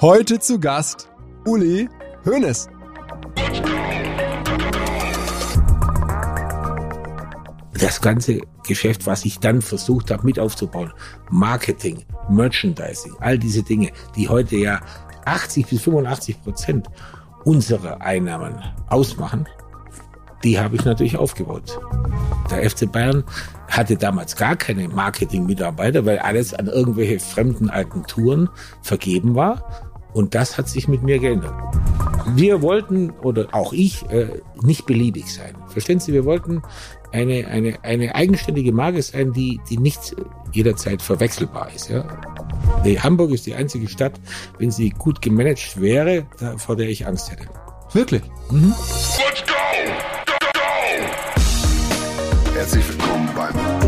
Heute zu Gast Uli Hoeneß. Das ganze Geschäft, was ich dann versucht habe mit aufzubauen, Marketing, Merchandising, all diese Dinge, die heute ja 80 bis 85 Prozent unserer Einnahmen ausmachen, die habe ich natürlich aufgebaut. Der FC Bayern hatte damals gar keine Marketing-Mitarbeiter, weil alles an irgendwelche fremden Agenturen vergeben war. Und das hat sich mit mir geändert. Wir wollten, oder auch ich, äh, nicht beliebig sein. Verstehen Sie, wir wollten eine, eine, eine eigenständige Marke sein, die, die nicht jederzeit verwechselbar ist. Ja? Nee, Hamburg ist die einzige Stadt, wenn sie gut gemanagt wäre, vor der ich Angst hätte. Wirklich? Mhm. Let's go! Go, go! Herzlich willkommen beim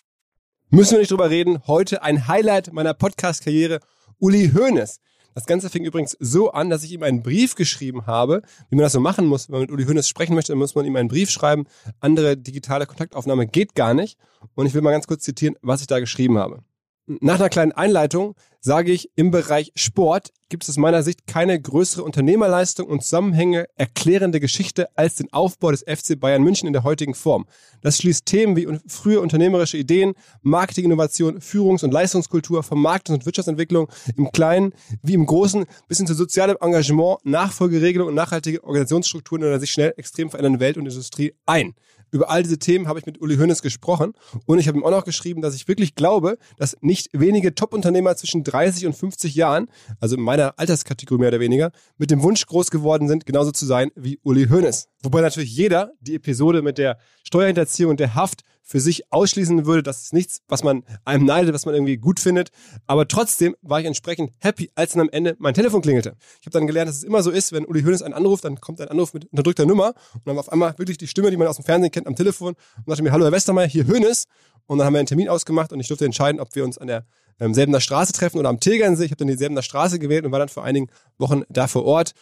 Müssen wir nicht drüber reden. Heute ein Highlight meiner Podcast-Karriere. Uli Hoeneß. Das Ganze fing übrigens so an, dass ich ihm einen Brief geschrieben habe, wie man das so machen muss. Wenn man mit Uli Hoeneß sprechen möchte, dann muss man ihm einen Brief schreiben. Andere digitale Kontaktaufnahme geht gar nicht. Und ich will mal ganz kurz zitieren, was ich da geschrieben habe. Nach einer kleinen Einleitung sage ich, im Bereich Sport gibt es aus meiner Sicht keine größere Unternehmerleistung und Zusammenhänge erklärende Geschichte als den Aufbau des FC Bayern München in der heutigen Form. Das schließt Themen wie frühe unternehmerische Ideen, Marketinginnovation, Führungs- und Leistungskultur, Vermarktungs- und Wirtschaftsentwicklung im Kleinen wie im Großen bis hin zu sozialem Engagement, Nachfolgeregelung und nachhaltige Organisationsstrukturen in einer sich schnell extrem verändernden Welt und Industrie ein. Über all diese Themen habe ich mit Uli Hoeneß gesprochen und ich habe ihm auch noch geschrieben, dass ich wirklich glaube, dass nicht wenige Top-Unternehmer zwischen 30 und 50 Jahren, also in meiner Alterskategorie mehr oder weniger, mit dem Wunsch groß geworden sind, genauso zu sein wie Uli Hoeneß. Wobei natürlich jeder die Episode mit der Steuerhinterziehung und der Haft für sich ausschließen würde. Das ist nichts, was man einem neidet, was man irgendwie gut findet. Aber trotzdem war ich entsprechend happy, als dann am Ende mein Telefon klingelte. Ich habe dann gelernt, dass es immer so ist, wenn Uli Hoeneß einen anruft, dann kommt ein Anruf mit unterdrückter Nummer und dann war auf einmal wirklich die Stimme, die man aus dem Fernsehen kennt, am Telefon und sagte mir, hallo Herr Westermeier, hier Hoeneß. Und dann haben wir einen Termin ausgemacht und ich durfte entscheiden, ob wir uns an der ähm, Selbener Straße treffen oder am Tegernsee. Ich habe dann die Selbener Straße gewählt und war dann vor einigen Wochen da vor Ort.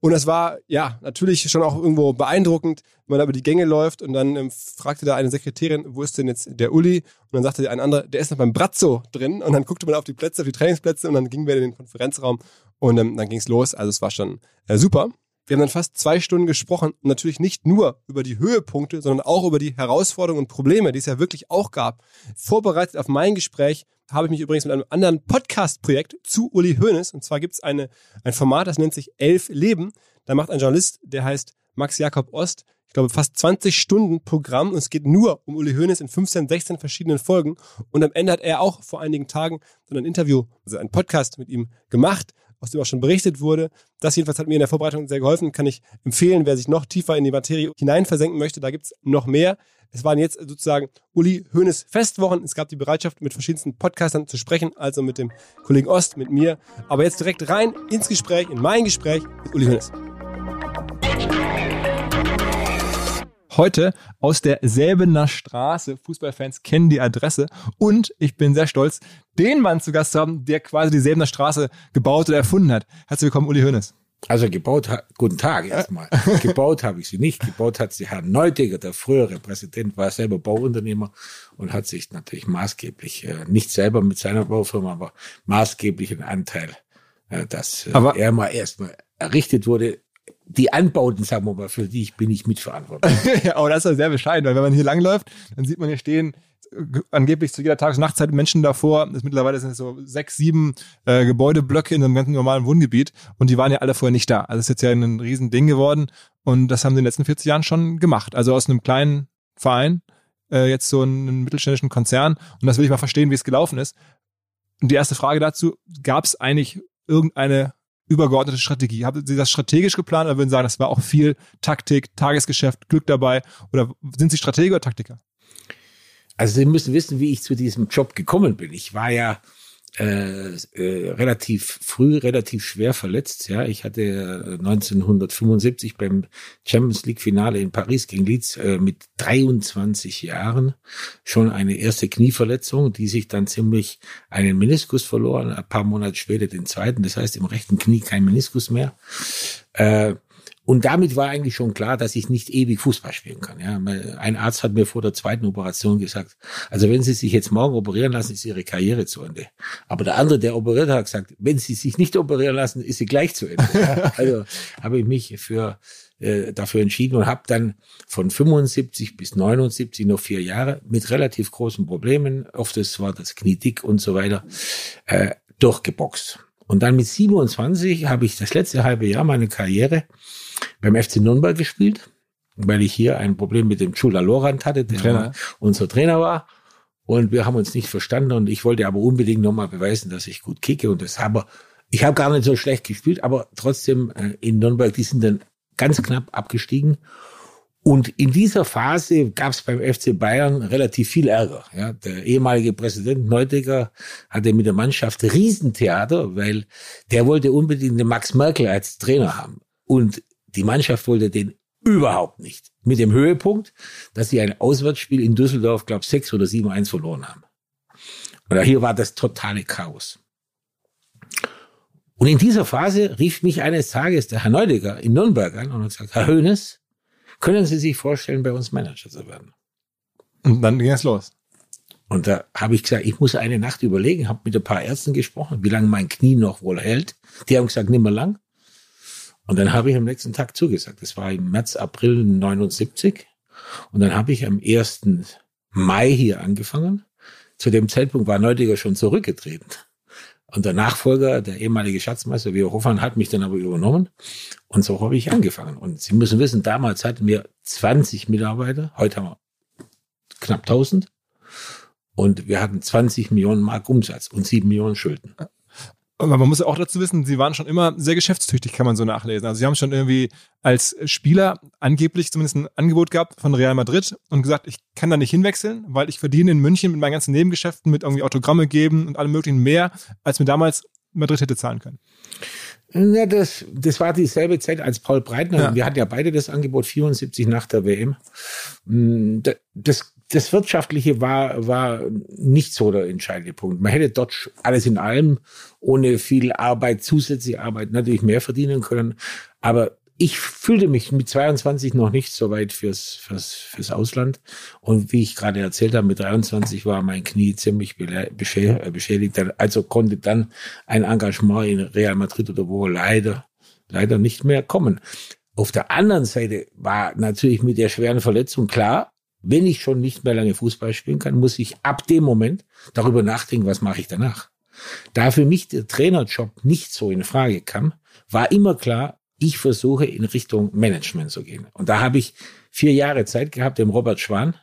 Und es war, ja, natürlich schon auch irgendwo beeindruckend, wenn man da über die Gänge läuft und dann ähm, fragte da eine Sekretärin, wo ist denn jetzt der Uli? Und dann sagte ein anderer, der ist noch beim Brazzo drin. Und dann guckte man auf die Plätze, auf die Trainingsplätze und dann gingen wir in den Konferenzraum und ähm, dann ging's los. Also es war schon äh, super. Wir haben dann fast zwei Stunden gesprochen natürlich nicht nur über die Höhepunkte, sondern auch über die Herausforderungen und Probleme, die es ja wirklich auch gab. Vorbereitet auf mein Gespräch habe ich mich übrigens mit einem anderen Podcast-Projekt zu Uli Hoeneß. Und zwar gibt es eine, ein Format, das nennt sich Elf Leben. Da macht ein Journalist, der heißt Max Jakob Ost, ich glaube, fast 20 Stunden Programm und es geht nur um Uli Hoeneß in 15, 16 verschiedenen Folgen. Und am Ende hat er auch vor einigen Tagen so ein Interview, also einen Podcast mit ihm gemacht aus dem auch schon berichtet wurde. Das jedenfalls hat mir in der Vorbereitung sehr geholfen, kann ich empfehlen, wer sich noch tiefer in die Materie hinein versenken möchte, da gibt's noch mehr. Es waren jetzt sozusagen Uli Hoeneß Festwochen. Es gab die Bereitschaft, mit verschiedensten Podcastern zu sprechen, also mit dem Kollegen Ost, mit mir. Aber jetzt direkt rein ins Gespräch, in mein Gespräch mit Uli Hoeneß. Heute aus der Selbener Straße. Fußballfans kennen die Adresse. Und ich bin sehr stolz, den Mann zu Gast zu haben, der quasi die Selbener Straße gebaut oder erfunden hat. Herzlich willkommen, Uli Hoeneß. Also gebaut, guten Tag erstmal. gebaut habe ich sie nicht. Gebaut hat sie Herr Neudecker, der frühere Präsident, war selber Bauunternehmer und hat sich natürlich maßgeblich, äh, nicht selber mit seiner Baufirma, aber maßgeblich einen Anteil, äh, dass äh, Aber- er mal erstmal errichtet wurde. Die Anbauten, sagen wir mal, für die ich bin ich mitverantwortlich. ja, aber das ist ja sehr bescheiden, weil wenn man hier langläuft, dann sieht man hier stehen äh, angeblich zu jeder Tages- und Nachtzeit Menschen davor. Das mittlerweile sind es so sechs, sieben äh, Gebäudeblöcke in einem ganz normalen Wohngebiet und die waren ja alle vorher nicht da. Also es ist jetzt ja ein riesen Ding geworden und das haben sie in den letzten 40 Jahren schon gemacht. Also aus einem kleinen Verein äh, jetzt so einen mittelständischen Konzern und das will ich mal verstehen, wie es gelaufen ist. Und die erste Frage dazu, gab es eigentlich irgendeine übergeordnete Strategie? Haben Sie das strategisch geplant oder würden Sie sagen, das war auch viel Taktik, Tagesgeschäft, Glück dabei? Oder sind Sie Stratege oder Taktiker? Also Sie müssen wissen, wie ich zu diesem Job gekommen bin. Ich war ja äh, äh, relativ früh, relativ schwer verletzt. Ja, ich hatte äh, 1975 beim Champions League Finale in Paris gegen Leeds äh, mit 23 Jahren schon eine erste Knieverletzung, die sich dann ziemlich einen Meniskus verloren. Ein paar Monate später den zweiten. Das heißt im rechten Knie kein Meniskus mehr. Äh, und damit war eigentlich schon klar, dass ich nicht ewig Fußball spielen kann. Ja, ein Arzt hat mir vor der zweiten Operation gesagt, also wenn Sie sich jetzt morgen operieren lassen, ist Ihre Karriere zu Ende. Aber der andere, der operiert hat, hat gesagt, wenn Sie sich nicht operieren lassen, ist sie gleich zu Ende. Ja, also habe ich mich für äh, dafür entschieden und habe dann von 75 bis 79 noch vier Jahre mit relativ großen Problemen, oft war das Knie dick und so weiter, äh, durchgeboxt. Und dann mit 27 habe ich das letzte halbe Jahr meine Karriere beim FC Nürnberg gespielt, weil ich hier ein Problem mit dem Chula Lorand hatte, der Trainer. unser Trainer war. Und wir haben uns nicht verstanden und ich wollte aber unbedingt nochmal beweisen, dass ich gut kicke und das habe ich habe gar nicht so schlecht gespielt, aber trotzdem äh, in Nürnberg, die sind dann ganz knapp abgestiegen. Und in dieser Phase gab es beim FC Bayern relativ viel Ärger. Ja, der ehemalige Präsident Neudecker hatte mit der Mannschaft Riesentheater, weil der wollte unbedingt den Max Merkel als Trainer haben. Und die Mannschaft wollte den überhaupt nicht. Mit dem Höhepunkt, dass sie ein Auswärtsspiel in Düsseldorf, glaube 6 oder 7-1 verloren haben. Oder hier war das totale Chaos. Und in dieser Phase rief mich eines Tages der Herr Neudecker in Nürnberg an und hat gesagt, Herr Hönes, können Sie sich vorstellen, bei uns Manager zu werden? Und dann ging es los. Und da habe ich gesagt, ich muss eine Nacht überlegen, habe mit ein paar Ärzten gesprochen, wie lange mein Knie noch wohl hält. Die haben gesagt, nimmer lang. Und dann habe ich am nächsten Tag zugesagt. Das war im März, April 79. Und dann habe ich am 1. Mai hier angefangen. Zu dem Zeitpunkt war Neudecker schon zurückgetreten. Und der Nachfolger, der ehemalige Schatzmeister, Leo Hoffmann, hat mich dann aber übernommen. Und so habe ich angefangen. Und Sie müssen wissen, damals hatten wir 20 Mitarbeiter. Heute haben wir knapp 1000. Und wir hatten 20 Millionen Mark Umsatz und 7 Millionen Schulden. Aber man muss ja auch dazu wissen, sie waren schon immer sehr geschäftstüchtig, kann man so nachlesen. Also sie haben schon irgendwie als Spieler angeblich zumindest ein Angebot gehabt von Real Madrid und gesagt, ich kann da nicht hinwechseln, weil ich verdiene in München mit meinen ganzen Nebengeschäften, mit irgendwie Autogramme geben und allem möglichen mehr, als mir damals Madrid hätte zahlen können. Ja, das, das war dieselbe Zeit als Paul Breitner. Ja. Wir hatten ja beide das Angebot 74 nach der WM. Da- Das, das Wirtschaftliche war, war nicht so der entscheidende Punkt. Man hätte dort alles in allem ohne viel Arbeit, zusätzliche Arbeit natürlich mehr verdienen können. Aber ich fühlte mich mit 22 noch nicht so weit fürs, fürs, fürs Ausland. Und wie ich gerade erzählt habe, mit 23 war mein Knie ziemlich äh, beschädigt. Also konnte dann ein Engagement in Real Madrid oder wo leider, leider nicht mehr kommen. Auf der anderen Seite war natürlich mit der schweren Verletzung klar, wenn ich schon nicht mehr lange Fußball spielen kann, muss ich ab dem Moment darüber nachdenken, was mache ich danach. Da für mich der Trainerjob nicht so in Frage kam, war immer klar, ich versuche in Richtung Management zu gehen. Und da habe ich vier Jahre Zeit gehabt, dem Robert Schwan,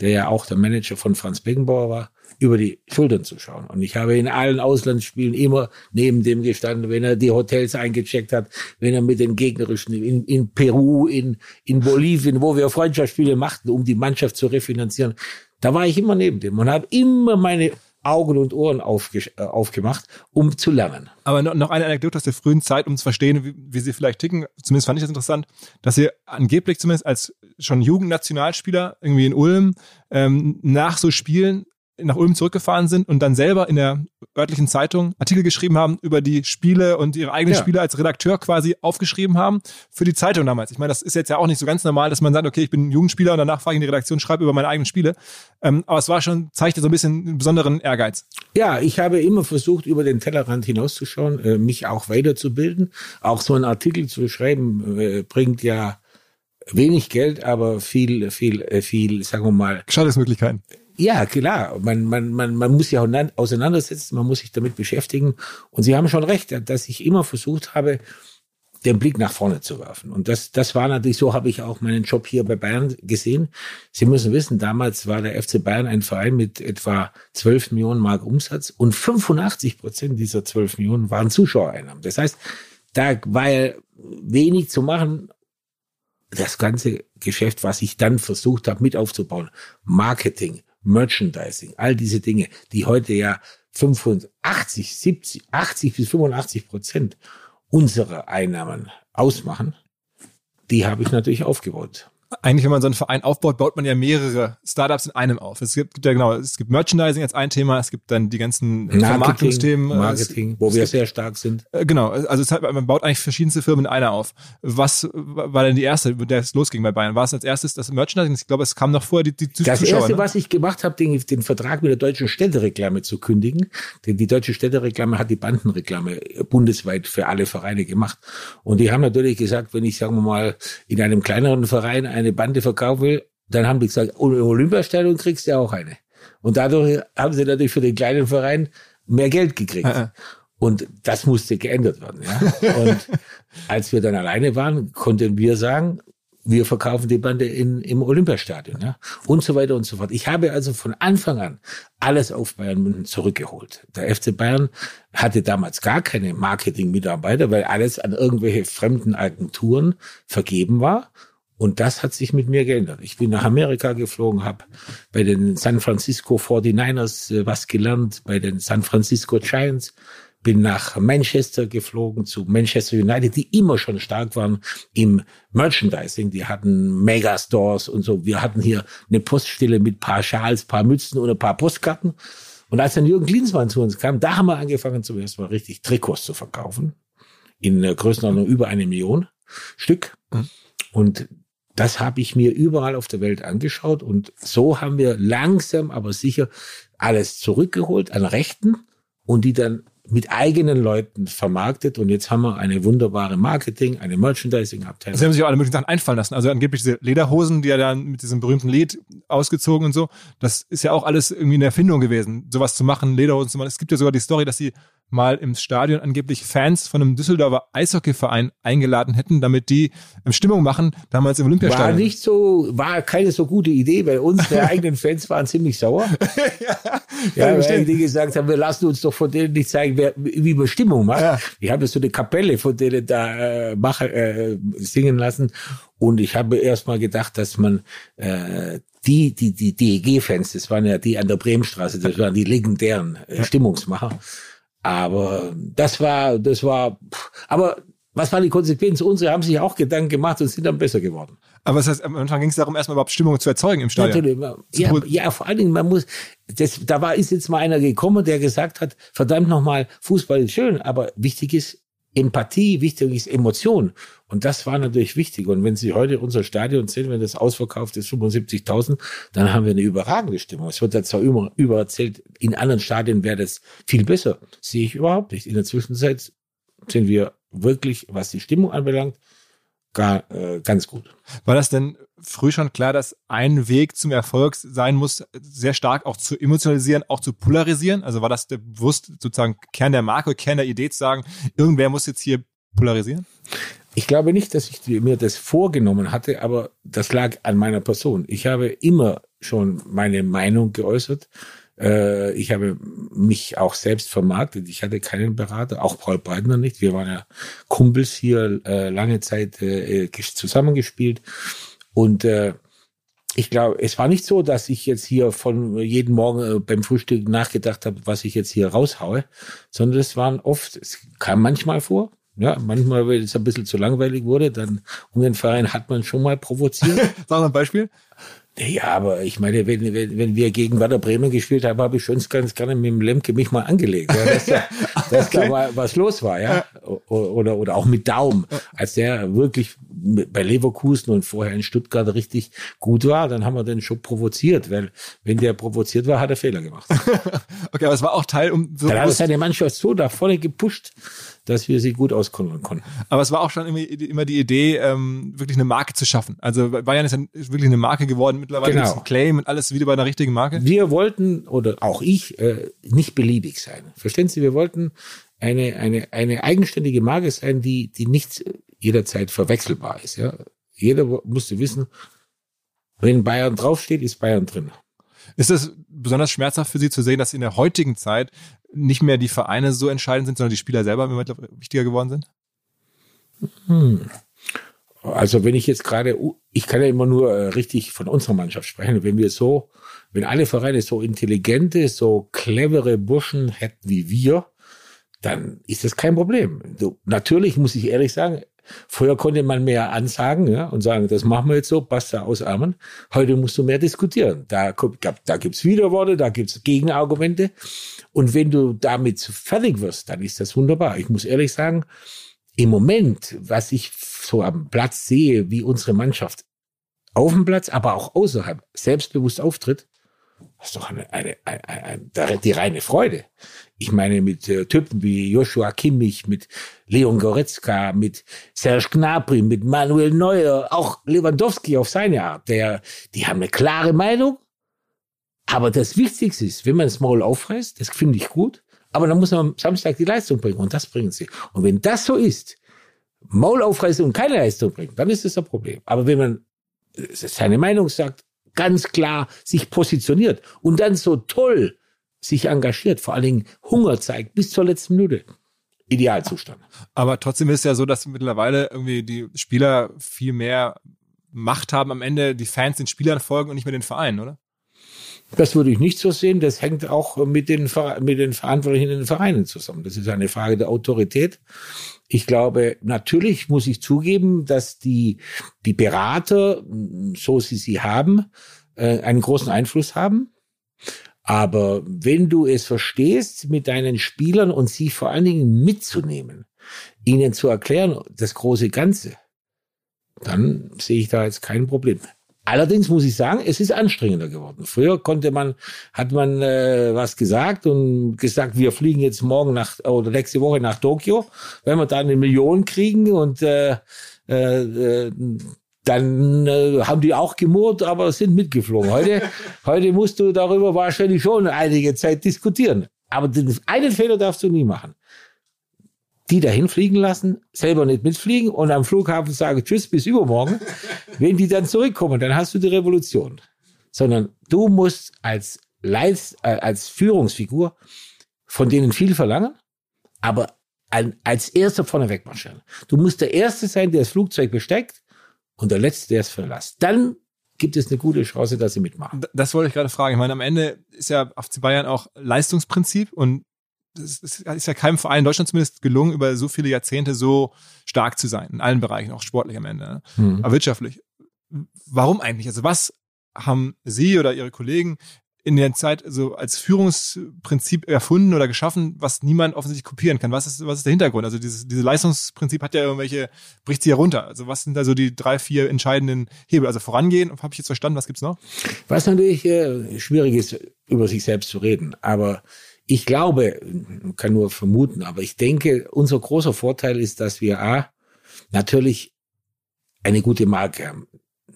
der ja auch der Manager von Franz Beckenbauer war, über die Schultern zu schauen. Und ich habe in allen Auslandsspielen immer neben dem gestanden, wenn er die Hotels eingecheckt hat, wenn er mit den gegnerischen in, in Peru, in, in Bolivien, wo wir Freundschaftsspiele machten, um die Mannschaft zu refinanzieren. Da war ich immer neben dem und habe immer meine Augen und Ohren äh, aufgemacht, um zu lernen. Aber noch, noch eine Anekdote aus der frühen Zeit, um zu verstehen, wie, wie sie vielleicht ticken. Zumindest fand ich das interessant, dass sie angeblich zumindest als schon Jugendnationalspieler irgendwie in Ulm ähm, nach so Spielen nach Ulm zurückgefahren sind und dann selber in der örtlichen Zeitung Artikel geschrieben haben über die Spiele und ihre eigenen Ja. Spiele als Redakteur quasi aufgeschrieben haben für die Zeitung damals. Ich meine, das ist jetzt ja auch nicht so ganz normal, dass man sagt, okay, ich bin Jugendspieler und danach fahre ich in die Redaktion, schreibe über meine eigenen Spiele. Ähm, aber es war schon, zeigte so ein bisschen einen besonderen Ehrgeiz. Ja, ich habe immer versucht, über den Tellerrand hinauszuschauen, äh, mich auch weiterzubilden. Auch so einen Artikel zu schreiben, äh, bringt ja wenig Geld, aber viel, viel, äh, viel, sagen wir mal, Gestaltungsmöglichkeiten. Ja, klar. Man, man, man, man muss sich auseinandersetzen, man muss sich damit beschäftigen. Und Sie haben schon recht, dass ich immer versucht habe, den Blick nach vorne zu werfen. Und das, das war natürlich, so habe ich auch meinen Job hier bei Bayern gesehen. Sie müssen wissen, damals war der FC Bayern ein Verein mit etwa 12 Millionen Mark Umsatz und 85 Prozent dieser 12 Millionen waren Zuschauereinnahmen. Das heißt, da war ja wenig zu machen. Das ganze Geschäft, was ich dann versucht habe mit aufzubauen, Marketing, Merchandising, all diese Dinge, die heute ja 85, 70, 80 bis 85 Prozent unserer Einnahmen ausmachen, die habe ich natürlich aufgebaut. Eigentlich, wenn man so einen Verein aufbaut, baut man ja mehrere Startups in einem auf. Es gibt, gibt ja genau, es gibt Merchandising als ein Thema, es gibt dann die ganzen Vermarktungsthemen. äh, Marketing, wo es, wir es gibt, sehr stark sind. äh, Genau, also es hat, man baut eigentlich verschiedenste Firmen in einer auf. Was war denn die erste, mit der es losging bei Bayern? War es als erstes das Merchandising? Ich glaube, es kam noch vorher die, die Das Zuschauer. erste, ne? was ich gemacht habe, den, den Vertrag mit der deutschen Städtereklame zu kündigen. Denn die deutsche Städtereklame hat die Bandenreklame bundesweit für alle Vereine gemacht. Und die haben natürlich gesagt, wenn ich, sagen wir mal, in einem kleineren Verein eine Bande verkaufen will, dann haben die gesagt, oh, im Olympiastadion kriegst du ja auch eine. Und dadurch haben sie natürlich für den kleinen Verein mehr Geld gekriegt. Ja. Und das musste geändert werden. Ja? Und als wir dann alleine waren, konnten wir sagen, wir verkaufen die Bande in, im Olympiastadion. Ja? Und so weiter und so fort. Ich habe also von Anfang an alles auf Bayern München zurückgeholt. Der FC Bayern hatte damals gar keine Marketing-Mitarbeiter, weil alles an irgendwelche fremden Agenturen vergeben war. Und das hat sich mit mir geändert. Ich bin nach Amerika geflogen, habe bei den San Francisco 49ers äh, was gelernt, bei den San Francisco Giants, bin nach Manchester geflogen zu Manchester United, die immer schon stark waren im Merchandising. Die hatten Megastores und so. Wir hatten hier eine Poststelle mit paar Schals, paar Mützen und ein paar Postkarten. Und als dann Jürgen Klinsmann zu uns kam, da haben wir angefangen zum ersten Mal richtig Trikots zu verkaufen. In Größenordnung über eine Million Stück. Und das habe ich mir überall auf der Welt angeschaut und so haben wir langsam, aber sicher alles zurückgeholt an Rechten und die dann mit eigenen Leuten vermarktet und jetzt haben wir eine wunderbare Marketing, eine Merchandising-Abteilung. Sie haben sich auch alle möglichen Sachen einfallen lassen. Also angeblich diese Lederhosen, die er dann mit diesem berühmten Lied ausgezogen und so. Das ist ja auch alles irgendwie eine Erfindung gewesen, sowas zu machen, Lederhosen zu machen. Es gibt ja sogar die Story, dass sie mal im Stadion angeblich Fans von einem Düsseldorfer Eishockeyverein eingeladen hätten, damit die ähm, Stimmung machen, damals im War Olympiastadion. nicht so, war keine so gute Idee, weil unsere eigenen Fans waren ziemlich sauer. ja, Ja, weil die gesagt haben, wir lassen uns doch von denen nicht zeigen, wer, wie man Stimmung macht. Ja. Ich habe so eine Kapelle von denen da äh, mache, äh, singen lassen. Und ich habe erst mal gedacht, dass man äh, die, die, die DEG-Fans, das waren ja die an der Bremenstraße, das waren die legendären äh, Stimmungsmacher. Aber das war, das war, aber was war die Konsequenz? Unsere haben sich auch Gedanken gemacht und sind dann besser geworden. Aber das heißt, am Anfang ging es darum, erstmal überhaupt Stimmung zu erzeugen im Stadion. Natürlich. Ja, ja, vor allen Dingen, man muss, das, da war, ist jetzt mal einer gekommen, der gesagt hat, verdammt nochmal, Fußball ist schön, aber wichtig ist Empathie, wichtig ist Emotion. Und das war natürlich wichtig. Und wenn Sie heute unser Stadion sehen, wenn das ausverkauft ist, 75.000, dann haben wir eine überragende Stimmung. Es wird da zwar über, übererzählt, in anderen Stadien wäre das viel besser. Sehe ich überhaupt nicht. In der Zwischenzeit sind wir wirklich, was die Stimmung anbelangt, gar, äh, ganz gut. War das denn früh schon klar, dass ein Weg zum Erfolg sein muss, sehr stark auch zu emotionalisieren, auch zu polarisieren? Also war das bewusst sozusagen Kern der Marke, Kern der Idee zu sagen, irgendwer muss jetzt hier polarisieren? Ich glaube nicht, dass ich mir das vorgenommen hatte, aber das lag an meiner Person. Ich habe immer schon meine Meinung geäußert. Äh, Ich habe mich auch selbst vermarktet. Ich hatte keinen Berater, auch Paul Breitner nicht. Wir waren ja Kumpels hier äh, lange Zeit äh, ges- zusammengespielt. Und äh, ich glaube, es war nicht so, dass ich jetzt hier von jeden Morgen äh, beim Frühstück nachgedacht habe, was ich jetzt hier raushaue, sondern es waren oft, es kam manchmal vor, ja, manchmal, wenn es ein bisschen zu langweilig wurde, dann um den Verein hat man schon mal provoziert. Sag mal ein Beispiel. Ja, aber ich meine, wenn, wenn, wenn wir gegen Werder Bremen gespielt haben, habe ich schon ganz gerne mit dem Lemke mich mal angelegt, ja, dass, da, dass da mal was los war, ja. Oder, oder auch mit Daum. Als der wirklich bei Leverkusen und vorher in Stuttgart richtig gut war, dann haben wir den schon provoziert, weil wenn der provoziert war, hat er Fehler gemacht. Okay, aber es war auch Teil, um so Dann hat er seine Mannschaft so da vorne gepusht, dass wir sie gut auskontern konnten. Aber es war auch schon immer, die Idee, ähm, wirklich eine Marke zu schaffen. Also Bayern ist ja wirklich eine Marke geworden. Mittlerweile Genau. ist ein Claim und alles wieder bei einer richtigen Marke. Wir wollten, oder auch ich, äh, nicht beliebig sein. Verstehen Sie, wir wollten eine, eine, eine eigenständige Marke sein, die, die nicht jederzeit verwechselbar ist. Ja? Jeder musste wissen, wenn Bayern draufsteht, ist Bayern drin. Ist es besonders schmerzhaft für Sie zu sehen, dass in der heutigen Zeit nicht mehr die Vereine so entscheidend sind, sondern die Spieler selber immer wichtiger geworden sind? Also wenn ich jetzt gerade, ich kann ja immer nur äh, richtig von unserer Mannschaft sprechen, wenn wir so, wenn alle Vereine so intelligente, so clevere Burschen hätten wie wir, dann ist das kein Problem. Du, natürlich muss ich ehrlich sagen, früher konnte man mehr ansagen ja, und sagen, das machen wir jetzt so, passt da ausarmen. Heute musst du mehr diskutieren. Da, da gibt's Widerworte, da gibt's Gegenargumente. Und wenn du damit fertig wirst, dann ist das wunderbar. Ich muss ehrlich sagen, im Moment, was ich so am Platz sehe, wie unsere Mannschaft auf dem Platz, aber auch außerhalb selbstbewusst auftritt, das ist doch eine, eine, eine, eine die reine Freude. Ich meine, mit äh, Typen wie Joshua Kimmich, mit Leon Goretzka, mit Serge Gnabry, mit Manuel Neuer, auch Lewandowski auf seine Art, der, die haben eine klare Meinung. Aber das Wichtigste ist, wenn man das Maul aufreißt, das finde ich gut, aber dann muss man am Samstag die Leistung bringen und das bringen sie. Und wenn das so ist, Maul aufreißen und keine Leistung bringen, dann ist das ein Problem. Aber wenn man äh, seine Meinung sagt, ganz klar sich positioniert und dann so toll sich engagiert, vor allen Dingen Hunger zeigt bis zur letzten Minute, Idealzustand. Aber trotzdem ist es ja so, dass mittlerweile irgendwie die Spieler viel mehr Macht haben am Ende, die Fans den Spielern folgen und nicht mehr den Vereinen, oder? Das würde ich nicht so sehen. Das hängt auch mit den, mit den Verantwortlichen in den Vereinen zusammen. Das ist eine Frage der Autorität. Ich glaube, natürlich muss ich zugeben, dass die, die Berater, so sie sie haben, äh, einen großen Einfluss haben. Aber wenn du es verstehst, mit deinen Spielern und sie vor allen Dingen mitzunehmen, ihnen zu erklären, das große Ganze, dann sehe ich da jetzt kein Problem. Allerdings muss ich sagen, es ist anstrengender geworden. Früher konnte man, hat man äh, was gesagt und gesagt, wir fliegen jetzt morgen nach oder nächste Woche nach Tokio, wenn wir da eine Million kriegen und äh, äh, äh, dann äh, haben die auch gemurrt, aber sind mitgeflogen. Heute, heute musst du darüber wahrscheinlich schon einige Zeit diskutieren. Aber den einen Fehler darfst du nie machen. Die dahin fliegen lassen, selber nicht mitfliegen und am Flughafen sagen Tschüss bis übermorgen. Wenn die dann zurückkommen, dann hast du die Revolution. Sondern du musst als Leits, äh, als Führungsfigur von denen viel verlangen, aber als erster vorne wegmarschieren. Du musst der Erste sein, der das Flugzeug besteigt und der Letzte, der es verlässt. Dann gibt es eine gute Chance, dass sie mitmachen. Das wollte ich gerade fragen. Ich meine, am Ende ist ja FC Bayern auch Leistungsprinzip und es ist ja keinem Verein in Deutschland zumindest gelungen, über so viele Jahrzehnte so stark zu sein. In allen Bereichen, auch sportlich am Ende. Mhm. Aber wirtschaftlich. Warum eigentlich? Also was haben Sie oder Ihre Kollegen in der Zeit so als Führungsprinzip erfunden oder geschaffen, was niemand offensichtlich kopieren kann? Was ist, was ist der Hintergrund? Also dieses, dieses Leistungsprinzip hat ja irgendwelche, bricht sie ja runter. Also was sind da so die drei, vier entscheidenden Hebel? Also vorangehen, habe ich jetzt verstanden, was gibt's noch? Was natürlich äh, schwierig ist, über sich selbst zu reden. Aber ich glaube, kann nur vermuten, aber ich denke, unser großer Vorteil ist, dass wir A, natürlich eine gute Marke haben.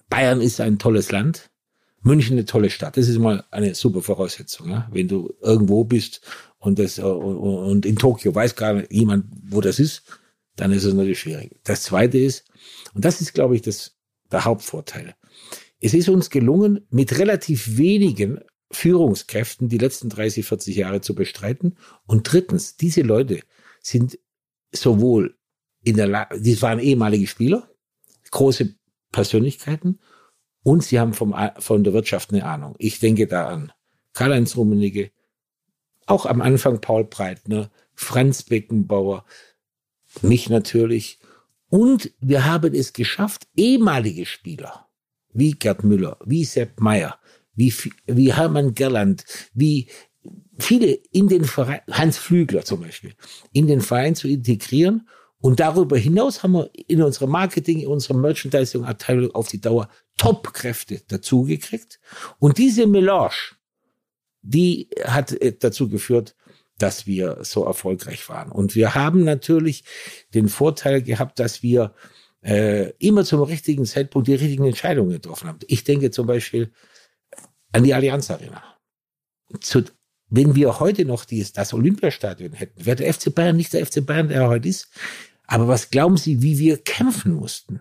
Bayern ist ein tolles Land. München eine tolle Stadt. Das ist mal eine super Voraussetzung. Ja? Wenn du irgendwo bist und das äh, und, in Tokio weiß gar jemand, wo das ist, dann ist es natürlich schwierig. Das Zweite ist, und das ist, glaube ich, das der Hauptvorteil. Es ist uns gelungen, mit relativ wenigen Führungskräften die letzten 30, 40 Jahre zu bestreiten. Und drittens, diese Leute sind sowohl in der Lage, die waren ehemalige Spieler, große Persönlichkeiten und sie haben vom, von der Wirtschaft eine Ahnung. Ich denke da an Karl-Heinz Rummenigge, auch am Anfang Paul Breitner, Franz Beckenbauer, mich natürlich. Und wir haben es geschafft, ehemalige Spieler wie Gerd Müller, wie Sepp Meyer, wie, wie Hermann Gerland, wie viele in den Verein, Hans Flügler zum Beispiel, in den Verein zu integrieren. Und darüber hinaus haben wir in unserer Marketing, in unserer Merchandising-Abteilung auf die Dauer Top-Kräfte dazugekriegt. Und diese Melange, die hat äh, dazu geführt, dass wir so erfolgreich waren. Und wir haben natürlich den Vorteil gehabt, dass wir äh, immer zum richtigen Zeitpunkt die richtigen Entscheidungen getroffen haben. Ich denke zum Beispiel an die Allianz Arena. Zu, wenn wir heute noch dies, das Olympiastadion hätten, wäre der FC Bayern nicht der FC Bayern, der er heute ist. Aber was glauben Sie, wie wir kämpfen mussten?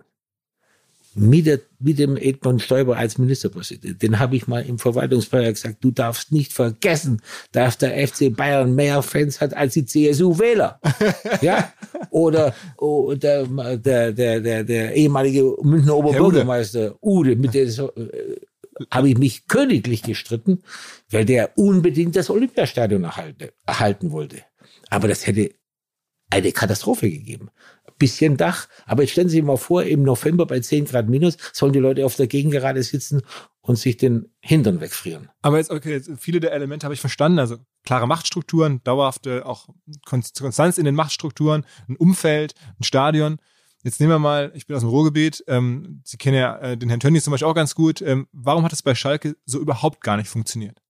mit, der, mit dem Edmund Stoiber als Ministerpräsident. Den habe ich mal im Verwaltungsbeirat gesagt, du darfst nicht vergessen, dass der FC Bayern mehr Fans hat als die CSU-Wähler. ja? Oder, oder der, der, der, der ehemalige Münchner Oberbürgermeister Ude, mit dem so, äh, habe ich mich königlich gestritten, weil der unbedingt das Olympiastadion erhalten, erhalten wollte. Aber das hätte eine Katastrophe gegeben bisschen Dach. Aber jetzt stellen Sie sich mal vor, im November bei 10 Grad minus sollen die Leute auf der Gegengerade sitzen und sich den Hintern wegfrieren. Aber jetzt, okay, jetzt viele der Elemente habe ich verstanden. Also klare Machtstrukturen, dauerhafte auch Konstanz in den Machtstrukturen, ein Umfeld, ein Stadion. Jetzt nehmen wir mal, ich bin aus dem Ruhrgebiet, ähm, Sie kennen ja äh, den Herrn Tönnies zum Beispiel auch ganz gut. Ähm, warum hat es bei Schalke so überhaupt gar nicht funktioniert?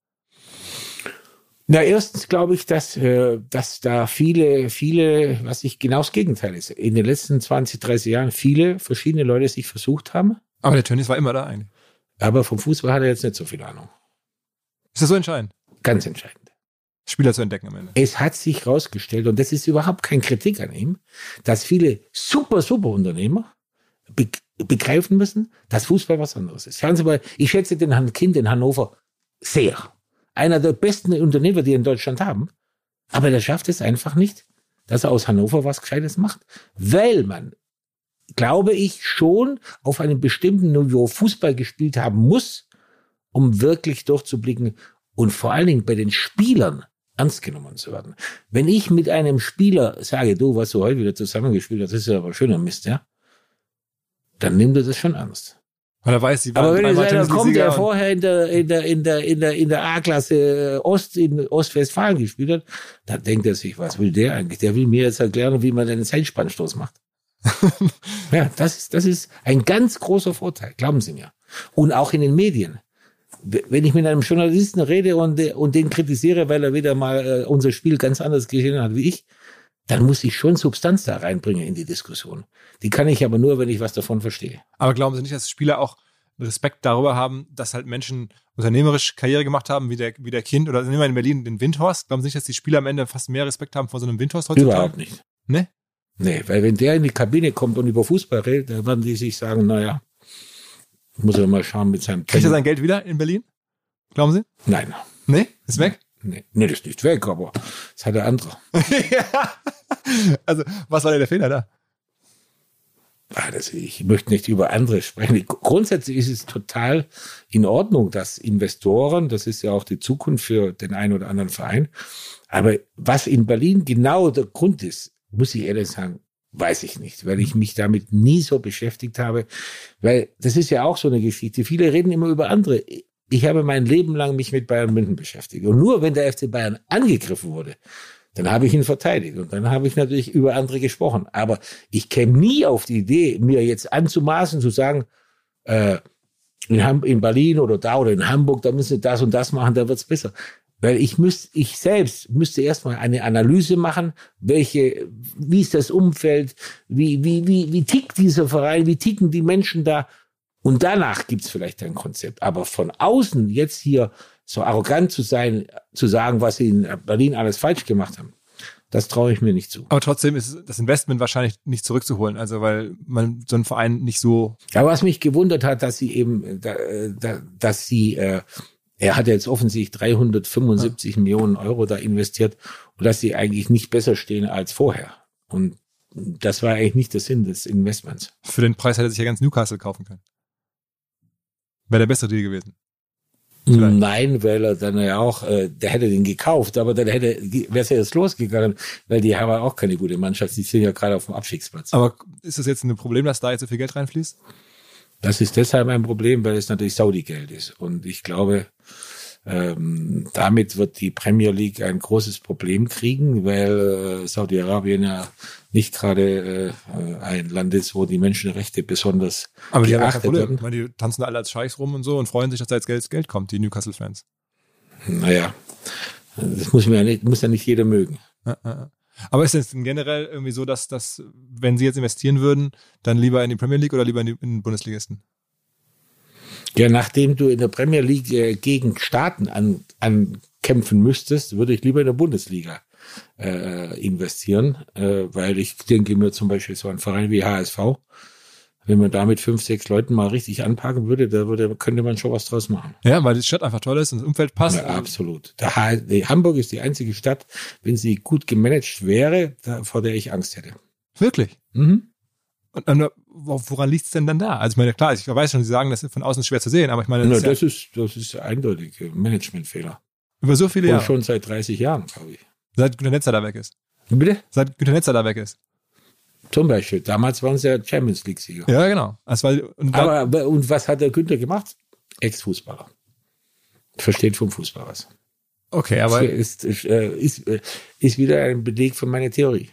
Na, erstens glaube ich, dass, äh, dass da viele, viele, was ich genau das Gegenteil ist, in den letzten 20, 30 Jahren viele verschiedene Leute sich versucht haben. Aber der Tönnies war immer da eigentlich. Aber vom Fußball hat er jetzt nicht so viel Ahnung. Ist das so entscheidend? Ganz entscheidend. Spieler zu entdecken am Ende. Es hat sich herausgestellt, und das ist überhaupt kein Kritik an ihm, dass viele super, super Unternehmer begreifen müssen, dass Fußball was anderes ist. Schauen Sie mal, ich schätze den Herrn Kind in Hannover sehr einer der besten Unternehmer, die in Deutschland haben. Aber der schafft es einfach nicht, dass er aus Hannover was Gescheites macht. Weil man, glaube ich, schon auf einem bestimmten Niveau Fußball gespielt haben muss, um wirklich durchzublicken und vor allen Dingen bei den Spielern ernst genommen zu werden. Wenn ich mit einem Spieler sage, du, was du heute wieder zusammengespielt hast, ist ja aber schöner Mist, ja, dann nimmt er das schon ernst. Weil er weiß, sie waren Aber wenn ich sage, da kommt er vorher in der, in der, in der, in der, in der A-Klasse äh, Ost, in Ostwestfalen gespielt hat, dann denkt er sich, was will der eigentlich? Der will mir jetzt erklären, wie man einen Zeitspannstoß macht. ja, das ist, das ist ein ganz großer Vorteil, glauben Sie mir. Und auch in den Medien. Wenn ich mit einem Journalisten rede und, und den kritisiere, weil er wieder mal äh, unser Spiel ganz anders gesehen hat wie ich, dann muss ich schon Substanz da reinbringen in die Diskussion. Die kann ich aber nur, wenn ich was davon verstehe. Aber glauben Sie nicht, dass Spieler auch Respekt darüber haben, dass halt Menschen unternehmerisch Karriere gemacht haben, wie der, wie der Kind, oder nehmen wir in Berlin den Windhorst. Glauben Sie nicht, dass die Spieler am Ende fast mehr Respekt haben vor so einem Windhorst heutzutage? Überhaupt nicht. Ne? Nee, weil wenn der in die Kabine kommt und über Fußball redet, dann werden die sich sagen, naja, muss er mal schauen mit seinem Kriegt er sein Geld wieder in Berlin? Glauben Sie? Nein. Nee? Ist weg? Nee, nee, das ist nicht weg, aber das hat der andere. ja. Also, was war denn der Fehler da? Ah, das, ich möchte nicht über andere sprechen. Grundsätzlich ist es total in Ordnung, dass Investoren, das ist ja auch die Zukunft für den einen oder anderen Verein. Aber was in Berlin genau der Grund ist, muss ich ehrlich sagen, weiß ich nicht, weil ich mich damit nie so beschäftigt habe. Weil das ist ja auch so eine Geschichte. Viele reden immer über andere ich habe mein Leben lang mich mit Bayern München beschäftigt. Und nur wenn der FC Bayern angegriffen wurde, dann habe ich ihn verteidigt und dann habe ich natürlich über andere gesprochen. Aber ich käme nie auf die Idee, mir jetzt anzumaßen, zu sagen, äh, in, in Berlin oder da oder in Hamburg, da müssen wir das und das machen, da wird's besser. Weil ich müsste, ich selbst müsste erstmal eine Analyse machen, welche, wie ist das Umfeld, wie, wie, wie, wie tickt dieser Verein, wie ticken die Menschen da und danach gibt's vielleicht ein Konzept. Aber von außen jetzt hier so arrogant zu sein, zu sagen, was sie in Berlin alles falsch gemacht haben, das traue ich mir nicht zu. Aber trotzdem ist das Investment wahrscheinlich nicht zurückzuholen, also weil man so einen Verein nicht so. Ja, was mich gewundert hat, dass sie eben, dass sie, äh, er hat jetzt offensichtlich 375 ja. Millionen Euro da investiert und dass sie eigentlich nicht besser stehen als vorher. Und das war eigentlich nicht der Sinn des Investments. Für den Preis hätte sich ja ganz Newcastle kaufen können. Wäre der bessere Deal gewesen. Vielleicht. Nein, weil er dann ja auch, äh, der hätte den gekauft, aber dann hätte, wäre es ja jetzt losgegangen, weil die haben ja auch keine gute Mannschaft, die sind ja gerade auf dem Abstiegsplatz. Aber ist das jetzt ein Problem, dass da jetzt so viel Geld reinfließt? Das ist deshalb ein Problem, weil es natürlich Saudi-Geld ist. Und ich glaube, ähm, damit wird die Premier League ein großes Problem kriegen, weil äh, Saudi-Arabien ja nicht gerade äh, ein Land ist, wo die Menschenrechte besonders Aber die haben geachtet Problem. werden. Meine, die tanzen alle als Scheichs rum und so und freuen sich, dass da jetzt Geld, Geld kommt, die Newcastle-Fans. Naja, das muss, ja nicht, muss ja nicht jeder mögen. Aber ist es denn generell irgendwie so, dass, dass, wenn sie jetzt investieren würden, dann lieber in die Premier League oder lieber in, die, in den Bundesligisten? Ja, nachdem du in der Premier League äh, gegen Staaten an, ankämpfen müsstest, würde ich lieber in der Bundesliga äh, investieren, äh, weil ich denke mir zum Beispiel so ein Verein wie HSV, wenn man da mit fünf, sechs Leuten mal richtig anpacken würde, da würde, könnte man schon was draus machen. Ja, weil die Stadt einfach toll ist und das Umfeld passt. Ja, absolut. Hamburg ist die einzige Stadt, wenn sie gut gemanagt wäre, da, vor der ich Angst hätte. Wirklich. Mhm. Und, und wo- woran liegt's denn dann da? Also ich meine, klar, ich weiß schon, Sie sagen, das ist von außen schwer zu sehen, aber ich meine, das ist ja das ist, das ist eindeutig äh, Managementfehler. über so viele Jahre, schon seit 30 Jahren, glaube ich. seit Günter Netzer da weg ist. Bitte? Seit Günter Netzer da weg ist. Zum Beispiel. Damals waren sie ja Champions League-Sieger. Ja, genau. Also, weil, und aber und was hat der Günther gemacht? Ex-Fußballer. Versteht vom Fußball was. okay, aber ist, ist, äh, ist, äh, ist wieder ein Beleg für meine Theorie.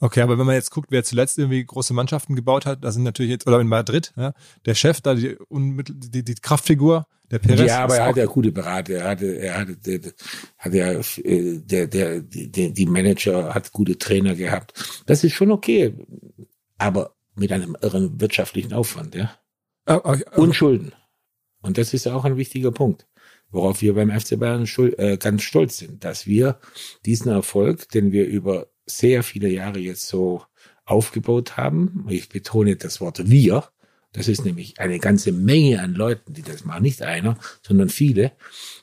Okay, aber wenn man jetzt guckt, wer zuletzt irgendwie große Mannschaften gebaut hat, da sind natürlich jetzt, oder in Madrid, ja, der Chef da, die, die, die Kraftfigur, der Perez. ja, aber er hatte ja gute Berater. Er hatte, er hatte, der, der, hat ja, äh, der, der, die, die Manager hat gute Trainer gehabt. Das ist schon okay. Aber mit einem irren wirtschaftlichen Aufwand, ja. Ah, ah, Und Schulden. Und das ist ja auch ein wichtiger Punkt, worauf wir beim FC Bayern äh, ganz stolz sind, dass wir diesen Erfolg, den wir über sehr viele Jahre jetzt so aufgebaut haben, ich betone das Wort wir, das ist nämlich eine ganze Menge an Leuten, die das machen, nicht einer, sondern viele.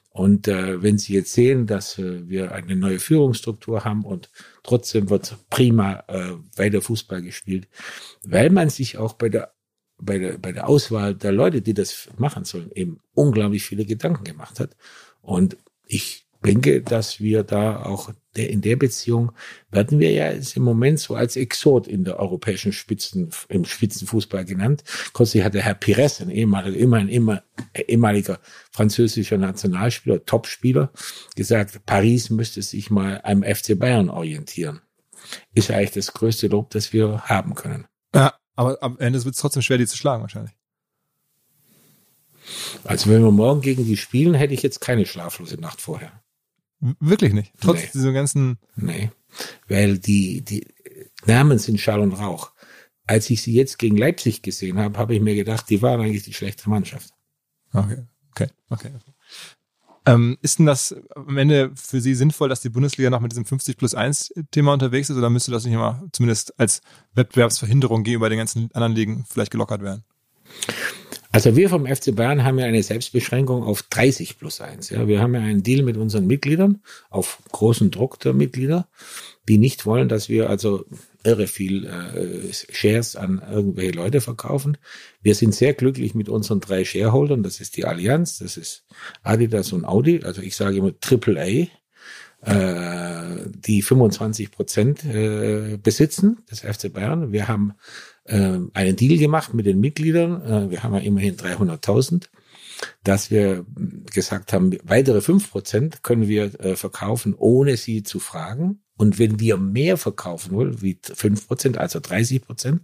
Und äh, wenn Sie jetzt sehen, dass äh, wir eine neue Führungsstruktur haben und trotzdem wird prima äh, weiter Fußball gespielt, weil man sich auch bei der bei der, bei der Auswahl der Leute, die das machen sollen, eben unglaublich viele Gedanken gemacht hat. Und ich denke, dass wir da auch der, in der Beziehung werden wir ja jetzt im Moment so als Exot in der europäischen Spitzen, im Spitzenfußball genannt. Kürzlich hatte Herr Pires, ein ehemaliger, immer ein immer, ehemaliger französischer Nationalspieler, Topspieler, gesagt, Paris müsste sich mal am FC Bayern orientieren. Ist ja eigentlich das größte Lob, das wir haben können. ja, aber am Ende wird es trotzdem schwer, die zu schlagen wahrscheinlich. Also wenn wir morgen gegen die spielen, hätte ich jetzt keine schlaflose Nacht vorher. Wirklich nicht. Trotz Nee. dieser ganzen, Nee. Weil die, die Namen sind Schall und Rauch. Als ich sie jetzt gegen Leipzig gesehen habe, habe ich mir gedacht, die waren eigentlich die schlechte Mannschaft. okay, okay, okay. Ähm, ist denn das am Ende für Sie sinnvoll, dass die Bundesliga noch mit diesem 50 plus 1 Thema unterwegs ist oder müsste das nicht immer zumindest als Wettbewerbsverhinderung gegenüber den ganzen anderen Ligen vielleicht gelockert werden? Also wir vom FC Bayern haben ja eine Selbstbeschränkung auf 30 plus 1. Ja. Wir haben ja einen Deal mit unseren Mitgliedern auf großen Druck der Mitglieder, die nicht wollen, dass wir also irre viel äh, Shares an irgendwelche Leute verkaufen. Wir sind sehr glücklich mit unseren drei Shareholdern. Das ist die Allianz, das ist Adidas und Audi. Also ich sage immer Triple A, äh, die 25 Prozent äh, besitzen des FC Bayern. Wir haben äh, einen Deal gemacht mit den Mitgliedern. Äh, wir haben ja immerhin 300.000, dass wir gesagt haben, weitere fünf Prozent können wir äh, verkaufen, ohne sie zu fragen. Und wenn wir mehr verkaufen wollen, wie fünf Prozent, also 30 Prozent,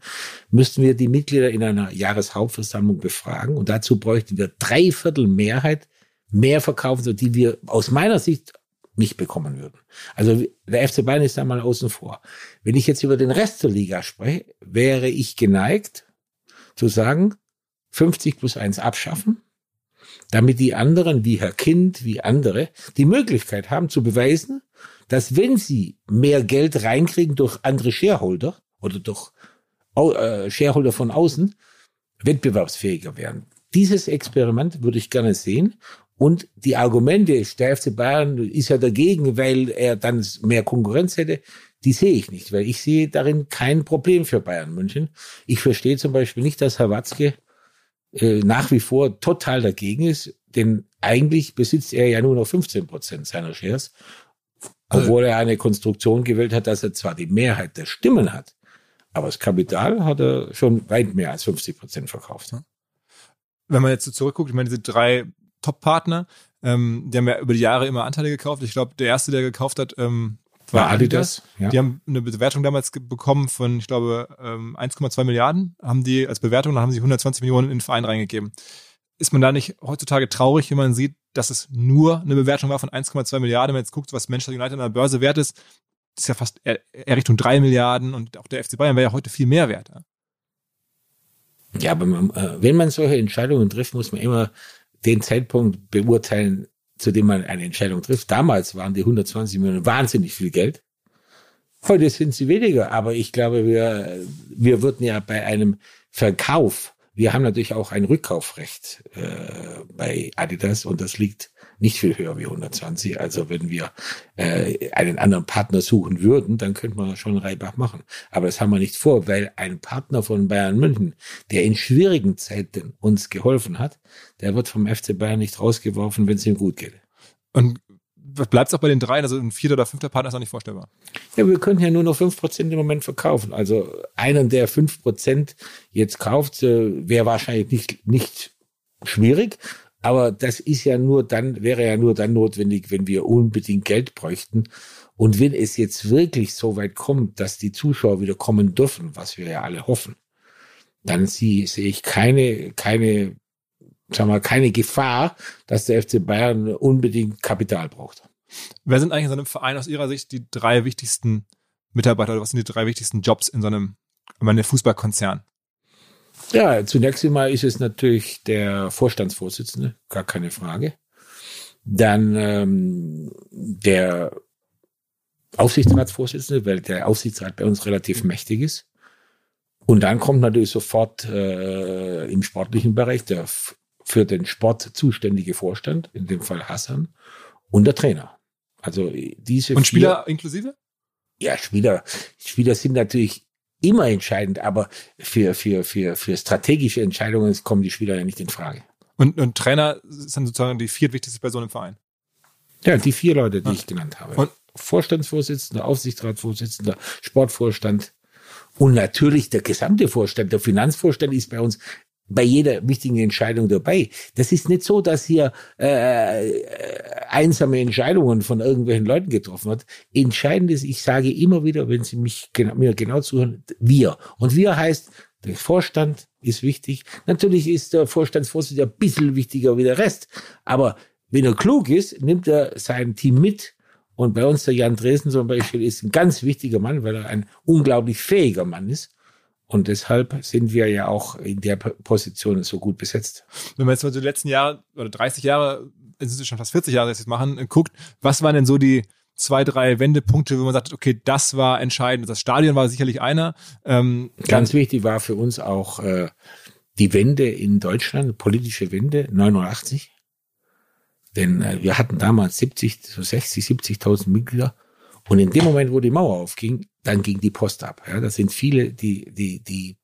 müssten wir die Mitglieder in einer Jahreshauptversammlung befragen. Und dazu bräuchten wir drei Viertel Mehrheit mehr verkaufen, die wir aus meiner Sicht nicht bekommen würden. Also der FC Bayern ist da mal außen vor. Wenn ich jetzt über den Rest der Liga spreche, wäre ich geneigt zu sagen, 50 plus 1 abschaffen, damit die anderen, wie Herr Kind, wie andere, die Möglichkeit haben zu beweisen, dass wenn sie mehr Geld reinkriegen durch andere Shareholder oder durch äh, Shareholder von außen, wettbewerbsfähiger werden. Dieses Experiment würde ich gerne sehen. Und die Argumente, der FC Bayern ist ja dagegen, weil er dann mehr Konkurrenz hätte, die sehe ich nicht, weil ich sehe darin kein Problem für Bayern München. Ich verstehe zum Beispiel nicht, dass Herr Watzke äh, nach wie vor total dagegen ist, denn eigentlich besitzt er ja nur noch 15 Prozent seiner Shares, obwohl er eine Konstruktion gewählt hat, dass er zwar die Mehrheit der Stimmen hat, aber das Kapital hat er schon weit mehr als 50 Prozent verkauft. Wenn man jetzt so zurückguckt, ich meine, diese drei Top-Partner, ähm, die haben ja über die Jahre immer Anteile gekauft. Ich glaube, der erste, der gekauft hat, ähm, war Adidas. ja. Die haben eine Bewertung damals bekommen von, ich glaube, ähm, 1,2 Milliarden, haben die als Bewertung, dann haben sie 120 Millionen in den Verein reingegeben. Ist man da nicht heutzutage traurig, wenn man sieht, dass es nur eine Bewertung war von 1,2 Milliarden? Wenn man jetzt guckt, was Manchester United an der Börse wert ist, ist ja fast eher, Richtung 3 Milliarden und auch der FC Bayern wäre ja heute viel mehr wert. Ja? Ja, aber man, äh, wenn man solche Entscheidungen trifft, muss man immer den Zeitpunkt beurteilen, zu dem man eine Entscheidung trifft. Damals waren die 120 Millionen wahnsinnig viel Geld. Heute sind sie weniger, aber ich glaube, wir, wir würden ja bei einem Verkauf, wir haben natürlich auch ein Rückkaufrecht äh, bei Adidas und das liegt nicht viel höher wie 120. Also wenn wir äh, einen anderen Partner suchen würden, dann könnte man schon Reibach machen. Aber das haben wir nicht vor, weil ein Partner von Bayern München, der in schwierigen Zeiten uns geholfen hat, der wird vom FC Bayern nicht rausgeworfen, wenn es ihm gut geht. Und bleibt es auch bei den dreien, also ein vierter oder fünfter Partner ist auch nicht vorstellbar. Ja, wir können ja nur noch fünf Prozent im Moment verkaufen. Also einen, der fünf Prozent jetzt kauft, äh, wäre wahrscheinlich nicht, nicht schwierig. Aber das ist ja nur dann, wäre ja nur dann notwendig, wenn wir unbedingt Geld bräuchten. Und wenn es jetzt wirklich so weit kommt, dass die Zuschauer wieder kommen dürfen, was wir ja alle hoffen, dann sehe ich keine, keine, sagen wir, keine Gefahr, dass der FC Bayern unbedingt Kapital braucht. Wer sind eigentlich in so einem Verein aus Ihrer Sicht die drei wichtigsten Mitarbeiter oder was sind die drei wichtigsten Jobs in so einem, ich meine, Fußballkonzern? Ja, zunächst einmal ist es natürlich der Vorstandsvorsitzende, gar keine Frage. Dann ähm, der Aufsichtsratsvorsitzende, weil der Aufsichtsrat bei uns relativ mächtig ist. Und dann kommt natürlich sofort äh, im sportlichen Bereich der für den Sport zuständige Vorstand, in dem Fall Hassan, und der Trainer. Also diese Und vier- Spieler inklusive? ja, Spieler, Spieler sind natürlich immer entscheidend, aber für, für, für, für strategische Entscheidungen kommen die Spieler ja nicht in Frage. Und, und Trainer dann sozusagen die viertwichtigste Person im Verein. Ja, die vier Leute, die Ja. ich genannt habe. Und- Vorstandsvorsitzender, Aufsichtsratsvorsitzender, Sportvorstand und natürlich der gesamte Vorstand, der Finanzvorstand ist bei uns bei jeder wichtigen Entscheidung dabei. Das ist nicht so, dass hier äh, äh, einsame Entscheidungen von irgendwelchen Leuten getroffen wird. Entscheidend ist, ich sage immer wieder, wenn Sie mich genau, mir genau zuhören, wir. Und wir heißt, der Vorstand ist wichtig. Natürlich ist der Vorstandsvorsitzende ein bisschen wichtiger wie der Rest. Aber wenn er klug ist, nimmt er sein Team mit. Und bei uns der Jan Dresen zum Beispiel ist ein ganz wichtiger Mann, weil er ein unglaublich fähiger Mann ist. Und deshalb sind wir ja auch in der Position so gut besetzt. Wenn man jetzt mal so die letzten Jahre oder 30 Jahre, es ist schon fast 40 Jahre, dass sie es machen, äh, guckt, was waren denn so die zwei, drei Wendepunkte, wo man sagt, okay, das war entscheidend. Das Stadion war sicherlich einer. Ähm, Ganz wichtig war für uns auch äh, die Wende in Deutschland, politische Wende 89. Denn äh, wir hatten damals 70, so 60, 70.000 Mitglieder. Und in dem Moment, wo die Mauer aufging, dann ging die Post ab. Ja, das sind viele, die, die, die,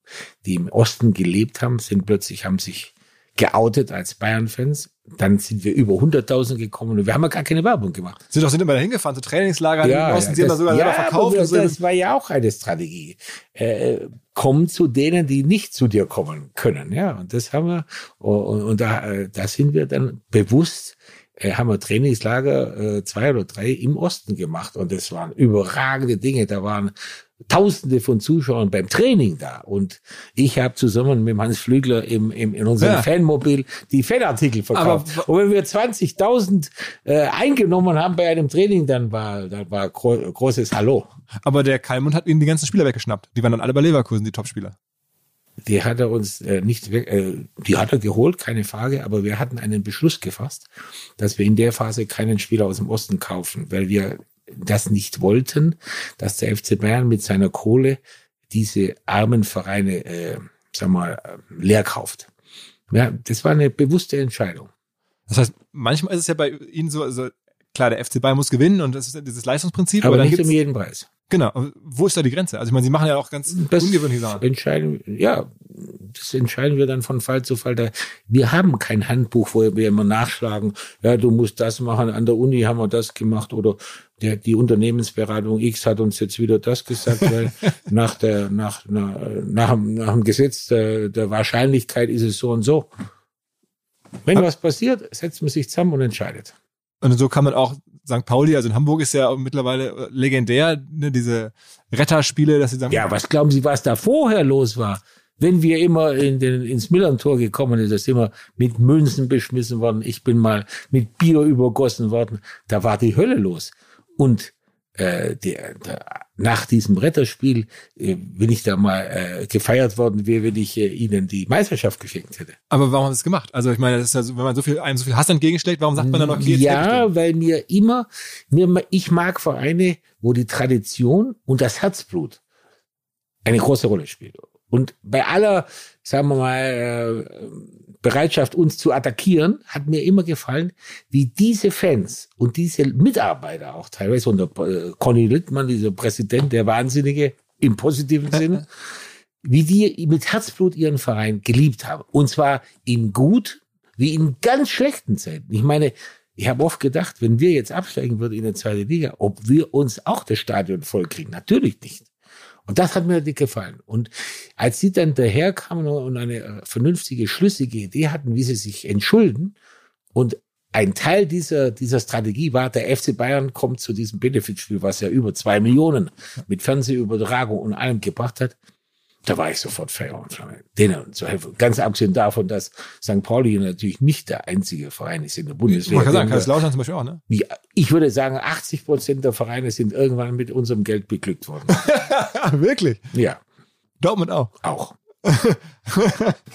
die im Osten gelebt haben, sind plötzlich, haben sich geoutet als Bayern-Fans. Dann sind wir über 100.000 gekommen und wir haben ja gar keine Werbung gemacht. sind doch sind immer da hingefahren, zu Trainingslagern im Osten, sie haben da das- sogar selber verkauft. so. das war ja auch eine Strategie. Äh, komm zu denen, die nicht zu dir kommen können. Ja, und das haben wir, und, und da, äh, da sind wir dann bewusst, äh, haben wir Trainingslager äh, zwei oder drei im Osten gemacht und das waren überragende Dinge. Da waren Tausende von Zuschauern beim Training da und ich habe zusammen mit Hans Flügler im, im, in unserem Ja. Fanmobil die Fanartikel verkauft. Aber- und wenn wir 20.000 äh, eingenommen haben bei einem Training, dann war, dann war gro großes Hallo. Aber der Kalmund hat ihnen die ganzen Spieler weggeschnappt. Die waren dann alle bei Leverkusen, die Topspieler. Die hat er uns äh, nicht weg, äh, die hat er geholt, keine Frage, aber wir hatten einen Beschluss gefasst, dass wir in der Phase keinen Spieler aus dem Osten kaufen, weil wir das nicht wollten, dass der FC Bayern mit seiner Kohle diese armen Vereine, äh, sag mal, äh, leer kauft. Ja, das war eine bewusste Entscheidung. Das heißt, manchmal ist es ja bei ihnen so, also klar, der FC Bayern muss gewinnen und das ist dieses Leistungsprinzip, Aber, aber, dann nicht um jeden Preis. Genau. Wo ist da die Grenze? Also ich meine, sie machen ja auch ganz Das ungewöhnliche Sachen. entscheiden, ja, das entscheiden wir dann von Fall zu Fall. Da, wir haben kein Handbuch, wo wir immer nachschlagen, ja, du musst das machen, an der Uni haben wir das gemacht oder der, die Unternehmensberatung X hat uns jetzt wieder das gesagt, weil nach der, nach, nach, nach, dem- nach dem Gesetz der, der Wahrscheinlichkeit ist es so und so. Wenn was passiert, setzt man sich zusammen und entscheidet. Und so kann man auch St. Pauli, also in Hamburg ist ja mittlerweile legendär, ne, diese Retterspiele, dass sie sagen, Ja, was glauben Sie, was da vorher los war? Wenn wir immer in den, ins Millern-Tor gekommen sind, da sind wir mit Münzen beschmissen worden. Ich bin mal mit Bier übergossen worden. Da war die Hölle los. Und äh, der, der, nach diesem Retterspiel, äh, wenn ich da mal äh, gefeiert worden wäre, wenn ich äh, Ihnen die Meisterschaft geschenkt hätte. aber warum haben sie es gemacht? Also ich meine, das ist ja so, wenn man so viel, einem so viel Hass entgegenschlägt, warum sagt man dann noch, okay, ja, weil mir immer, mir, ich mag Vereine, wo die Tradition und das Herzblut eine große Rolle spielt. Und bei aller, sagen wir mal, äh, Bereitschaft, uns zu attackieren, hat mir immer gefallen, wie diese Fans und diese Mitarbeiter auch teilweise, und der äh, Conny Littmann, dieser Präsident, der Wahnsinnige im positiven Sinn, wie die mit Herzblut ihren Verein geliebt haben. Und zwar in gut wie in ganz schlechten Zeiten. Ich meine, ich habe oft gedacht, wenn wir jetzt absteigen würden in die zweite Liga, ob wir uns auch das Stadion vollkriegen. Natürlich nicht. Und das hat mir nicht gefallen. Und als sie dann daherkamen und eine äh, vernünftige, schlüssige Idee hatten, wie sie sich entschulden, und ein Teil dieser, dieser Strategie war, der FC Bayern kommt zu diesem Benefitspiel, was ja über zwei Millionen mit Fernsehübertragung und allem gebracht hat. Da war ich sofort Feuer und Flamme, denen zu helfen. Ganz abgesehen davon, dass St. Pauli natürlich nicht der einzige Verein ist in der Bundesliga. Man kann sagen, Kaiserslautern zum Beispiel auch, ne? ich würde sagen, 80 Prozent der Vereine sind irgendwann mit unserem Geld beglückt worden. Wirklich? ja, Dortmund auch. auch.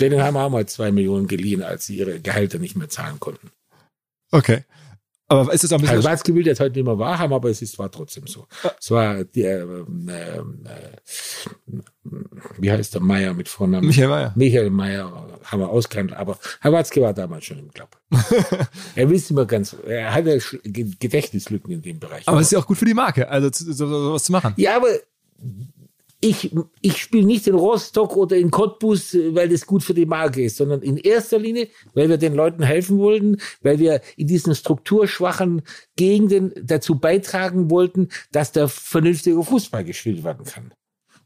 Denen haben wir auch mal zwei Millionen geliehen, als sie ihre Gehälter nicht mehr zahlen konnten. Okay. Aber ist es auch ein bisschen... Also Watzke will das heute nicht mehr wahrhaben, aber es ist, war trotzdem so. Es war der, ähm, ähm, äh, wie heißt der Meier mit Vornamen? Michael Mayer. Michael Meier haben wir ausgehandelt, aber Herr Watzke war damals schon im Club. er wisst immer ganz, er hatte Sch- Ge- Gedächtnislücken in dem Bereich. Aber es ist ja auch gut für die Marke, also sowas zu machen. Ja, aber ich, ich spiele nicht in Rostock oder in Cottbus, weil das gut für die Marke ist, sondern in erster Linie, weil wir den Leuten helfen wollten, weil wir in diesen strukturschwachen Gegenden dazu beitragen wollten, dass da vernünftiger Fußball gespielt werden kann.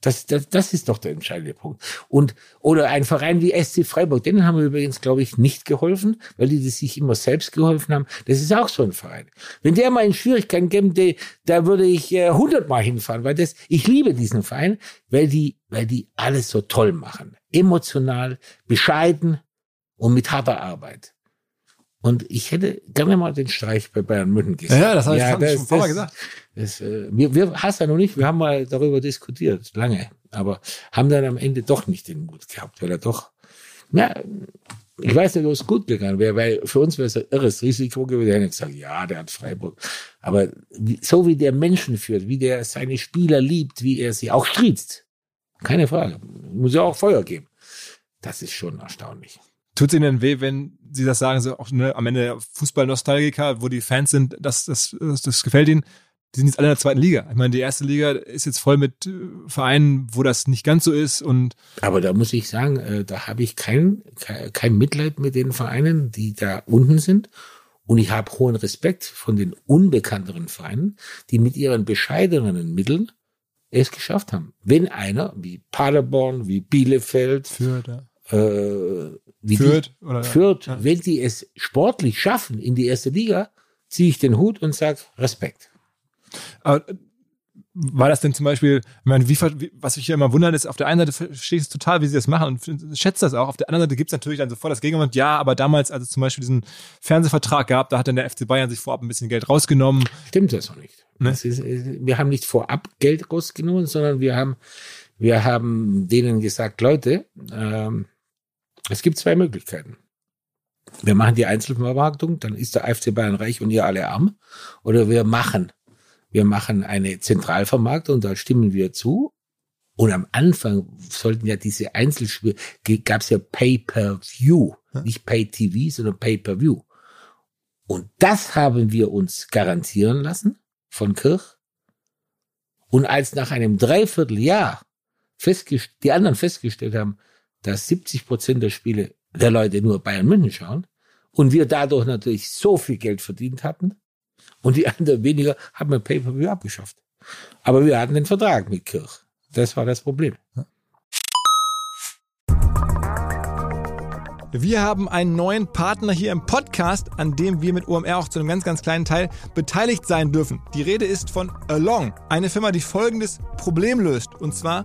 Das, das, das ist doch der entscheidende Punkt. Und, oder ein Verein wie SC Freiburg, denen haben wir übrigens, glaube ich, nicht geholfen, weil die sich immer selbst geholfen haben. Das ist auch so ein Verein. Wenn der mal in Schwierigkeiten gäbe, da würde ich äh, hundertmal hinfahren, weil das, ich liebe diesen Verein, weil die, weil die alles so toll machen. Emotional, bescheiden und mit harter Arbeit. Und ich hätte gerne mal den Streich bei Bayern München gesehen. Ja, das hab ich- das hab ich schon Mal gesagt. Das, äh, wir, wir hast ja noch nicht, wir haben mal darüber diskutiert, lange, aber haben dann am Ende doch nicht den Mut gehabt, weil er doch, ja, ich weiß nicht, ob es gut gegangen wäre, weil für uns wäre es ein irres Risiko gewesen. Wir hätten gesagt, ja, der hat Freiburg. Aber so wie der Menschen führt, wie der seine Spieler liebt, wie er sie auch striezt, keine Frage, muss ja auch Feuer geben. Das ist schon erstaunlich. Tut es Ihnen weh, wenn Sie das sagen, so auch ne, am Ende Fußball-Nostalgiker, wo die Fans sind, das, das, das, das gefällt Ihnen. Die sind jetzt alle in der zweiten Liga. Ich meine, die erste Liga ist jetzt voll mit äh, Vereinen, wo das nicht ganz so ist und Aber da muss ich sagen, äh, da habe ich kein, kein, Mitleid mit den Vereinen, die da unten sind. Und ich habe hohen Respekt von den unbekannteren Vereinen, die mit ihren bescheidenen Mitteln es geschafft haben. Wenn einer wie Paderborn, wie Bielefeld, für da. äh, wie Fürth die, oder Fürth Ja. wenn die es sportlich schaffen in die erste Liga, ziehe ich den Hut und sage Respekt. Aber äh, war das denn zum Beispiel, ich meine, wie, was mich ja immer wundert, ist, auf der einen Seite verstehe ich es total, wie sie das machen und schätze das auch. Auf der anderen Seite gibt es natürlich dann sofort das Gegenargument, ja, aber damals, als es zum Beispiel diesen Fernsehvertrag gab, da hat dann der FC Bayern sich vorab ein bisschen Geld rausgenommen. Stimmt das noch nicht. Ne? Das ist, äh, wir haben nicht vorab Geld rausgenommen, sondern wir haben, wir haben denen gesagt, Leute, ähm, es gibt zwei Möglichkeiten. Wir machen die Einzelvermarktung, dann ist der FC Bayern reich und ihr alle arm. Oder wir machen, wir machen eine Zentralvermarktung, da stimmen wir zu. Und am Anfang sollten ja diese Einzelspiele, gab es ja Pay-per-View, nicht Pay-TV, sondern Pay-per-View. Und das haben wir uns garantieren lassen von Kirch. Und als nach einem Dreivierteljahr die anderen festgestellt haben, dass 70 Prozent der Spiele der Leute nur Bayern München schauen und wir dadurch natürlich so viel Geld verdient hatten und die anderen weniger, haben wir Pay-Per-View abgeschafft. Aber wir hatten den Vertrag mit Kirch. Das war das Problem. Wir haben einen neuen Partner hier im Podcast, an dem wir mit OMR auch zu einem ganz, ganz kleinen Teil beteiligt sein dürfen. Die Rede ist von Along, eine Firma, die folgendes Problem löst. Und zwar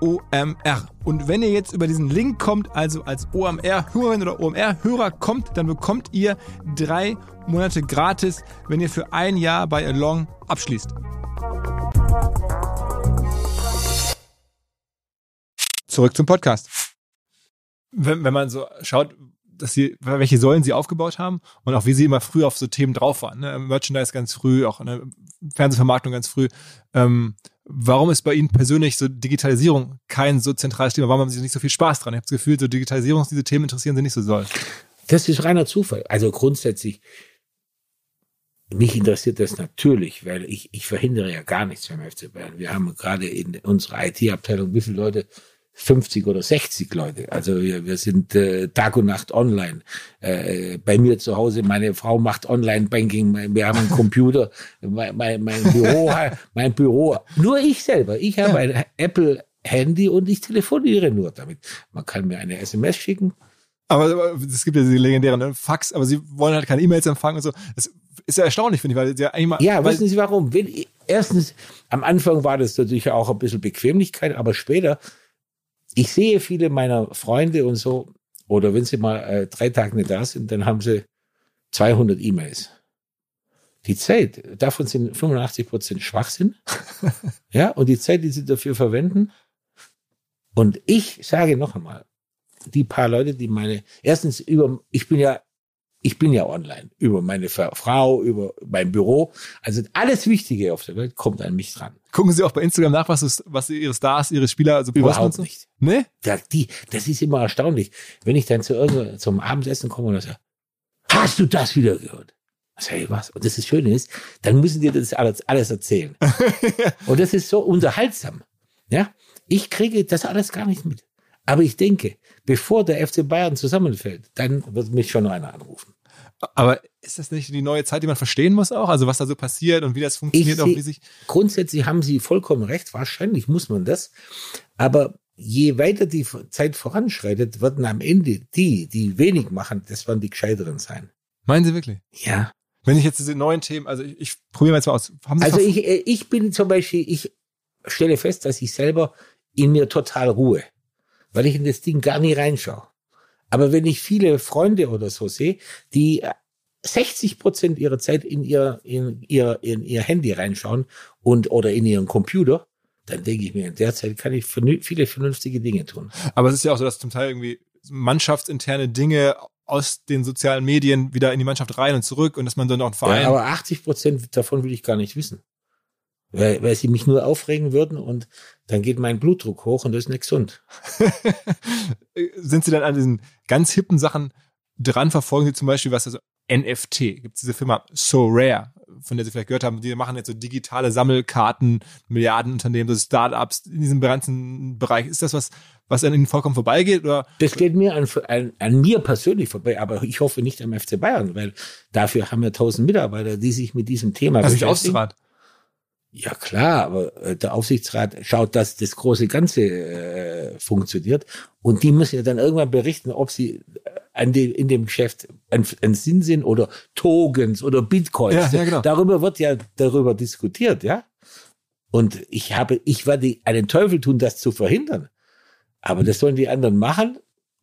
OMR. Und wenn ihr jetzt über diesen Link kommt, also als OMR-Hörerin oder OMR-Hörer kommt, dann bekommt ihr drei Monate gratis, wenn ihr für ein Jahr bei Along abschließt. Zurück zum Podcast. Wenn, wenn man so schaut, dass sie, welche Säulen sie aufgebaut haben und auch wie sie immer früh auf so Themen drauf waren. Ne? Merchandise ganz früh, auch eine Fernsehvermarktung ganz früh. Ähm, warum ist bei Ihnen persönlich so Digitalisierung kein so zentrales Thema? Warum haben Sie nicht so viel Spaß dran? Ich habe das Gefühl, so Digitalisierung, diese Themen interessieren Sie nicht so doll. Das ist reiner Zufall. Also grundsätzlich, mich interessiert das natürlich, weil ich, ich verhindere ja gar nichts beim FC Bayern. Wir haben gerade in unserer IT-Abteilung, wie viele Leute 50 oder 60 Leute. Also wir, wir sind äh, Tag und Nacht online. Äh, bei mir zu Hause, meine Frau macht Online-Banking, wir haben einen Computer, mein, mein, mein Büro, mein Büro, nur ich selber. Ich habe ein Apple Handy und ich telefoniere nur damit. Man kann mir eine SMS schicken. Aber aber es gibt ja diese legendären ne, Fax, aber sie wollen halt keine E-Mails empfangen und so. Das ist ja erstaunlich, finde ich, weil sie ja eigentlich mal, Ja, wissen Sie warum? Wenn, erstens, am Anfang war das natürlich auch ein bisschen Bequemlichkeit, aber später, ich sehe viele meiner Freunde und so, oder wenn sie mal äh, drei Tage nicht da sind, dann haben sie 200 E-Mails. Die Zeit, davon sind 85 Prozent Schwachsinn. ja, und die Zeit, die sie dafür verwenden. Und ich sage noch einmal, die paar Leute, die meine, erstens über, ich bin ja, ich bin ja online, über meine Frau, über mein Büro. Also alles Wichtige auf der Welt kommt an mich dran. gucken Sie auch bei Instagram nach, was, es, was ihre Stars, ihre Spieler also posten Überhaupt so? nicht. Nee? Da, die, das ist immer erstaunlich. Wenn ich dann zu irgendwo, zum Abendessen komme und sage, hast du das wieder gehört? Ich hey, was? Und das, das Schöne ist, dann müssen die das alles, alles erzählen. und das ist so unterhaltsam. Ja, ich kriege das alles gar nicht mit. Aber ich denke, bevor der FC Bayern zusammenfällt, dann wird mich schon noch einer anrufen. Aber ist das nicht die neue Zeit, die man verstehen muss auch? Also was da so passiert und wie das funktioniert, Ich auch wie sich. Grundsätzlich haben Sie vollkommen recht. Wahrscheinlich muss man das. Aber je weiter die Zeit voranschreitet, werden am Ende die, die wenig machen, das werden die Gescheiteren sein. Meinen Sie wirklich? Ja. Wenn ich jetzt diese neuen Themen, also ich, ich probiere mal jetzt mal aus. Also ich, äh, ich bin zum Beispiel, ich stelle fest, dass ich selber in mir total ruhe, weil ich in das Ding gar nie reinschaue. Aber wenn ich viele Freunde oder so sehe, die äh, 60 Prozent ihrer Zeit in ihr, in ihr, in ihr Handy reinschauen und, oder in ihren Computer, dann denke ich mir, in der Zeit kann ich viele vernünftige Dinge tun. Aber es ist ja auch so, dass zum Teil irgendwie mannschaftsinterne Dinge aus den sozialen Medien wieder in die Mannschaft rein und zurück und dass man dann auch einen Verein. Ja, aber 80 Prozent davon will ich gar nicht wissen. Weil, weil sie mich nur aufregen würden und dann geht mein Blutdruck hoch und das ist nicht gesund. Sind Sie dann an diesen ganz hippen Sachen dran? Verfolgen Sie zum Beispiel, was also NFT, gibt es diese Firma So Rare, von der Sie vielleicht gehört haben, die machen jetzt so digitale Sammelkarten, Milliardenunternehmen, so Startups in diesem ganzen Bereich. Ist das was, was an Ihnen vollkommen vorbeigeht? Oder? Das geht mir an, an, an mir persönlich vorbei, aber ich hoffe nicht am FC Bayern, weil dafür haben wir tausend Mitarbeiter, die sich mit diesem Thema Also beschäftigen. Aufsichtsrat. Ja klar, aber äh, der Aufsichtsrat schaut, dass das große Ganze äh, funktioniert und die müssen ja dann irgendwann berichten, ob sie äh, an dem, in dem Geschäft ein, ein Sinn sind oder Tokens oder Bitcoins. Ja, ja, genau. Darüber wird ja darüber diskutiert, ja. Und ich habe, ich werde einen Teufel tun, das zu verhindern. Aber das sollen die anderen machen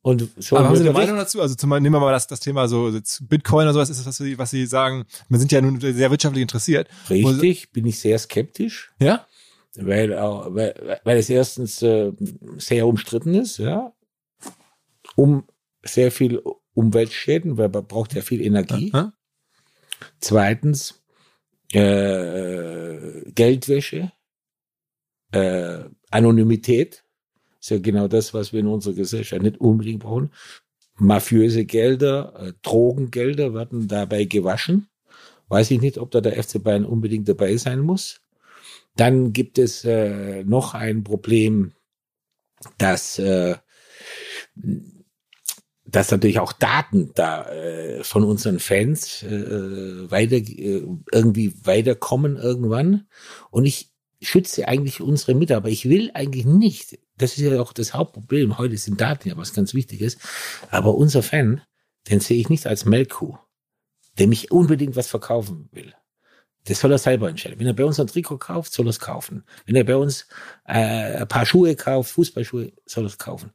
und sollen Aber haben Sie eine Meinung dazu? Also zum, nehmen wir mal das, das Thema so Bitcoin oder sowas, ist das, was Sie, was Sie sagen? Wir sind ja nun sehr wirtschaftlich interessiert. Richtig, bin ich sehr skeptisch. Ja? weil, auch, weil, weil es erstens äh, sehr umstritten ist, ja, um sehr viel Umweltschäden, weil man braucht ja viel Energie. Aha. Zweitens äh, Geldwäsche, äh, Anonymität, ist ja genau das, was wir in unserer Gesellschaft nicht unbedingt brauchen. Mafiöse Gelder, äh, Drogengelder werden dabei gewaschen. Weiß ich nicht, ob da der FC Bayern unbedingt dabei sein muss. Dann gibt es äh, noch ein Problem, dass, äh, dass natürlich auch Daten da äh, von unseren Fans äh, weiter äh, irgendwie weiterkommen irgendwann. Und ich schütze eigentlich unsere Mitarbeiter. Ich will eigentlich nicht. Das ist ja auch das Hauptproblem. Heute sind Daten ja was ganz Wichtiges. Aber unser Fan, den sehe ich nicht als Melkkuh, der mich unbedingt was verkaufen will. Das soll er selber entscheiden. Wenn er bei uns ein Trikot kauft, soll er es kaufen. Wenn er bei uns äh, ein paar Schuhe kauft, Fußballschuhe, soll er es kaufen.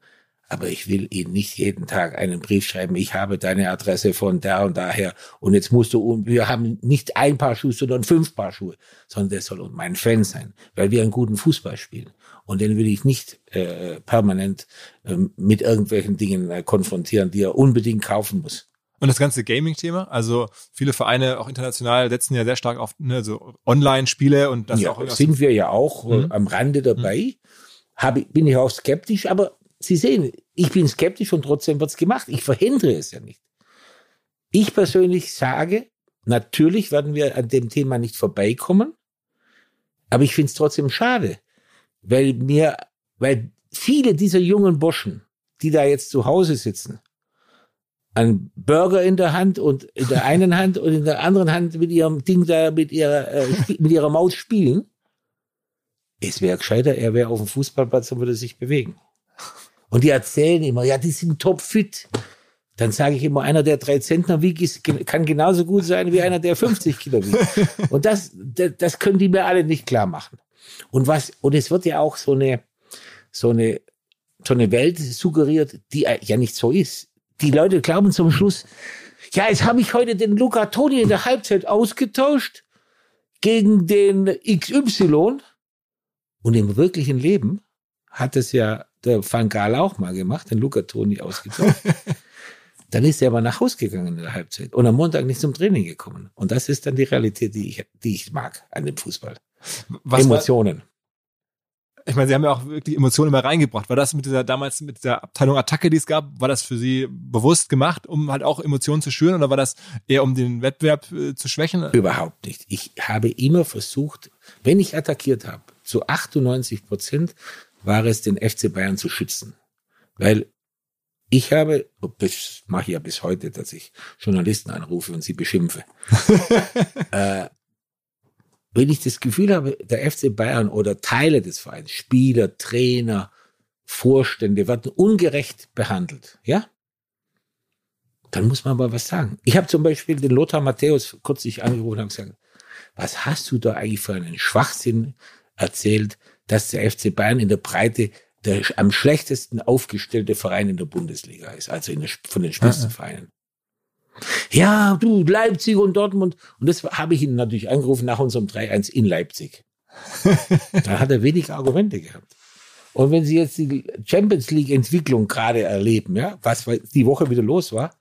Aber ich will ihm nicht jeden Tag einen Brief schreiben, ich habe deine Adresse von da und daher und jetzt musst du, und wir haben nicht ein Paar Schuhe, sondern fünf Paar Schuhe, sondern der soll mein Fan sein, weil wir einen guten Fußball spielen. Und den will ich nicht äh, permanent ähm, mit irgendwelchen Dingen äh, konfrontieren, die er unbedingt kaufen muss. Und das ganze Gaming-Thema, also viele Vereine, auch international, setzen ja sehr stark auf ne, so Online-Spiele und das ja, auch sind wir ja auch äh, Mhm. am Rande dabei. Habe, bin ich auch skeptisch, aber Sie sehen, ich bin skeptisch und trotzdem wird's gemacht. Ich verhindere es ja nicht. Ich persönlich sage, natürlich werden wir an dem Thema nicht vorbeikommen, aber ich finde es trotzdem schade, weil mir, weil viele dieser jungen Burschen, die da jetzt zu Hause sitzen, einen Burger in der Hand und in der einen Hand und in der anderen Hand mit ihrem Ding da mit ihrer äh, mit ihrer Maus spielen. Es wäre gescheiter, er wäre auf dem Fußballplatz und würde sich bewegen. Und die erzählen immer, ja, die sind topfit. Dann sage ich immer, einer, der drei Zentner wiegt, kann genauso gut sein wie einer, der 50 Kilo wiegt. Und das, das können die mir alle nicht klar machen. Und was, und es wird ja auch so eine, so eine, so eine Welt suggeriert, die ja nicht so ist. Die Leute glauben zum Schluss, ja, jetzt habe ich heute den Luca Toni in der Halbzeit ausgetauscht gegen den XY. Und im wirklichen Leben hat es ja der Van Gaal auch mal gemacht, den Luca Toni ausgetauscht. dann ist er aber nach Hause gegangen in der Halbzeit und am Montag nicht zum Training gekommen. Und das ist dann die Realität, die ich, die ich mag an dem Fußball. Was war, Emotionen. ich meine, Sie haben ja auch wirklich Emotionen immer reingebracht. War das mit dieser damals mit dieser Abteilung Attacke, die es gab, war das für Sie bewusst gemacht, um halt auch Emotionen zu schüren oder war das eher um den Wettbewerb äh, zu schwächen? Überhaupt nicht. Ich habe immer versucht, wenn ich attackiert habe, zu 98 Prozent war es, den FC Bayern zu schützen. Weil ich habe, das mache ich ja bis heute, dass ich Journalisten anrufe und sie beschimpfe. äh, wenn ich das Gefühl habe, der FC Bayern oder Teile des Vereins, Spieler, Trainer, Vorstände werden ungerecht behandelt, ja? Dann muss man mal was sagen. Ich habe zum Beispiel den Lothar Matthäus kürzlich angerufen und gesagt, was hast du da eigentlich für einen Schwachsinn erzählt, dass der FC Bayern in der Breite der am schlechtesten aufgestellte Verein in der Bundesliga ist, also der, von den Spitzenvereinen. Ja, du, Leipzig und Dortmund. Und das habe ich ihn natürlich angerufen nach unserem 3-1 in Leipzig. da hat er wenig Argumente gehabt. Und wenn Sie jetzt die Champions League Entwicklung gerade erleben, ja, was die Woche wieder los war,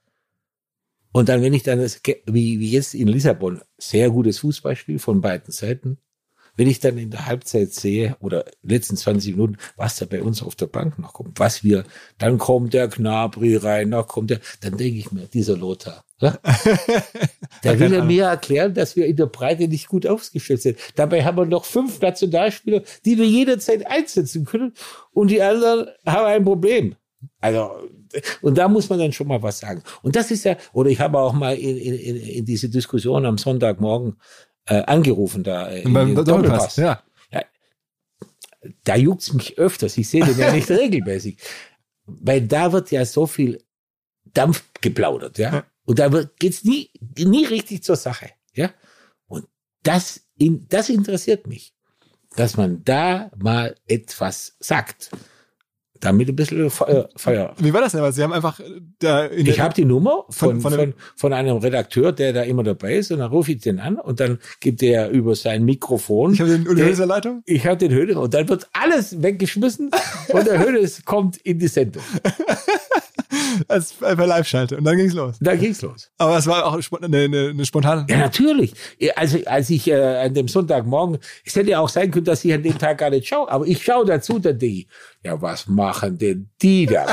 und dann, wenn ich dann das, wie, wie jetzt in Lissabon, sehr gutes Fußballspiel von beiden Seiten, wenn ich dann in der Halbzeit sehe oder letzten 20 Minuten, was da bei uns auf der Bank noch kommt, was wir, dann kommt der Knabri rein, dann kommt der, dann denke ich mir, dieser Lothar. Ja? Da will er mir erklären, dass wir in der Breite nicht gut aufgestellt sind. Dabei haben wir noch fünf Nationalspieler, die wir jederzeit einsetzen können und die anderen haben ein Problem. Also, und da muss man dann schon mal was sagen. Und das ist ja, oder ich habe auch mal in, in, in diese Diskussion am Sonntagmorgen äh, angerufen da. Äh, in Beim den Doppelpass, ja. da juckt's mich öfters. Ich sehe den ja nicht regelmäßig. Weil da wird ja so viel Dampf geplaudert, ja. Ja. Und da wird, geht's nie, nie richtig zur Sache, ja. Und das, in, das interessiert mich. Dass man da mal etwas sagt. Damit ein bisschen Feuer, Feuer Wie war das denn? Sie haben einfach äh, da in ich habe die Nummer von, Von- von, von einem Redakteur, der da immer dabei ist, und dann rufe ich den an und dann gibt er über sein Mikrofon. ich habe den der Leitung. ich habe den Höhner und dann wird alles weggeschmissen und der Höhnes kommt in die Sendung. als per Live-Schalte. Und dann ging's los. Da ging's los. Aber es war auch eine, eine, eine spontane. Ja, natürlich. Also, als ich äh, an dem Sonntagmorgen, es hätte ja auch sein können, dass ich an dem Tag gar nicht schaue, aber ich schaue dazu, dann denke ich, ja, was machen denn die da?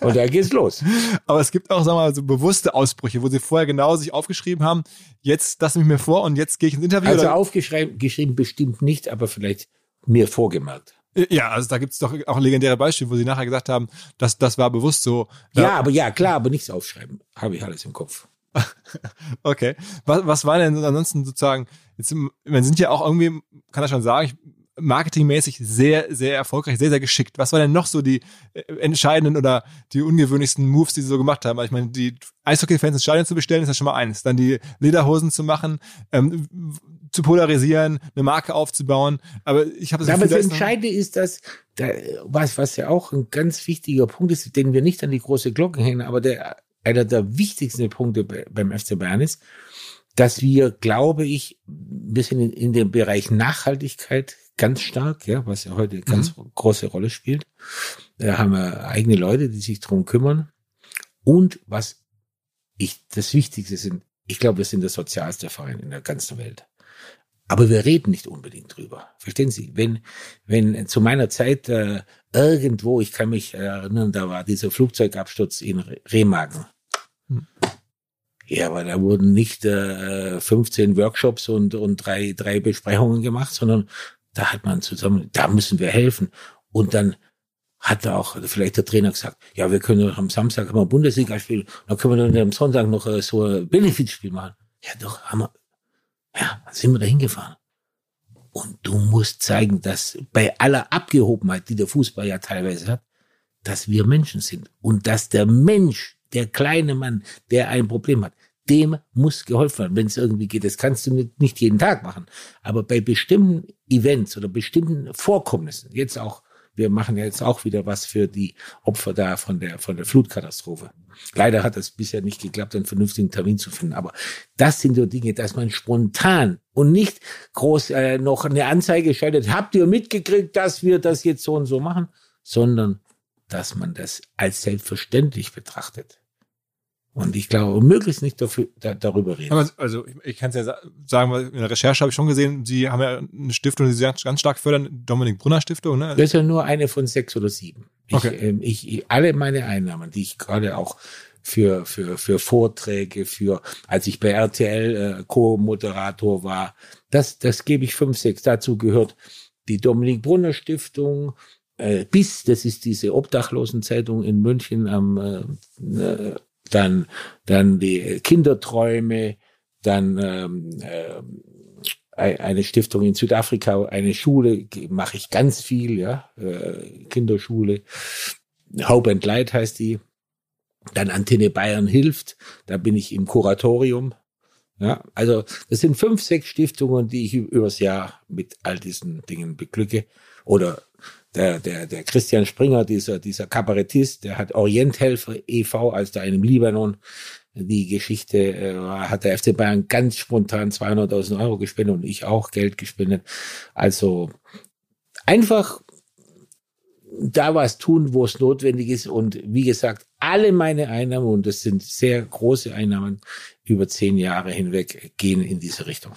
Und da geht's los. Aber es gibt auch, sagen wir mal, so bewusste Ausbrüche, wo sie vorher genau sich aufgeschrieben haben, jetzt lasse ich mir vor und jetzt gehe ich ins Interview. Also aufgeschrieben geschrieben bestimmt nicht, aber vielleicht mir vorgemerkt. Ja, also da gibt's doch auch legendäre Beispiele, wo sie nachher gesagt haben, dass das war bewusst so. Ja, aber ja, klar, aber nichts aufschreiben. Habe ich alles im Kopf. Okay. Was, was war denn ansonsten sozusagen, jetzt, man sind ja auch irgendwie, kann ich schon sagen, ich, marketingmäßig sehr, sehr erfolgreich, sehr, sehr geschickt. Was war denn noch so die äh, entscheidenden oder die ungewöhnlichsten Moves, die sie so gemacht haben? Weil Ich meine, die Eishockey-Fans ins Stadion zu bestellen, ist ja schon mal eins. Dann die Lederhosen zu machen, ähm, zu polarisieren, eine Marke aufzubauen. Aber ich habe das Aber Gefühl, da das Entscheidende ist, dass, da, was, was ja auch ein ganz wichtiger Punkt ist, den wir nicht an die große Glocke hängen, aber der, einer der wichtigsten Punkte bei- beim FC Bayern ist, dass wir, glaube ich, ein bisschen in, in dem Bereich Nachhaltigkeit ganz stark, ja, was ja heute eine ganz große Rolle spielt. Da haben wir eigene Leute, die sich drum kümmern. Und was ich, das Wichtigste sind, ich glaube, wir sind der sozialste Verein in der ganzen Welt. Aber wir reden nicht unbedingt drüber. Verstehen Sie? Wenn, wenn zu meiner Zeit äh, irgendwo, ich kann mich erinnern, da war dieser Flugzeugabsturz in Re- Remagen. Ja, aber da wurden nicht äh, 15 Workshops und, und drei, drei Besprechungen gemacht, sondern da hat man zusammen, da müssen wir helfen. Und dann hat auch vielleicht der Trainer gesagt, ja, wir können doch am Samstag immer Bundesliga spielen, dann können wir dann am Sonntag noch äh, so ein Benefitspiel machen. Ja, doch, haben wir. Ja, dann sind wir da hingefahren. Und du musst zeigen, dass bei aller Abgehobenheit, die der Fußball ja teilweise hat, dass wir Menschen sind und dass der Mensch, der kleine Mann, der ein Problem hat, dem muss geholfen werden, wenn es irgendwie geht. Das kannst du nicht, jeden Tag machen. Aber bei bestimmten Events oder bestimmten Vorkommnissen, jetzt auch, wir machen ja jetzt auch wieder was für die Opfer da von der, von der Flutkatastrophe. Leider hat es bisher nicht geklappt, einen vernünftigen Termin zu finden. Aber das sind so Dinge, dass man spontan und nicht groß äh, noch eine Anzeige schaltet, habt ihr mitgekriegt, dass wir das jetzt so und so machen, sondern dass man das als selbstverständlich betrachtet. Und ich glaube, möglichst nicht dafür, da, darüber reden. Aber, also ich, ich kann es ja sa- sagen, weil in der Recherche habe ich schon gesehen, Sie haben ja eine Stiftung, die Sie ganz, stark fördern, Dominik Brunner Stiftung, ne? Das ist ja nur eine von sechs oder sieben. Ich, Okay. ähm, ich, ich, alle meine Einnahmen, die ich gerade auch für, für, für Vorträge, für, als ich bei RTL äh, Co-Moderator war, das, das gebe ich fünf, sechs. Dazu gehört die Dominik Brunner Stiftung, äh, bis, das ist diese Obdachlosenzeitung in München am, äh, äh, dann, dann die Kinderträume, dann ähm, ei- eine Stiftung in Südafrika, eine Schule, mache ich ganz viel, ja, äh, Kinderschule. Hope and Light heißt die. Dann Antenne Bayern hilft, da bin ich im Kuratorium. Ja, also das sind fünf, sechs Stiftungen, die ich übers Jahr mit all diesen Dingen beglücke. Oder der, der, der Christian Springer, dieser, dieser Kabarettist, der hat Orienthelfer e.V., als da im Libanon die Geschichte äh, hat der FC Bayern ganz spontan 200.000 Euro gespendet und ich auch Geld gespendet. Also einfach da was tun, wo es notwendig ist. Und wie gesagt, alle meine Einnahmen, und das sind sehr große Einnahmen, über zehn Jahre hinweg gehen in diese Richtung.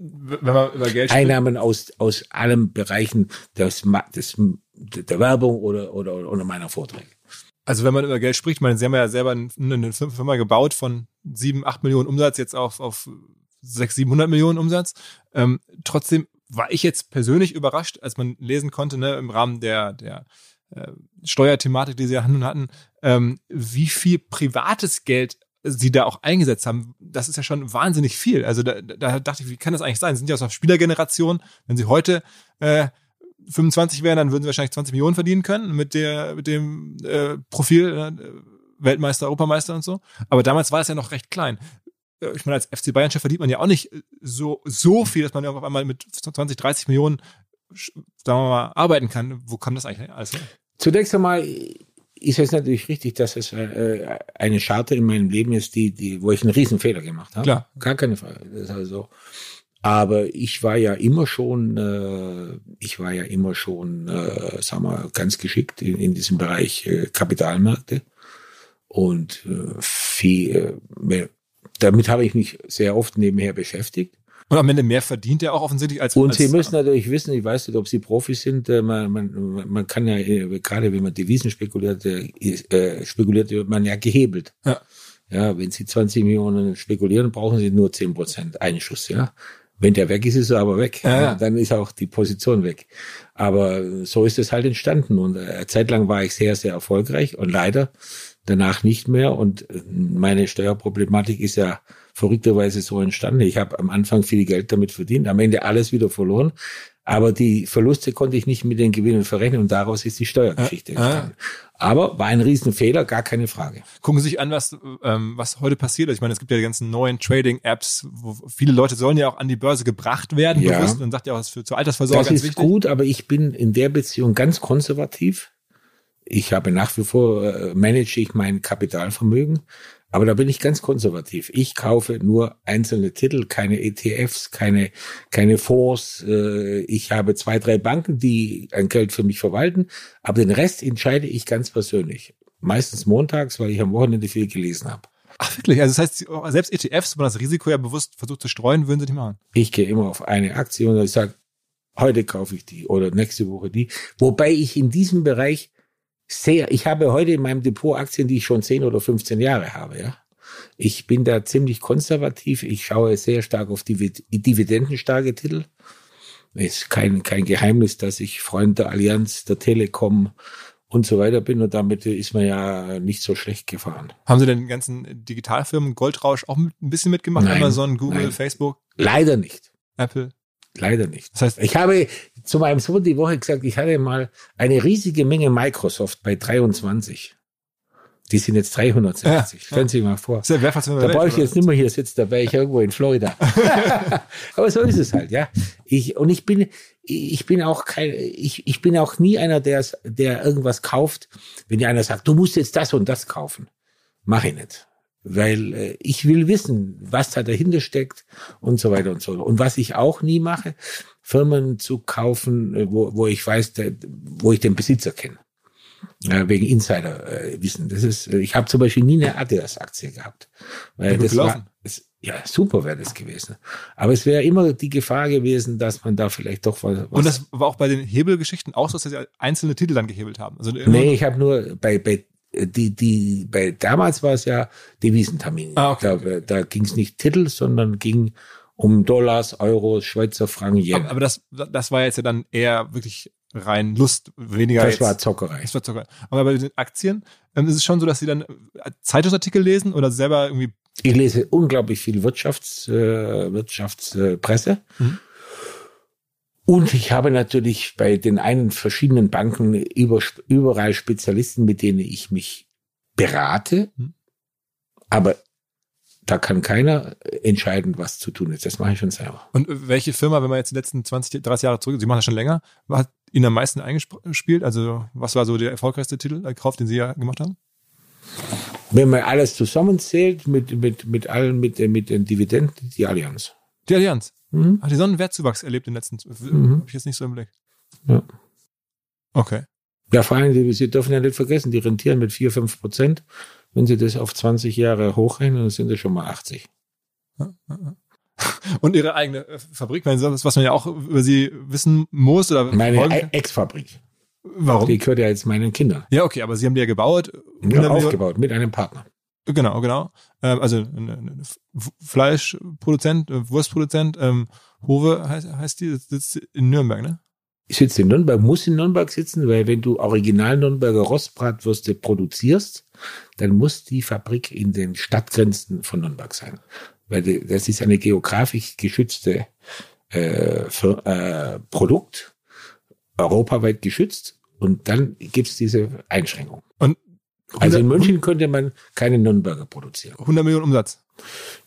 Wenn man über Geld spricht. Einnahmen aus, aus allen Bereichen des, des, der Werbung oder, oder, oder meiner Vorträge. Also wenn man über Geld spricht, ich meine, Sie haben ja selber eine Firma gebaut von sieben, acht Millionen Umsatz jetzt auf, auf sechs, 700 Millionen Umsatz. Ähm, trotzdem war ich jetzt persönlich überrascht, als man lesen konnte, ne, im Rahmen der, der äh, Steuerthematik, die Sie ja hatten, ähm, wie viel privates Geld Sie da auch eingesetzt haben. Das ist ja schon wahnsinnig viel. Also da, da dachte ich, wie kann das eigentlich sein? Sie sind ja aus der Spielergeneration. Wenn Sie heute äh, 25 wären, dann würden sie wahrscheinlich 20 Millionen verdienen können mit der mit dem äh, Profil äh, Weltmeister, Europameister und so. Aber damals war es ja noch recht klein. Äh, Ich meine, als FC Bayern-Chef verdient man ja auch nicht so so viel, dass man ja auf einmal mit 20, 30 Millionen, sagen wir mal, arbeiten kann. Wo kam das eigentlich alles her? Zunächst einmal ist es natürlich richtig, dass es äh, eine Scharte in meinem Leben ist, die, die, wo ich einen Riesenfehler gemacht habe. Klar. Gar keine Frage. Das ist also, aber ich war ja immer schon, äh, ich war ja immer schon, äh, sagen wir, ganz geschickt in, in diesem Bereich äh, Kapitalmärkte. Und äh, viel, äh, damit habe ich mich sehr oft nebenher beschäftigt. Und am Ende mehr verdient er auch offensichtlich als Und als, Sie müssen natürlich wissen, ich weiß nicht, ob Sie Profis sind, äh, man, man, man kann ja, äh, gerade wenn man Devisen spekuliert, äh, äh, spekuliert wird man ja gehebelt. Ja. Ja, wenn Sie 20 Millionen spekulieren, brauchen Sie nur 10 Prozent Einschuss, ja. Wenn der weg ist, ist er aber weg. Ja, ja. Dann ist auch die Position weg. Aber so ist es halt entstanden. Und eine Zeit lang war ich sehr, sehr erfolgreich und leider danach nicht mehr. Und meine Steuerproblematik ist ja verrückterweise so entstanden. Ich habe am Anfang viel Geld damit verdient, am Ende alles wieder verloren. Aber die Verluste konnte ich nicht mit den Gewinnen verrechnen und daraus ist die Steuergeschichte entstanden. Aber war ein Riesenfehler, gar keine Frage. gucken Sie sich an, was, ähm, was heute passiert. Ich meine, es gibt ja die ganzen neuen Trading-Apps, wo viele Leute sollen ja auch an die Börse gebracht werden, Ja. bewusst. Man sagt ja auch, das ist für zur Altersvorsorge Das ist wichtig. gut, aber ich bin in der Beziehung ganz konservativ. Ich habe nach wie vor, äh, manage ich mein Kapitalvermögen, aber da bin ich ganz konservativ. Ich kaufe nur einzelne Titel, keine ETFs, keine, keine Fonds. Äh, ich habe zwei, drei Banken, die ein Geld für mich verwalten, aber den Rest entscheide ich ganz persönlich. Meistens montags, weil ich am Wochenende viel gelesen habe. Ach, wirklich? Also das heißt, selbst ETFs, wo man das Risiko ja bewusst versucht zu streuen, würden Sie nicht machen. Ich gehe immer auf eine Aktie und ich sage, heute kaufe ich die oder nächste Woche die. Wobei ich in diesem Bereich sehr, ich habe heute in meinem Depot Aktien, die ich schon 10 oder 15 Jahre habe, ja. Ich bin da ziemlich konservativ. Ich schaue sehr stark auf Divid dividendenstarke Titel. Ist kein, kein Geheimnis, dass ich Freund der Allianz, der Telekom und so weiter bin und damit ist man ja nicht so schlecht gefahren. Haben Sie denn den ganzen Digitalfirmen Goldrausch auch ein bisschen mitgemacht? Nein, Amazon, Google, nein. Facebook, Leider nicht. Apple? Leider nicht. Das heißt, Ich habe zu meinem Sohn die Woche gesagt, ich hatte mal eine riesige Menge Microsoft bei 23. Die sind jetzt 360. Ja, Stellen Sie sich mal vor. ja Wertfahrt Da brauche ich jetzt nicht mehr hier sitzen, da wäre ich irgendwo in Florida. Aber so ist es halt, ja. Ich, und ich bin, ich bin auch kein, ich, ich bin auch nie einer, der, der irgendwas kauft, wenn dir einer sagt, du musst jetzt das und das kaufen. Mach ich nicht. Weil äh, ich will wissen, was da dahinter steckt und so weiter und so. Und was ich auch nie mache, Firmen zu kaufen, äh, wo, wo ich weiß, der, wo ich den Besitzer kenne. Ja, wegen Insiderwissen. Das ist, äh, ich habe zum Beispiel nie eine Adidas-Aktie gehabt. Weil das gelaufen. war, es, ja, super wäre das gewesen. Aber es wäre immer die Gefahr gewesen, dass man da vielleicht doch was. und das war auch bei den Hebelgeschichten auch so, dass Sie einzelne Titel dann gehebelt haben. Also nee, ich habe nur bei, bei die, die, bei damals war es ja Devisentermin. Ah, okay, da da ging es nicht Titel, sondern ging um Dollars, Euros, Schweizer Franken, Yen. aber, aber das, das war jetzt ja dann eher wirklich rein Lust, weniger das jetzt. war Zockerei. das war Zucker. Aber bei den Aktien ähm, ist es schon so, dass Sie dann äh, Zeitungsartikel lesen oder selber irgendwie Ich lese unglaublich viel Wirtschafts, äh, Wirtschaftspresse. Äh, Presse. Mhm. Und ich habe natürlich bei den einen verschiedenen Banken über, überall Spezialisten, mit denen ich mich berate. Mhm. Aber da kann keiner entscheiden, was zu tun ist. Das mache ich schon selber. Und welche Firma, wenn man jetzt die letzten 20, 30 Jahre zurück, Sie machen das schon länger, hat Ihnen am meisten eingespielt? Also was war so der erfolgreichste Titel, der Kauf, den Sie ja gemacht haben? Wenn man alles zusammenzählt, mit, mit, mit allen, mit, mit den Dividenden, die Allianz. Die Allianz. Mhm. Hat die so einen Wertzuwachs erlebt in den letzten, Mhm. hab ich jetzt nicht so im Blick. Ja. Okay. Ja, vor allem, Sie- Sie dürfen ja nicht vergessen, die rentieren mit 4, 5 Prozent. Wenn Sie das auf 20 Jahre hochrechnen, dann sind das schon mal 80. Und ihre eigene äh, Fabrik, was man ja auch über sie wissen muss oder Meine. Ex-Fabrik. Warum? Die gehört ja jetzt meinen Kindern. Ja, okay, aber sie haben die ja gebaut. Ja, 100 Millionen- aufgebaut mit einem Partner. Genau, genau. Ähm, also ein, Fleischproduzent, äh, Wurstproduzent, ähm, Hove heißt, heißt die, sitzt in Nürnberg, ne? Ich sitze in Nürnberg, muss in Nürnberg sitzen, weil wenn du original Nürnberger Rostbratwürste produzierst, dann muss die Fabrik in den Stadtgrenzen von Nürnberg sein. Weil das ist eine geografisch geschützte äh, für, äh, Produkt, europaweit geschützt. Und dann gibt's diese Einschränkung. Und Also in 100 München könnte man keine Nürnberger produzieren. 100 Millionen Umsatz.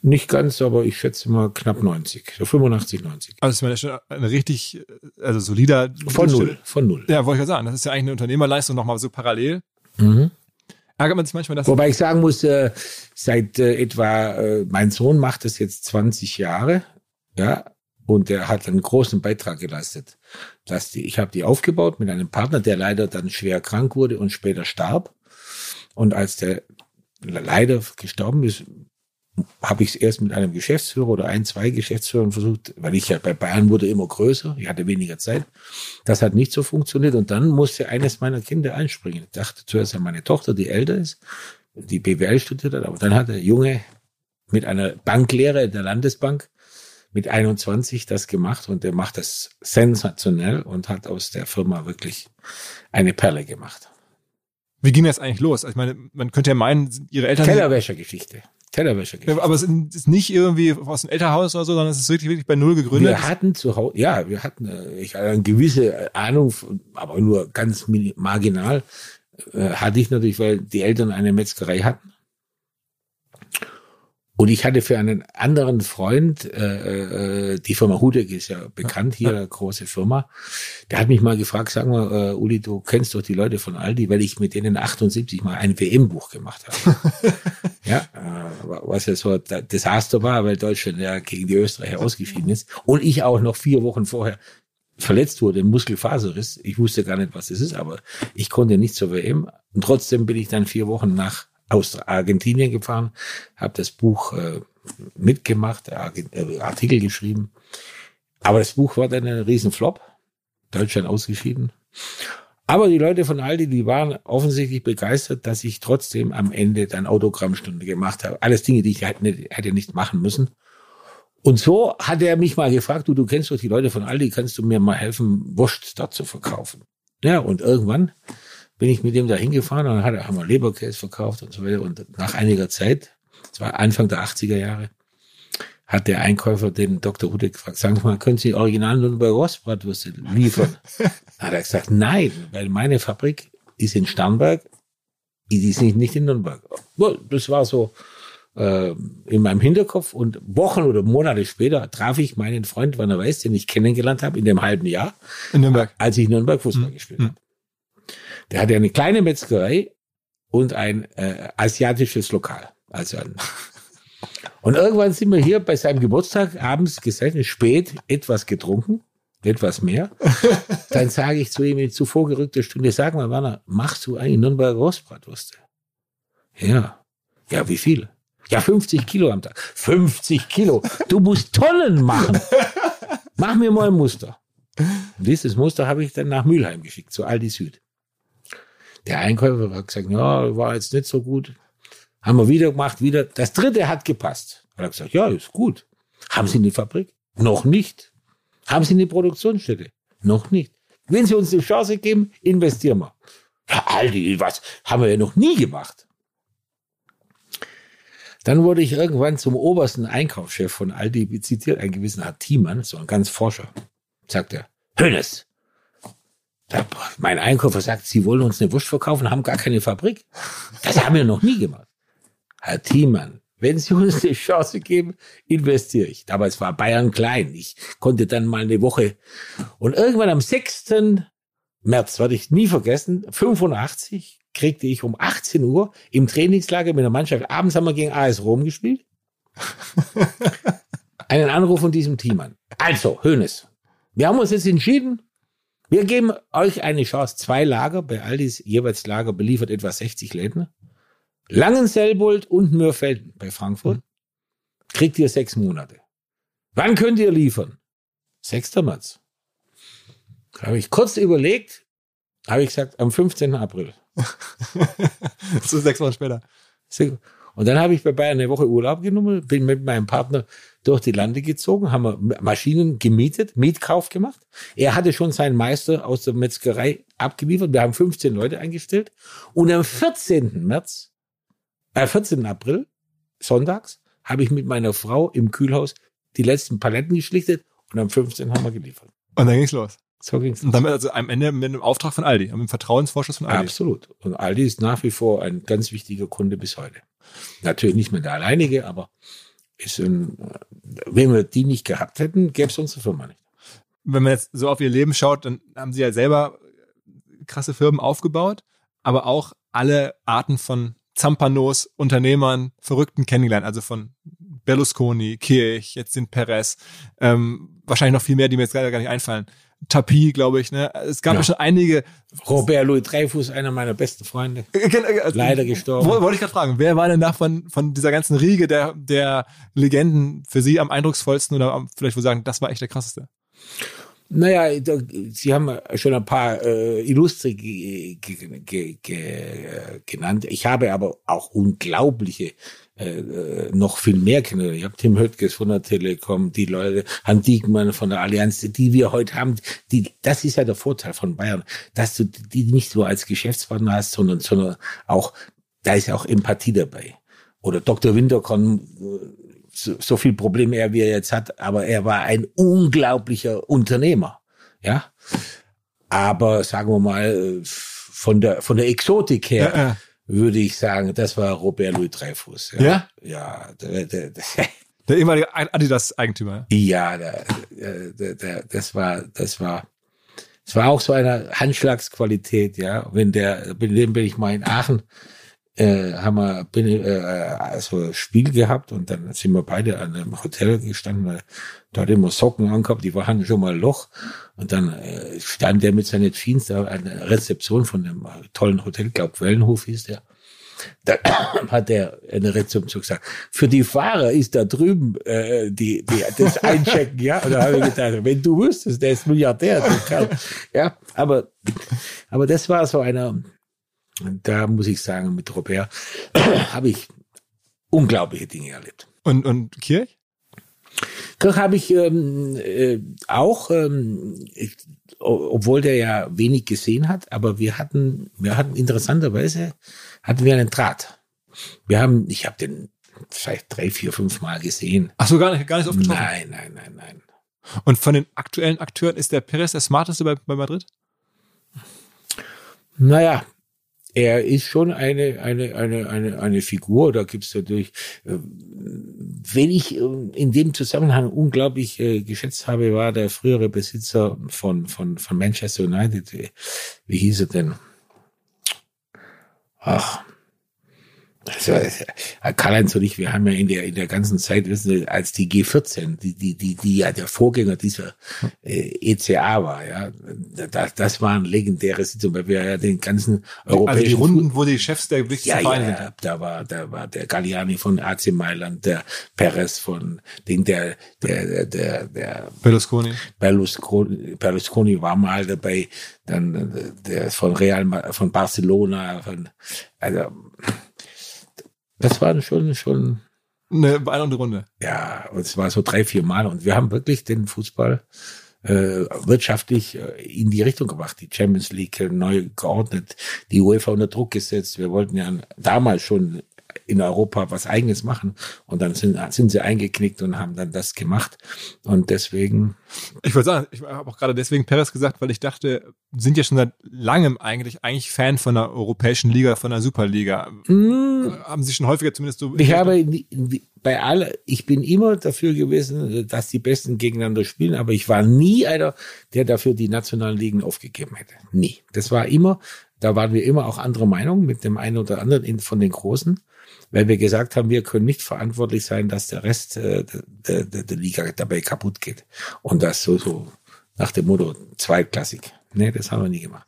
Nicht ganz, aber ich schätze mal knapp 90, so 85, 90. Also das ist meine schon ein richtig, also solider. Von null, von null. Ja, wollte ich ja sagen. Das ist ja eigentlich eine Unternehmerleistung nochmal so parallel. Mhm. Ärgert man sich manchmal, dass Wobei ich sagen muss, äh, seit äh, etwa, äh, mein Sohn macht das jetzt 20 Jahre, ja, und er hat einen großen Beitrag geleistet. Dass die, ich habe die aufgebaut mit einem Partner, der leider dann schwer krank wurde und später starb. Und als der leider gestorben ist, habe ich es erst mit einem Geschäftsführer oder ein, zwei Geschäftsführern versucht, weil ich ja bei Bayern wurde immer größer, ich hatte weniger Zeit. Das hat nicht so funktioniert und dann musste eines meiner Kinder einspringen. Ich dachte zuerst an meine Tochter, die älter ist, die BWL studiert hat, aber dann hat der Junge mit einer Banklehre der Landesbank mit 21 das gemacht und der macht das sensationell und hat aus der Firma wirklich eine Perle gemacht. Wie ging das eigentlich los? Also ich meine, man könnte ja meinen, ihre Eltern. Tellerwäschergeschichte. Tellerwäschergeschichte. Aber es ist nicht irgendwie aus dem Elternhaus oder so, sondern es ist wirklich, wirklich bei Null gegründet. Wir hatten zu Hause, ja, wir hatten, äh, ich hatte eine gewisse Ahnung, aber nur ganz marginal, äh, hatte ich natürlich, weil die Eltern eine Metzgerei hatten. Und ich hatte für einen anderen Freund, äh, äh, die Firma Hudek ist ja bekannt hier, eine große Firma, der hat mich mal gefragt, sag mal, äh, Uli, du kennst doch die Leute von Aldi, weil ich mit denen 78 mal ein WM-Buch gemacht habe. ja, äh, was ja so ein Desaster war, weil Deutschland ja gegen die Österreicher ausgeschieden ist. Und ich auch noch vier Wochen vorher verletzt wurde, Muskelfaserriss. Ich wusste gar nicht, was das ist, aber ich konnte nicht zur WM. Und trotzdem bin ich dann vier Wochen nach aus Argentinien gefahren, habe das Buch äh, mitgemacht, äh, äh, Artikel geschrieben. Aber das Buch war dann ein Riesenflop. Deutschland ausgeschieden. Aber die Leute von Aldi, die waren offensichtlich begeistert, dass ich trotzdem am Ende dann Autogrammstunde gemacht habe. Alles Dinge, die ich hätte nicht, hätte nicht machen müssen. Und so hat er mich mal gefragt, du, du kennst doch die Leute von Aldi, kannst du mir mal helfen, Wurst dort zu verkaufen? Ja, und irgendwann bin ich mit dem da hingefahren und dann hat er, haben wir Leberkäse verkauft und so weiter. Und nach einiger Zeit, das war Anfang der 80er Jahre, hat der Einkäufer den Dr. Hude gefragt, sagen Sie mal, können Sie original Nürnberger Rostbratwürste liefern? hat er gesagt, nein, weil meine Fabrik ist in Starnberg, die ist nicht, nicht in Nürnberg. Das war so äh, in meinem Hinterkopf und Wochen oder Monate später traf ich meinen Freund Werner Weiß, den ich kennengelernt habe in dem halben Jahr, in Nürnberg. als ich in Nürnberg Fußball gespielt habe. Der hatte eine kleine Metzgerei und ein äh, asiatisches Lokal. Also ein und irgendwann sind wir hier bei seinem Geburtstag abends gesessen, spät, etwas getrunken, etwas mehr. Dann sage ich zu ihm in zu vorgerückter Stunde, sag mal, Werner, machst du eigentlich Nürnberger Rostbratwürste? Ja. Ja, wie viel? Ja, 50 Kilo am Tag. 50 Kilo. Du musst Tonnen machen. Mach mir mal ein Muster. Und dieses Muster habe ich dann nach Mülheim geschickt, zu Aldi Süd. Der Einkäufer hat gesagt, ja, war jetzt nicht so gut. Haben wir wieder gemacht, wieder. Das dritte hat gepasst. Hat er gesagt, ja, ist gut. Haben Sie eine Fabrik? Noch nicht. Haben Sie eine Produktionsstätte? Noch nicht. Wenn Sie uns die Chance geben, investieren wir. Ja, Aldi, was haben wir ja noch nie gemacht. Dann wurde ich irgendwann zum obersten Einkaufschef von Aldi zitiert, ein gewisser Herr Thiemann, so ein ganz Forscher. Sagt er, Hönes, mein Einkäufer sagt, Sie wollen uns eine Wurst verkaufen, haben gar keine Fabrik. Das haben wir noch nie gemacht. Herr Thiemann, wenn Sie uns eine Chance geben, investiere ich. Damals war Bayern klein. Ich konnte dann mal eine Woche. Und irgendwann am 6. März, werde ich nie vergessen, 85, kriegte ich um 18 Uhr im Trainingslager mit der Mannschaft, abends haben wir gegen AS Rom gespielt, einen Anruf von diesem Team an. Also, Hönes, wir haben uns jetzt entschieden, wir geben euch eine Chance. Zwei Lager, bei Aldis jeweils Lager beliefert etwa 60 Läden. Langenselbold und Mürfelden bei Frankfurt. Kriegt ihr sechs Monate. Wann könnt ihr liefern? 6. März. Habe ich kurz überlegt, habe ich gesagt, am 15. April. so sechs Wochen später. Und dann habe ich bei Bayern eine Woche Urlaub genommen, bin mit meinem Partner durch die Lande gezogen, haben wir Maschinen gemietet, Mietkauf gemacht. Er hatte schon seinen Meister aus der Metzgerei abgeliefert. Wir haben 15 Leute eingestellt. Und am 14. März, äh, 14. April, sonntags, habe ich mit meiner Frau im Kühlhaus die letzten Paletten geschlichtet und am 15. haben wir geliefert. Und dann ging's los. So ging's. Und dann also am Ende mit einem Auftrag von Aldi, mit einem Vertrauensvorschuss von Aldi. Absolut. Und Aldi ist nach wie vor ein ganz wichtiger Kunde bis heute. Natürlich nicht mehr der alleinige, aber ist ein, wenn wir die nicht gehabt hätten, gäbe es unsere Firma nicht. Wenn man jetzt so auf ihr Leben schaut, dann haben sie ja selber krasse Firmen aufgebaut, aber auch alle Arten von Zampanos, Unternehmern, Verrückten kennengelernt, also von Berlusconi, Kirch, jetzt sind Perez, ähm, wahrscheinlich noch viel mehr, die mir jetzt gerade gar nicht einfallen. Tapie, glaube ich, ne? Es gab ja, Ja. schon einige. Robert Louis Dreyfus, einer meiner besten Freunde, Äh, äh, leider gestorben. Wo- Wollte ich gerade fragen, wer war denn nach von, von dieser ganzen Riege der, der Legenden für Sie am eindrucksvollsten oder am, vielleicht wohl sagen, das war echt der krasseste? Naja, da, Sie haben schon ein paar äh, Illustre ge, ge, ge, ge, genannt. Ich habe aber auch unglaubliche äh, äh, noch viel mehr kennen. Ich habe Tim Höttges von der Telekom, die Leute, Hans Diekmann von der Allianz, die wir heute haben. Die, das ist ja der Vorteil von Bayern, dass du die nicht nur als Geschäftspartner hast, sondern, sondern auch, da ist ja auch Empathie dabei. Oder Dr. Winterkorn, äh, so, so viel Probleme er wie er jetzt hat, aber er war ein unglaublicher Unternehmer, ja. Aber sagen wir mal äh, von der von der Exotik her Ja, ja. Würde ich sagen, das war Robert Louis Dreyfus. Ja? ja, der, der, der, Der ehemalige Adidas-Eigentümer. ja, der, der, der, das war das war es war auch so eine Handschlagsqualität, ja. Wenn der, mit dem bin ich mal in Aachen äh, haben wir bin, äh, also Spiel gehabt und dann sind wir beide an einem Hotel gestanden, da hat immer Socken angehabt, die waren schon mal Loch und dann äh, stand der mit seinen Jeans da an der Rezeption von dem äh, tollen Hotel, glaub Wellenhof hieß der. Da hat er eine Rezeption gesagt, für die Fahrer ist da drüben äh, die, die, das Einchecken, ja. Und da habe ich gedacht, wenn du wüsstest, der ist Milliardär, der Kerl. Ja, aber, aber das war so einer, da muss ich sagen, mit Robert habe ich unglaubliche Dinge erlebt. Und, und Kirch? Kirch habe ich ähm, äh, auch, ähm, ich, obwohl der ja wenig gesehen hat, aber wir hatten, wir hatten interessanterweise hatten wir einen Draht. Wir haben, ich habe den vielleicht drei, vier, fünf Mal gesehen. Ach so, gar nicht, gar nicht so oft getroffen. Nein, nein, nein, nein. Und von den aktuellen Akteuren ist der Perez der smarteste bei, bei Madrid? Naja, er ist schon eine, eine, eine, eine, eine Figur, da gibt's natürlich, äh, wenn ich äh, in dem Zusammenhang unglaublich äh, geschätzt habe, war der frühere Besitzer von, von, von Manchester United, wie, wie hieß er denn? Ach, also, äh, Karl-Heinz und ich, wir haben ja in der, in der ganzen Zeit, wissen Sie, als die G14, die, die, die, die ja der Vorgänger dieser äh, ECA war, ja, das, das waren legendäre Sitzungen, weil wir ja den ganzen europäischen Also die Fu- Runden, wo die Chefs der wichtigsten ja, Vereine ja, sind. da war, da war der Galliani von AC Mailand, der Perez von, den, der, der, der, der, Berlusconi. Berlusconi, Berlusconi war mal dabei, dann äh, der von Real, von Barcelona, von, also, das waren schon, schon, Eine beeindruckende Runde. ja, und es war so drei, vier Mal und wir haben wirklich den Fußball äh, wirtschaftlich äh, in die Richtung gebracht. Die Champions League äh, neu geordnet, die UEFA unter Druck gesetzt. Wir wollten ja damals schon in Europa was Eigenes machen und dann sind, sind sie eingeknickt und haben dann das gemacht und deswegen Ich wollte sagen, ich habe auch gerade deswegen Perez gesagt, weil ich dachte, sind ja schon seit langem eigentlich eigentlich Fan von der europäischen Liga, von der Superliga. Haben Sie schon häufiger zumindest so. Ich habe bei aller, ich bin immer dafür gewesen, dass die Besten gegeneinander spielen, aber ich war nie einer, der dafür die nationalen Ligen aufgegeben hätte. Nie. Das war immer, da waren wir immer auch anderer Meinung mit dem einen oder anderen von den Großen, weil wir gesagt haben, wir können nicht verantwortlich sein, dass der Rest äh, der, der, der Liga dabei kaputt geht. Und das so, so nach dem Motto zweitklassig. Nee, das haben wir nie gemacht.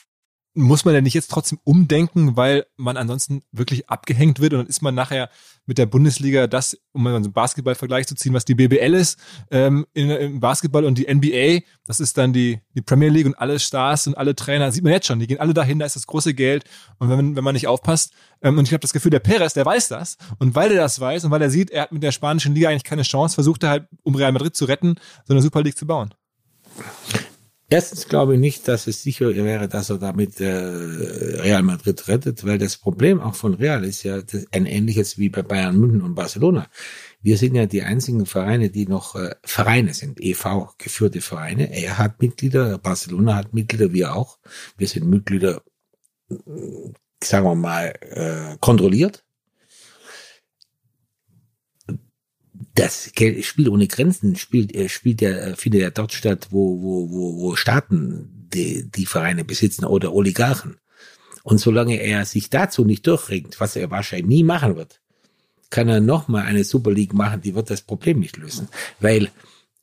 muss man ja nicht jetzt trotzdem umdenken, weil man ansonsten wirklich abgehängt wird und dann ist man nachher mit der Bundesliga das, um mal so einen Basketballvergleich zu ziehen, was die BBL ist ähm, in, im Basketball und die NBA, das ist dann die, die Premier League und alle Stars und alle Trainer, sieht man jetzt schon, die gehen alle dahin, da ist das große Geld und wenn man, wenn man nicht aufpasst ähm, und ich habe das Gefühl, der Perez, der weiß das und weil er das weiß und weil er sieht, er hat mit der spanischen Liga eigentlich keine Chance, versucht er halt, um Real Madrid zu retten, so eine Super League zu bauen. Erstens glaube ich nicht, dass es sicher wäre, dass er damit äh, Real Madrid rettet, weil das Problem auch von Real ist ja ein ähnliches wie bei Bayern München und Barcelona. Wir sind ja die einzigen Vereine, die noch äh, Vereine sind, EV geführte Vereine. Er hat Mitglieder, Barcelona hat Mitglieder, wir auch. Wir sind Mitglieder, sagen wir mal, äh, kontrolliert. Das Spiel ohne Grenzen spielt, äh, spielt ja, äh, findet ja dort statt, wo, wo, wo, wo Staaten die, die Vereine besitzen oder Oligarchen. Und solange er sich dazu nicht durchringt, was er wahrscheinlich nie machen wird, kann er nochmal eine Super League machen, die wird das Problem nicht lösen. Weil,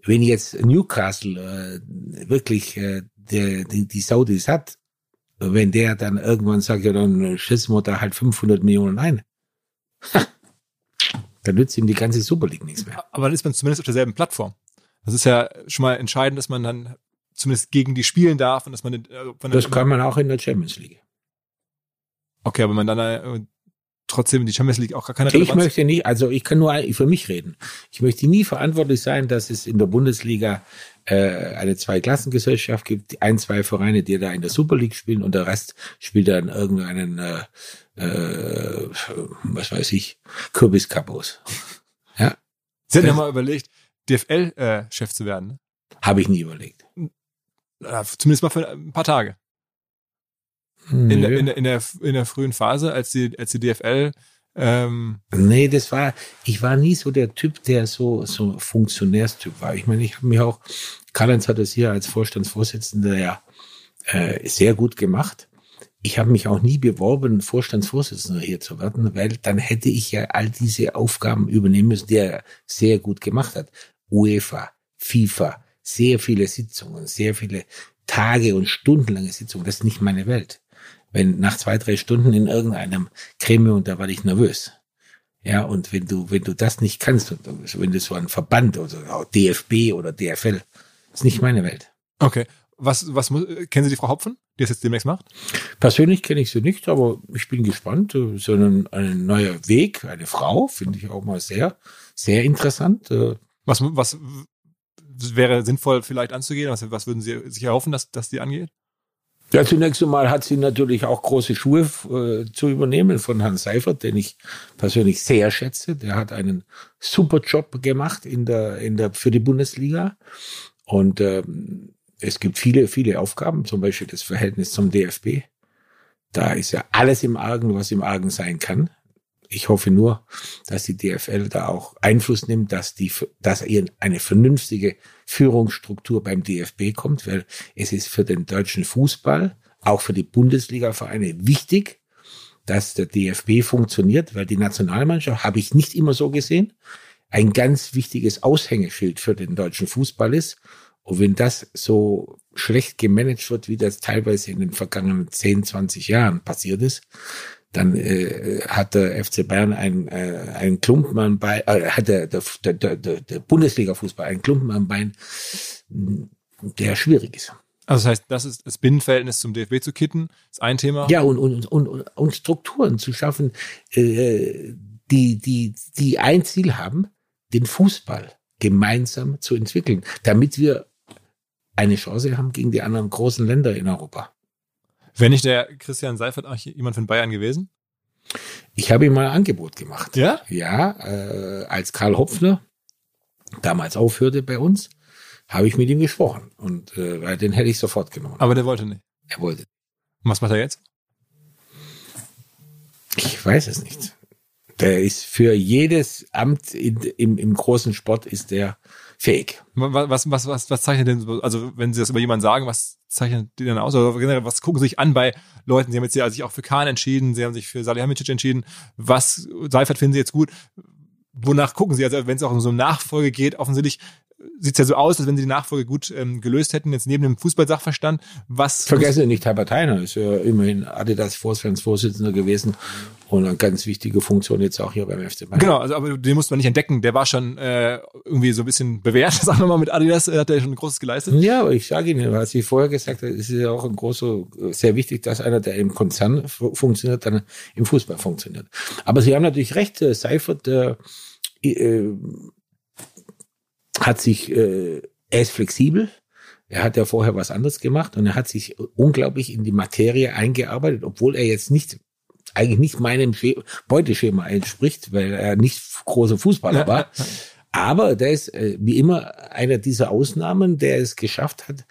wenn jetzt Newcastle äh, wirklich äh, der, die, die Saudis hat, wenn der dann irgendwann sagt, ja, dann schießen wir da halt 500 Millionen ein. Dann nützt ihm die ganze Super League nichts mehr. Aber dann ist man zumindest auf derselben Plattform. Das ist ja schon mal entscheidend, dass man dann zumindest gegen die spielen darf und dass man. Also das kann man auch in der Champions League. Okay, aber man dann trotzdem die Champions League auch gar keine Relevanz. Ich möchte nicht, also ich kann nur für mich reden. Ich möchte nie verantwortlich sein, dass es in der Bundesliga äh, eine Zweiklassengesellschaft gibt, ein, zwei Vereine, die da in der Super League spielen und der Rest spielt dann irgendeinen äh, äh, was weiß ich, Kürbiskapos. Ja. Sie hätten ja mal überlegt, DFL-Chef äh, zu werden. Ne? Habe ich nie überlegt. Zumindest mal für ein paar Tage. In, der, in, der, in, der, in der frühen Phase, als die, als die DFL ähm nee, das war, ich war nie so der Typ, der so, so Funktionärstyp war. Ich meine, ich habe mich auch, Karl-Heinz hat es hier als Vorstandsvorsitzender ja äh, sehr gut gemacht ich habe mich auch nie beworben, Vorstandsvorsitzender hier zu werden, weil dann hätte ich ja all diese Aufgaben übernehmen müssen, die er sehr gut gemacht hat. UEFA, FIFA, sehr viele Sitzungen, sehr viele Tage und stundenlange Sitzungen. Das ist nicht meine Welt. Wenn nach zwei, drei Stunden in irgendeinem Gremium, da war ich nervös. Ja, und wenn du, wenn du das nicht kannst, und wenn du so ein Verband oder DFB oder DFL, ist nicht meine Welt. Okay. Was, was muss, kennen Sie die Frau Hopfen, die es jetzt demnächst macht? Persönlich kenne ich sie nicht, aber ich bin gespannt. So ein, ein neuer Weg, eine Frau, finde ich auch mal sehr, sehr interessant. Äh, was, was wäre sinnvoll vielleicht anzugehen? Was, was würden Sie sich erhoffen, dass, dass die angeht? Ja, zunächst einmal hat sie natürlich auch große Schuhe äh, zu übernehmen von Herrn Seifert, den ich persönlich sehr schätze. Der hat einen super Job gemacht in der, in der, für die Bundesliga. Und ähm, es gibt viele, viele Aufgaben, zum Beispiel das Verhältnis zum DFB. Da ist ja alles im Argen, was im Argen sein kann. Ich hoffe nur, dass die DFL da auch Einfluss nimmt, dass die, dass ihr eine vernünftige Führungsstruktur beim DFB kommt, weil es ist für den deutschen Fußball auch für die Bundesliga-Vereine wichtig, dass der DFB funktioniert, weil die Nationalmannschaft habe ich nicht immer so gesehen, ein ganz wichtiges Aushängeschild für den deutschen Fußball ist. Und wenn das so schlecht gemanagt wird, wie das teilweise in den vergangenen 10, 20 Jahren passiert ist, dann äh, hat der FC Bayern einen, äh, einen Klumpen am Bein, äh, hat der, der, der, der, Bundesliga-Fußball einen Klumpen am Bein, der schwierig ist. Also das heißt, das ist das Binnenverhältnis zum DFB zu kitten, ist ein Thema. Ja, und, und, und, und, und Strukturen zu schaffen, äh, die, die, die ein Ziel haben, den Fußball gemeinsam zu entwickeln, damit wir eine Chance haben gegen die anderen großen Länder in Europa. Wenn nicht der Christian Seifert eigentlich jemand von Bayern gewesen? Ich habe ihm mal ein Angebot gemacht. Ja? Ja, äh, als Karl Hopfner damals aufhörte bei uns, habe ich mit ihm gesprochen und äh, den hätte ich sofort genommen. Aber der wollte nicht. er wollte. Und was macht er jetzt? Ich weiß es nicht. Der ist für jedes Amt in, im, im großen Sport ist der fähig. Was, was, was, was, zeichnet denn, so- also wenn Sie das über jemanden sagen, was zeichnet die denn aus? Oder generell, was gucken Sie sich an bei Leuten? Sie haben jetzt ja sich auch für Kahn entschieden, Sie haben sich für Salihamidzic entschieden. Was, Seifert finden Sie jetzt gut? Wonach gucken Sie? Also wenn es auch um so eine Nachfolge geht, offensichtlich sieht es ja so aus, als wenn Sie die Nachfolge gut ähm, gelöst hätten, jetzt neben dem Fußballsachverstand. Was Vergessen Sie nicht, Herbert Heiner ist ja immerhin Adidas Vorstandsvorsitzender gewesen und eine ganz wichtige Funktion jetzt auch hier beim FC Bayern. Genau, also aber den musste man nicht entdecken. Der war schon äh, irgendwie so ein bisschen bewährt, sagen wir mal, mit Adidas äh, hat er schon Großes geleistet. Ja, aber ich sage Ihnen, was ich vorher gesagt habe, es ist ja auch ein großer, sehr wichtig, dass einer, der im Konzern fu- funktioniert, dann im Fußball funktioniert. Aber Sie haben natürlich recht, äh, Seifert äh, äh, hat sich, äh, er ist flexibel. Er hat ja vorher was anderes gemacht und er hat sich unglaublich in die Materie eingearbeitet, obwohl er jetzt nicht eigentlich nicht meinem Sche- Beuteschema entspricht, weil er nicht großer Fußballer war. Aber der ist äh, wie immer einer dieser Ausnahmen, der es geschafft hat,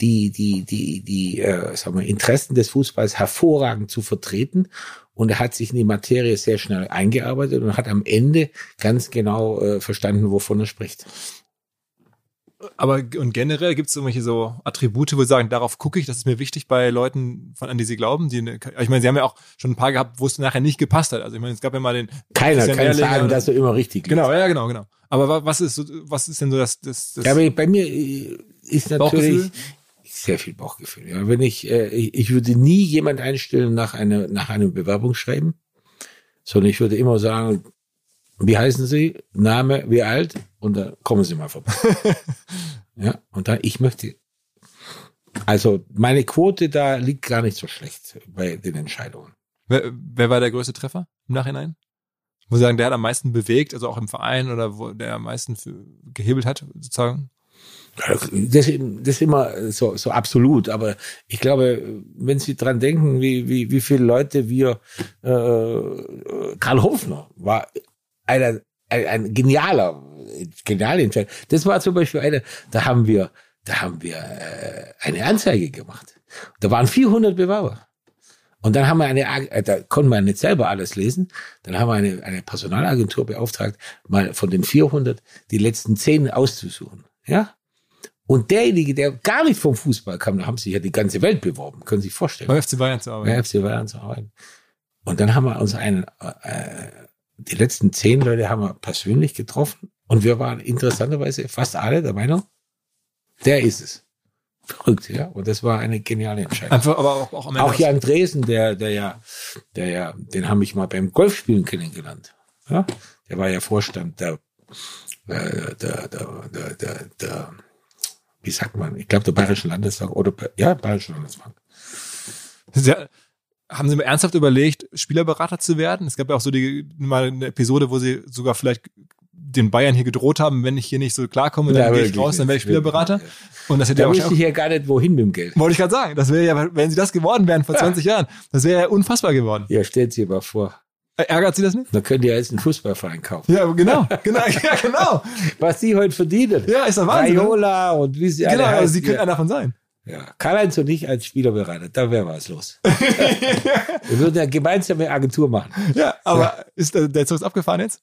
die die die die äh, sagen wir, Interessen des Fußballs hervorragend zu vertreten. Und er hat sich in die Materie sehr schnell eingearbeitet und hat am Ende ganz genau äh, verstanden, wovon er spricht. Aber und generell gibt es irgendwelche so Attribute, wo Sie sagen, darauf gucke ich, das ist mir wichtig bei Leuten, von, an die Sie glauben. Die, eine- ich meine, Sie haben ja auch schon ein paar gehabt, wo es nachher nicht gepasst hat. Also ich meine, es gab ja mal den Keiner kann Ehrlinger sagen, dass er immer richtig liegt. Genau, ja, genau, genau. Aber wa- was ist so, was ist denn so das, das, das Ja, aber bei mir äh, ist natürlich sehr viel Bauchgefühl. Ja, wenn ich, äh, ich, ich würde nie jemand einstellen nach einer nach einem Bewerbungsschreiben, sondern ich würde immer sagen, wie heißen Sie, Name, wie alt und dann kommen Sie mal vorbei. ja, und dann ich möchte. Also meine Quote da liegt gar nicht so schlecht bei den Entscheidungen. wer, wer war der größte Treffer im Nachhinein? Wo Sie sagen, der hat am meisten bewegt, also auch im Verein oder wo der am meisten für, gehebelt hat, sozusagen? Das, das ist immer so, so absolut, aber ich glaube, wenn Sie dran denken, wie, wie, wie viele Leute wir, äh, Karl Hofner war einer, ein, ein genialer, genialer Entscheider. Das war zum Beispiel eine, da haben wir, da haben wir äh, eine Anzeige gemacht. Da waren 400 Bewerber. Und dann haben wir eine, äh, da konnten wir nicht selber alles lesen. Dann haben wir eine, eine Personalagentur beauftragt, mal von den 400 die letzten 10 auszusuchen. Ja? Und derjenige, der gar nicht vom Fußball kam, da haben sich ja die ganze Welt beworben, können Sie sich vorstellen. Beim FC Bayern zu arbeiten. Bei FC Bayern zu arbeiten. Und dann haben wir uns einen, äh, die letzten zehn Leute haben wir persönlich getroffen und wir waren interessanterweise fast alle der Meinung, der ist es. Verrückt, ja. Und das war eine geniale Entscheidung. Einfach, aber auch, auch. Auch Jan Dresen, der, der ja, der ja, den habe ich mal beim Golfspielen kennengelernt. Ja, der war ja Vorstand der, äh, der, der, der, der, der wie sagt man, ich glaube der Bayerischen Landesbank oder ja, Bayerische Landesbank. Sie, haben Sie mal ernsthaft überlegt, Spielerberater zu werden? Es gab ja auch so die, mal eine Episode, wo Sie sogar vielleicht den Bayern hier gedroht haben, wenn ich hier nicht so klarkomme, dann Ja, gehe ich raus, dann wäre ich Spielerberater. Und das hätte Da ja wüsste ich ja gar nicht, wohin mit dem Geld. wollte ich gerade sagen, das wäre ja, wenn Sie das geworden wären vor 20 Jahren, das wäre ja unfassbar geworden. Ja, stellt sich mal vor. Ärgert Sie das nicht? Da könnt ihr jetzt einen Fußballverein kaufen. Ja, genau, genau, ja, genau. Was die heute verdienen. Ja, ist doch Wahnsinn. ne? Raiola und wie sie Genau, alle also heißen. Sie können ja. einer davon sein. Ja, Karl-Heinz und ich als Spielerberater, da wäre was los. Wir würden eine gemeinsame Agentur machen. Ja, aber ist der, der Zug ist abgefahren jetzt?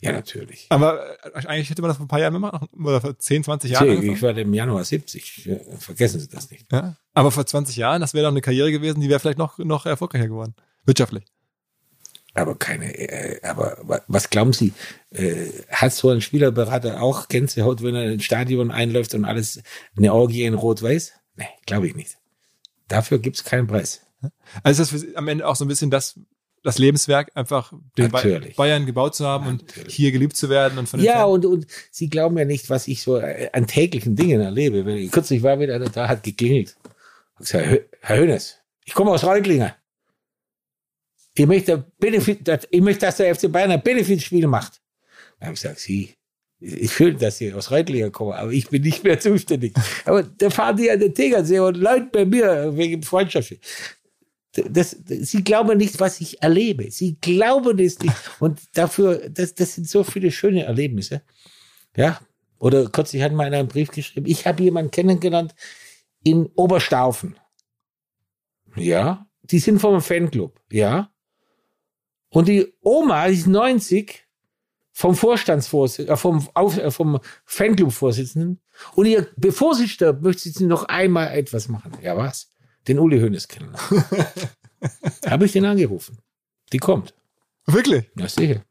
Ja, natürlich. Aber äh, eigentlich hätte man das vor ein paar Jahren gemacht, oder vor 10, 20 Jahren. Angefangen. ich war im Januar 70. Ja, Vergessen Sie das nicht. Ja. Aber vor 20 Jahren, das wäre doch eine Karriere gewesen, die wäre vielleicht noch, noch erfolgreicher geworden. Wirtschaftlich. Aber keine, äh, aber wa- was glauben Sie, äh, hat so ein Spielerberater auch Gänsehaut, wenn er ins Stadion einläuft und alles eine Orgie in Rot-Weiß? Nee, glaube ich nicht. Dafür gibt's keinen Preis. Also ist das am Ende auch so ein bisschen das, das Lebenswerk, einfach den Natürlich. Bayern gebaut zu haben und Natürlich. hier geliebt zu werden und von Ja, Fans- und, und Sie glauben ja nicht, was ich so äh, an täglichen Dingen erlebe. Wenn ich, kürzlich war wieder einer da, hat geklingelt. Hab gesagt, Herr Hö- Herr Hönes, ich komme aus Reutlingen. Ich möchte, Benefit, dass- ich möchte, dass der FC Bayern ein Benefitspiel macht. Dann habe ich gesagt, Sie, ich fühle, dass Sie aus Reutlingen kommen, aber ich bin nicht mehr zuständig. aber da fahren die an den Tegernsee und Leute bei mir wegen Freundschaft. Das, das, sie glauben nicht, was ich erlebe. Sie glauben es nicht. Und dafür, das, das sind so viele schöne Erlebnisse. Ja. Oder kürzlich hat mal einer einen Brief geschrieben. Ich habe jemanden kennengelernt in Oberstaufen. Ja. Die sind vom Fanclub. Ja. Und die Oma, die ist 90, vom Vorstandsvorsitzenden, äh, vom, Auf, äh, vom Fanclub-Vorsitzenden. Und ihr, bevor sie stirbt, möchte sie noch einmal etwas machen. Ja, was? Den Uli Hoeneß kennen. Habe ich den angerufen. Die kommt. Wirklich? Ja, sicher.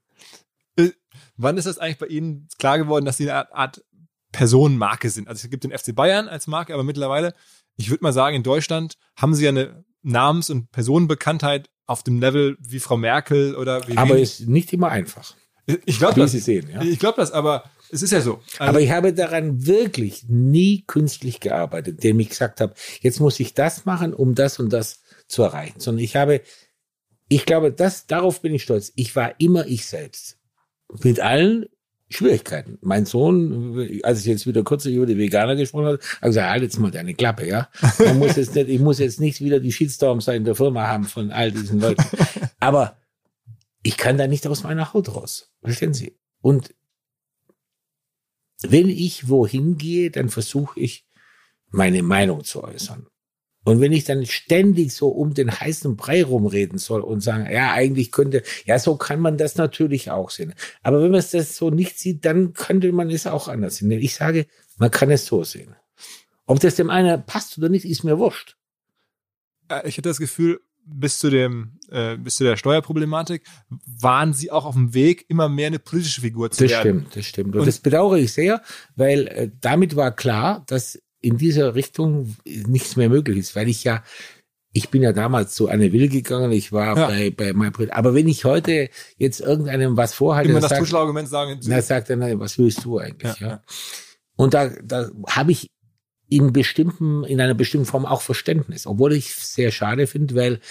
Wann ist das eigentlich bei Ihnen klar geworden, dass Sie eine Art, Personenmarke sind? Also es gibt den FC Bayern als Marke, aber mittlerweile, ich würde mal sagen, in Deutschland haben Sie ja eine Namens- und Personenbekanntheit auf dem Level wie Frau Merkel oder wie Aber wie- ist nicht immer einfach. Ich glaube das. Sie sehen, ja. Ich glaube das, aber es ist ja so. Also, Aber ich habe daran wirklich nie künstlich gearbeitet, indem ich gesagt habe, jetzt muss ich das machen, um das und das zu erreichen. Sondern ich habe, ich glaube, das, darauf bin ich stolz. Ich war immer ich selbst. Mit allen Schwierigkeiten. Mein Sohn, als ich jetzt wieder kurz über die Veganer gesprochen habe, hat gesagt, halt jetzt mal deine Klappe, ja. Man muss jetzt nicht, ich muss jetzt nicht wieder die Shitstorms in der Firma haben von all diesen Leuten. Aber ich kann da nicht aus meiner Haut raus. Verstehen Sie? Und wenn ich wohin gehe, dann versuche ich, meine Meinung zu äußern. Und wenn ich dann ständig so um den heißen Brei rumreden soll und sagen, ja, eigentlich könnte, ja, so kann man das natürlich auch sehen. Aber wenn man es so nicht sieht, dann könnte man es auch anders sehen. Ich sage, man kann es so sehen. Ob das dem einen passt oder nicht, ist mir wurscht. äh, ich hatte das Gefühl, bis zu dem, äh, bis zu der Steuerproblematik waren Sie auch auf dem Weg, immer mehr eine politische Figur zu Das werden. stimmt, das stimmt. Und, Und- das bedauere ich sehr, weil äh, damit war klar, dass in dieser Richtung nichts mehr möglich ist, weil ich ja, ich bin ja damals zu Anne Will gegangen, ich war Ja. bei, bei MyPrint. Aber wenn ich heute jetzt irgendeinem was vorhalte, Immer dann das sagt, Tuschelargument sagen. dann sagt er, nein, was willst du eigentlich? Ja, ja. Und da, da habe ich in bestimmten, in einer bestimmten Form auch Verständnis, obwohl ich es sehr schade finde, weil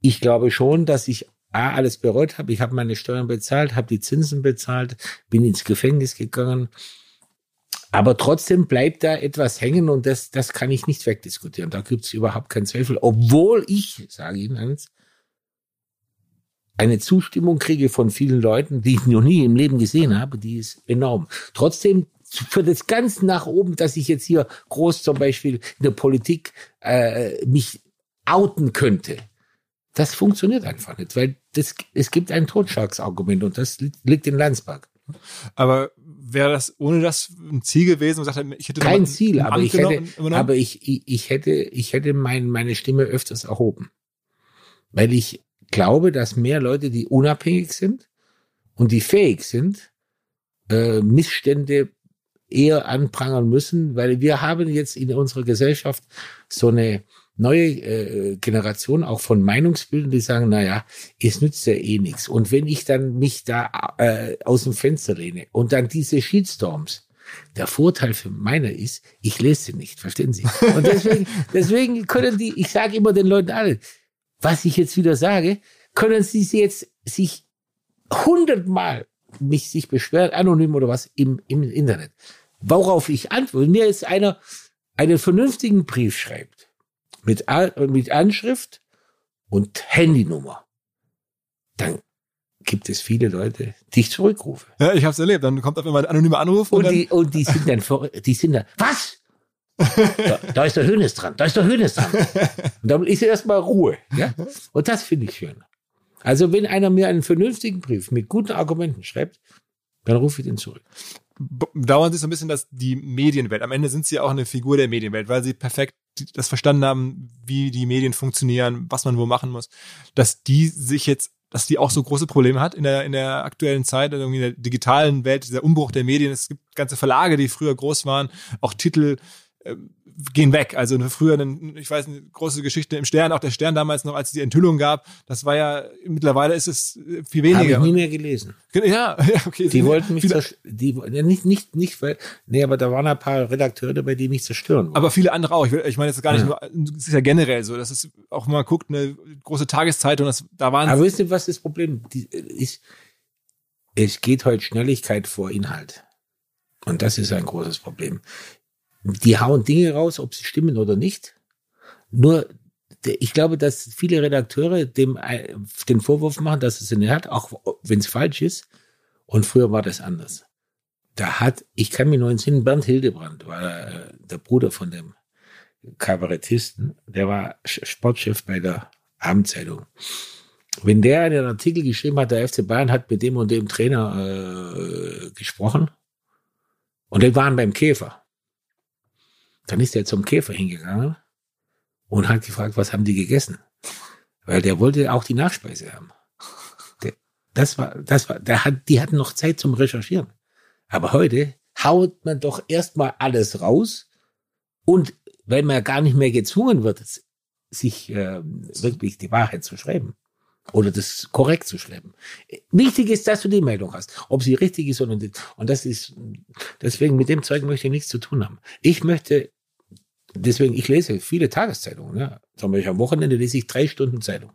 ich glaube schon, dass ich A, alles bereut habe. Ich habe meine Steuern bezahlt, habe die Zinsen bezahlt, bin ins Gefängnis gegangen. Aber trotzdem bleibt da etwas hängen und das, das kann ich nicht wegdiskutieren. Da gibt es überhaupt keinen Zweifel. Obwohl ich, sage Ihnen eins, eine Zustimmung kriege von vielen Leuten, die ich noch nie im Leben gesehen habe, die ist enorm. Trotzdem für das ganz nach oben, dass ich jetzt hier groß zum Beispiel in der Politik äh, mich outen könnte, das funktioniert einfach nicht, weil das, es gibt ein Totschlagsargument und das li- liegt in Landsberg. Aber wäre das ohne das ein Ziel gewesen, und sagt, ich hätte Kein Ziel, aber ich hätte, aber ich, ich, ich hätte, ich hätte mein, meine Stimme öfters erhoben. Weil ich glaube, dass mehr Leute, die unabhängig sind und die fähig sind, äh, Missstände eher anprangern müssen, weil wir haben jetzt in unserer Gesellschaft so eine neue äh, Generation auch von Meinungsbildern, die sagen, na ja, es nützt ja eh nichts. Und wenn ich dann mich da äh, aus dem Fenster lehne und dann diese Shitstorms, der Vorteil für meiner ist, ich lese sie nicht, verstehen Sie? Und deswegen, deswegen können die, ich sage immer den Leuten alle, was ich jetzt wieder sage, können sie sie jetzt sich hundertmal mich sich beschweren, anonym oder was, im, im Internet. Worauf ich antworte, mir jetzt einer einen vernünftigen Brief schreibt, mit, A- mit Anschrift und Handynummer, dann gibt es viele Leute, die ich zurückrufe. ja, ich habe es erlebt. Dann kommt auf einmal ein anonymer Anruf und, Und die, und die sind dann, vor- die sind dann, was? Da, da ist der Hönes dran, da ist der Hönes dran. Und dann ist erstmal Ruhe. Ja? Und das finde ich schön. Also wenn einer mir einen vernünftigen Brief mit guten Argumenten schreibt, Dann rufe ich den zurück. dauern sich so ein bisschen, dass die Medienwelt, am Ende sind sie ja auch eine Figur der Medienwelt, weil sie perfekt das verstanden haben, wie die Medien funktionieren, was man wo machen muss, dass die sich jetzt, dass die auch so große Probleme hat in der, in der aktuellen Zeit, also in der digitalen Welt, dieser Umbruch der Medien. Es gibt ganze Verlage, die früher groß waren, auch Titel äh, gehen weg. Also früher, eine, ich weiß, eine große Geschichte im Stern, auch der Stern damals noch, als es die Enthüllung gab, das war ja, mittlerweile ist es äh, viel Habe ich weniger. nie mehr gelesen. Ja, okay. Die wollten mich. Die, nicht, nicht, nicht, weil, nee, aber da waren ein paar Redakteure dabei, die mich zerstören wollten. Aber viele andere auch. Ich, will, ich meine jetzt gar nicht Ja. nur, es ist ja generell so, dass es auch mal guckt, eine große Tageszeitung, das, da waren Aber wisst ihr, was das Problem die, ist? Es geht heute Schnelligkeit vor Inhalt. Und das ist ein großes Problem. Die hauen Dinge raus, ob sie stimmen oder nicht. Nur, ich glaube, dass viele Redakteure dem äh, den Vorwurf machen, dass es nicht hat, auch wenn es falsch ist. Und früher war das anders. Da hat, ich kann mich noch entsinnen, Bernd Hildebrand war äh, der Bruder von dem Kabarettisten, der war Sportchef bei der Abendzeitung. Wenn der einen Artikel geschrieben hat, der FC Bayern hat mit dem und dem Trainer äh, gesprochen und die waren beim Käfer, dann ist er zum Käfer hingegangen und hat gefragt, was haben die gegessen? Weil der wollte auch die Nachspeise haben. Der, das war, das war, der hat, die hatten noch Zeit zum Recherchieren. Aber heute haut man doch erstmal alles raus und weil man gar nicht mehr gezwungen wird, sich äh, wirklich die Wahrheit zu schreiben oder das korrekt zu schreiben. Wichtig ist, dass du die Meldung hast, ob sie richtig ist oder nicht. Und das ist, deswegen mit dem Zeug möchte ich nichts zu tun haben. Ich möchte, deswegen, ich lese viele Tageszeitungen. Ja. Zum Beispiel am Wochenende lese ich drei Stunden Zeitung.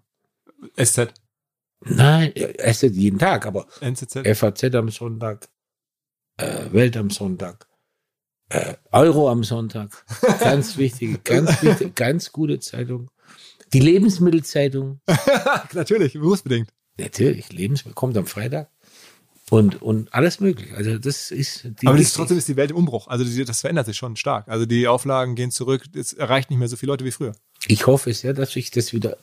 SZ, Nein, erst jeden Tag, aber NZZ. FAZ am Sonntag, äh, Welt am Sonntag, äh, Euro am Sonntag. Ganz wichtige, ganz wichtige, ganz gute Zeitung. Die Lebensmittelzeitung, Natürlich, berufsbedingt. natürlich, Lebensmittel kommt am Freitag. Und, und alles möglich. Also das ist die Aber das ist, trotzdem ist die Welt im Umbruch. Also die, das verändert sich schon stark. Also die Auflagen gehen zurück. Es erreicht nicht mehr so viele Leute wie früher. Ich hoffe sehr, dass sich das wieder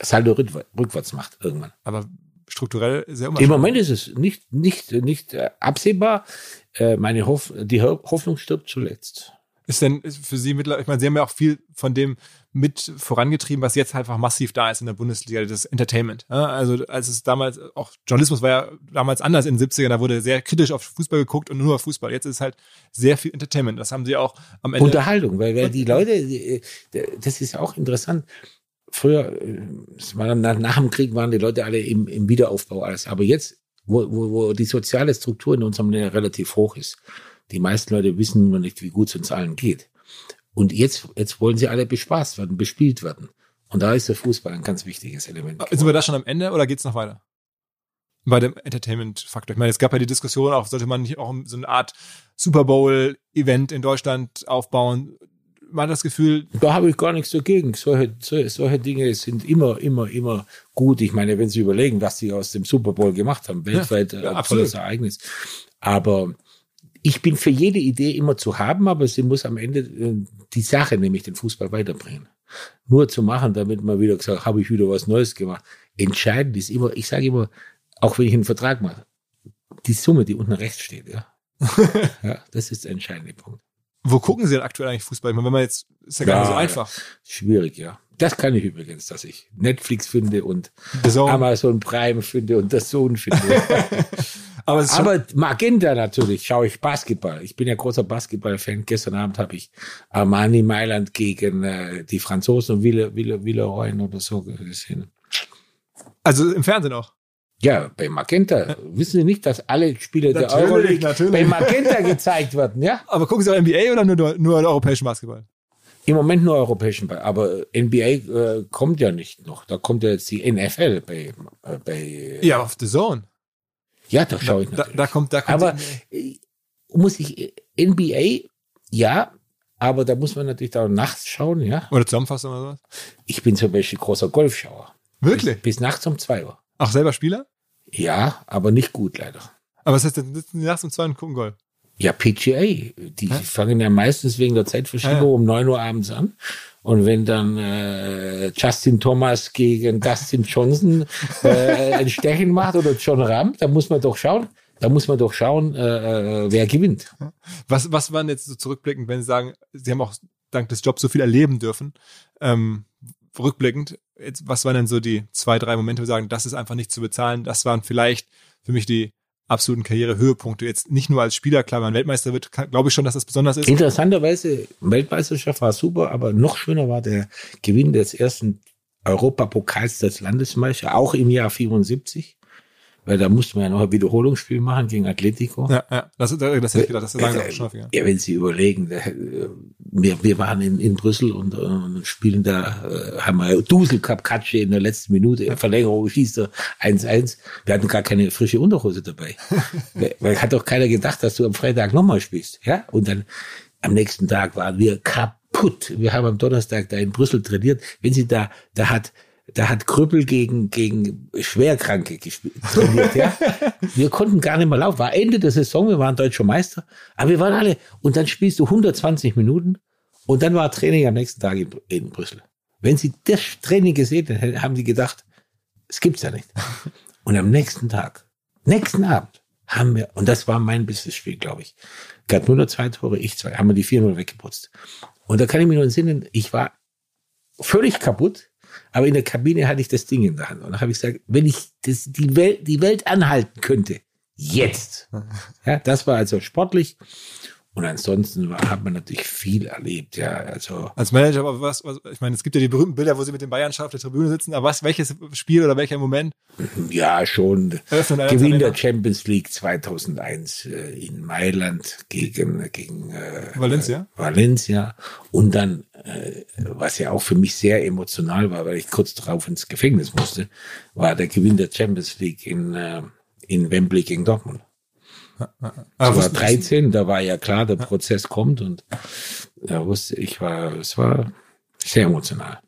Saldo rückwär- rückwärts macht irgendwann. Aber strukturell sehr Im unwahrscheinlich. Moment ist es nicht, nicht, nicht äh, absehbar. Äh, meine Hoff die Ho- Hoffnung stirbt zuletzt. Ist denn für Sie mittlerweile, ich meine, Sie haben ja auch viel von dem mit vorangetrieben, was jetzt einfach massiv da ist in der Bundesliga, das Entertainment. Also als es damals, auch Journalismus war ja damals anders in den 70ern, da wurde sehr kritisch auf Fußball geguckt und nur auf Fußball. Jetzt ist halt sehr viel Entertainment. Das haben Sie auch am Ende. Unterhaltung, weil, weil die Leute, äh, das ist auch interessant. Früher, äh, nach dem Krieg waren die Leute alle im, im Wiederaufbau alles. Aber jetzt, wo, wo, wo die soziale Struktur in unserem Land relativ hoch ist, die meisten Leute wissen nur nicht, wie gut es uns allen geht. Und jetzt, jetzt wollen sie alle bespaßt werden, bespielt werden. Und da ist der Fußball ein ganz wichtiges Element. Sind wir da schon am Ende oder geht's noch weiter? Bei dem Entertainment-Faktor. Ich meine, es gab ja die Diskussion auch, sollte man nicht auch so eine Art Super Bowl-Event in Deutschland aufbauen? Man hat das Gefühl, Da habe ich gar nichts dagegen. Solche, solche, solche Dinge sind immer, immer, immer gut. Ich meine, wenn Sie überlegen, was Sie aus dem Super Bowl gemacht haben, weltweit ja, äh, absolut. tolles Ereignis. Aber ich bin für jede Idee immer zu haben, aber sie muss am Ende äh, die Sache, nämlich den Fußball weiterbringen. Nur zu machen, damit man wieder gesagt, habe ich wieder was Neues gemacht. Entscheidend ist immer, ich sage immer, auch wenn ich einen Vertrag mache, die Summe, die unten rechts steht, ja. ja, das ist der entscheidende Punkt. wo gucken Sie denn aktuell eigentlich Fußball? Ich meine, wenn man jetzt, ist ja gar nicht so einfach. Schwierig, ja. Das kann ich übrigens, dass ich Netflix finde und. Amazon Prime finde und das Sohn finde. Aber Aber Magenta natürlich schaue ich Basketball. Ich bin ja großer Basketball-Fan. Gestern Abend habe ich Armani Mailand gegen äh, die Franzosen und Ville, Ville, Villeroy oder so gesehen. also im Fernsehen auch. Ja, bei Magenta. Wissen Sie nicht, dass alle Spiele der Euroleague natürlich. bei Magenta gezeigt werden, ja? Aber gucken Sie auch NBA oder nur, nur europäischen Basketball? Im Moment nur europäischen Ball, aber NBA äh, kommt ja nicht noch. Da kommt ja jetzt die NFL bei, äh, bei Ja, auf The Zone. Ja, da schaue ich Da, da kommt, da kommt aber äh, muss ich äh, NBA ja, aber da muss man natürlich da nachts schauen, ja. oder Zusammenfassung oder sowas. Ich bin zum Beispiel großer Golfschauer. Wirklich? Bis, bis nachts um zwei Uhr. Auch selber Spieler? Ja, aber nicht gut leider. Aber was heißt denn, sitzen die nachts um zwei und gucken Golf? Ja, PGA. Die fangen ja meistens wegen der Zeitverschiebung Ah, ja. um neun Uhr abends an. Und wenn dann äh, Justin Thomas gegen Dustin Johnson äh, ein Stechen macht oder John Ram, dann muss man doch schauen. da muss man doch schauen, äh, äh, wer gewinnt. Was, was waren jetzt so zurückblickend, wenn Sie sagen, Sie haben auch dank des Jobs so viel erleben dürfen, ähm, rückblickend, jetzt, was waren denn so die zwei, drei Momente, wo Sie sagen, das ist einfach nicht zu bezahlen, das waren vielleicht für mich die absoluten Karrierehöhepunkte. Jetzt nicht nur als Spieler, klar, wenn Weltmeister wird, glaube ich schon, dass das besonders ist. Interessanterweise, Weltmeisterschaft war super, aber noch schöner war der Gewinn des ersten Europapokals als Landesmeister, auch im Jahr 74. Weil da musste man ja noch ein Wiederholungsspiel machen gegen Atletico. Ja, ja, das, das, das hätte ich gedacht, das sagen Sie auch schon häufiger. Ja, wenn Sie überlegen, äh, wir, wir waren in, in Brüssel und, äh, und spielen da, äh, haben wir Dusel gehabt, Katsche in der letzten Minute, in Verlängerung schießt er 1-1. Wir hatten gar keine frische Unterhose dabei. weil, weil hat doch keiner gedacht, dass du am Freitag nochmal spielst. Ja, und dann am nächsten Tag waren wir kaputt. Wir haben am Donnerstag da in Brüssel trainiert. Wenn Sie da, da hat, da hat Krüppel gegen, gegen Schwerkranke gespielt, trainiert, ja. Wir konnten gar nicht mehr laufen. War Ende der Saison, wir waren deutscher Meister, aber wir waren alle, und dann spielst du 120 Minuten und dann war Training am nächsten Tag in, in Brüssel. Wenn Sie das Training gesehen hätten, haben Sie gedacht, es gibt's ja nicht. Und am nächsten Tag, nächsten Abend, haben wir, und das war mein bestes Spiel, glaube ich. Gerd Müller zwei Tore, ich zwei, haben wir die 4-0 weggeputzt. Und da kann ich mich nur entsinnen, ich war völlig kaputt, aber in der Kabine hatte ich das Ding in der Hand. Und dann habe ich gesagt, wenn ich das, die, Welt, die Welt anhalten könnte, jetzt. Ja, das war also sportlich. Und ansonsten war, hat man natürlich viel erlebt, ja. Also Als Manager, aber was, was, ich meine, es gibt ja die berühmten Bilder, wo Sie mit dem Bayern auf der Tribüne sitzen, aber was, welches Spiel oder welcher Moment? ja, schon Gewinn der Champions League 2001 äh, in Mailand gegen gegen äh, Valencia? Valencia und dann äh, was ja auch für mich sehr emotional war, weil ich kurz darauf ins Gefängnis musste, war der Gewinn der Champions League in äh, in Wembley gegen Dortmund. Aber Das war wussten- 13, da war ja klar, der Prozess kommt und da wusste ich, war, es war sehr emotional.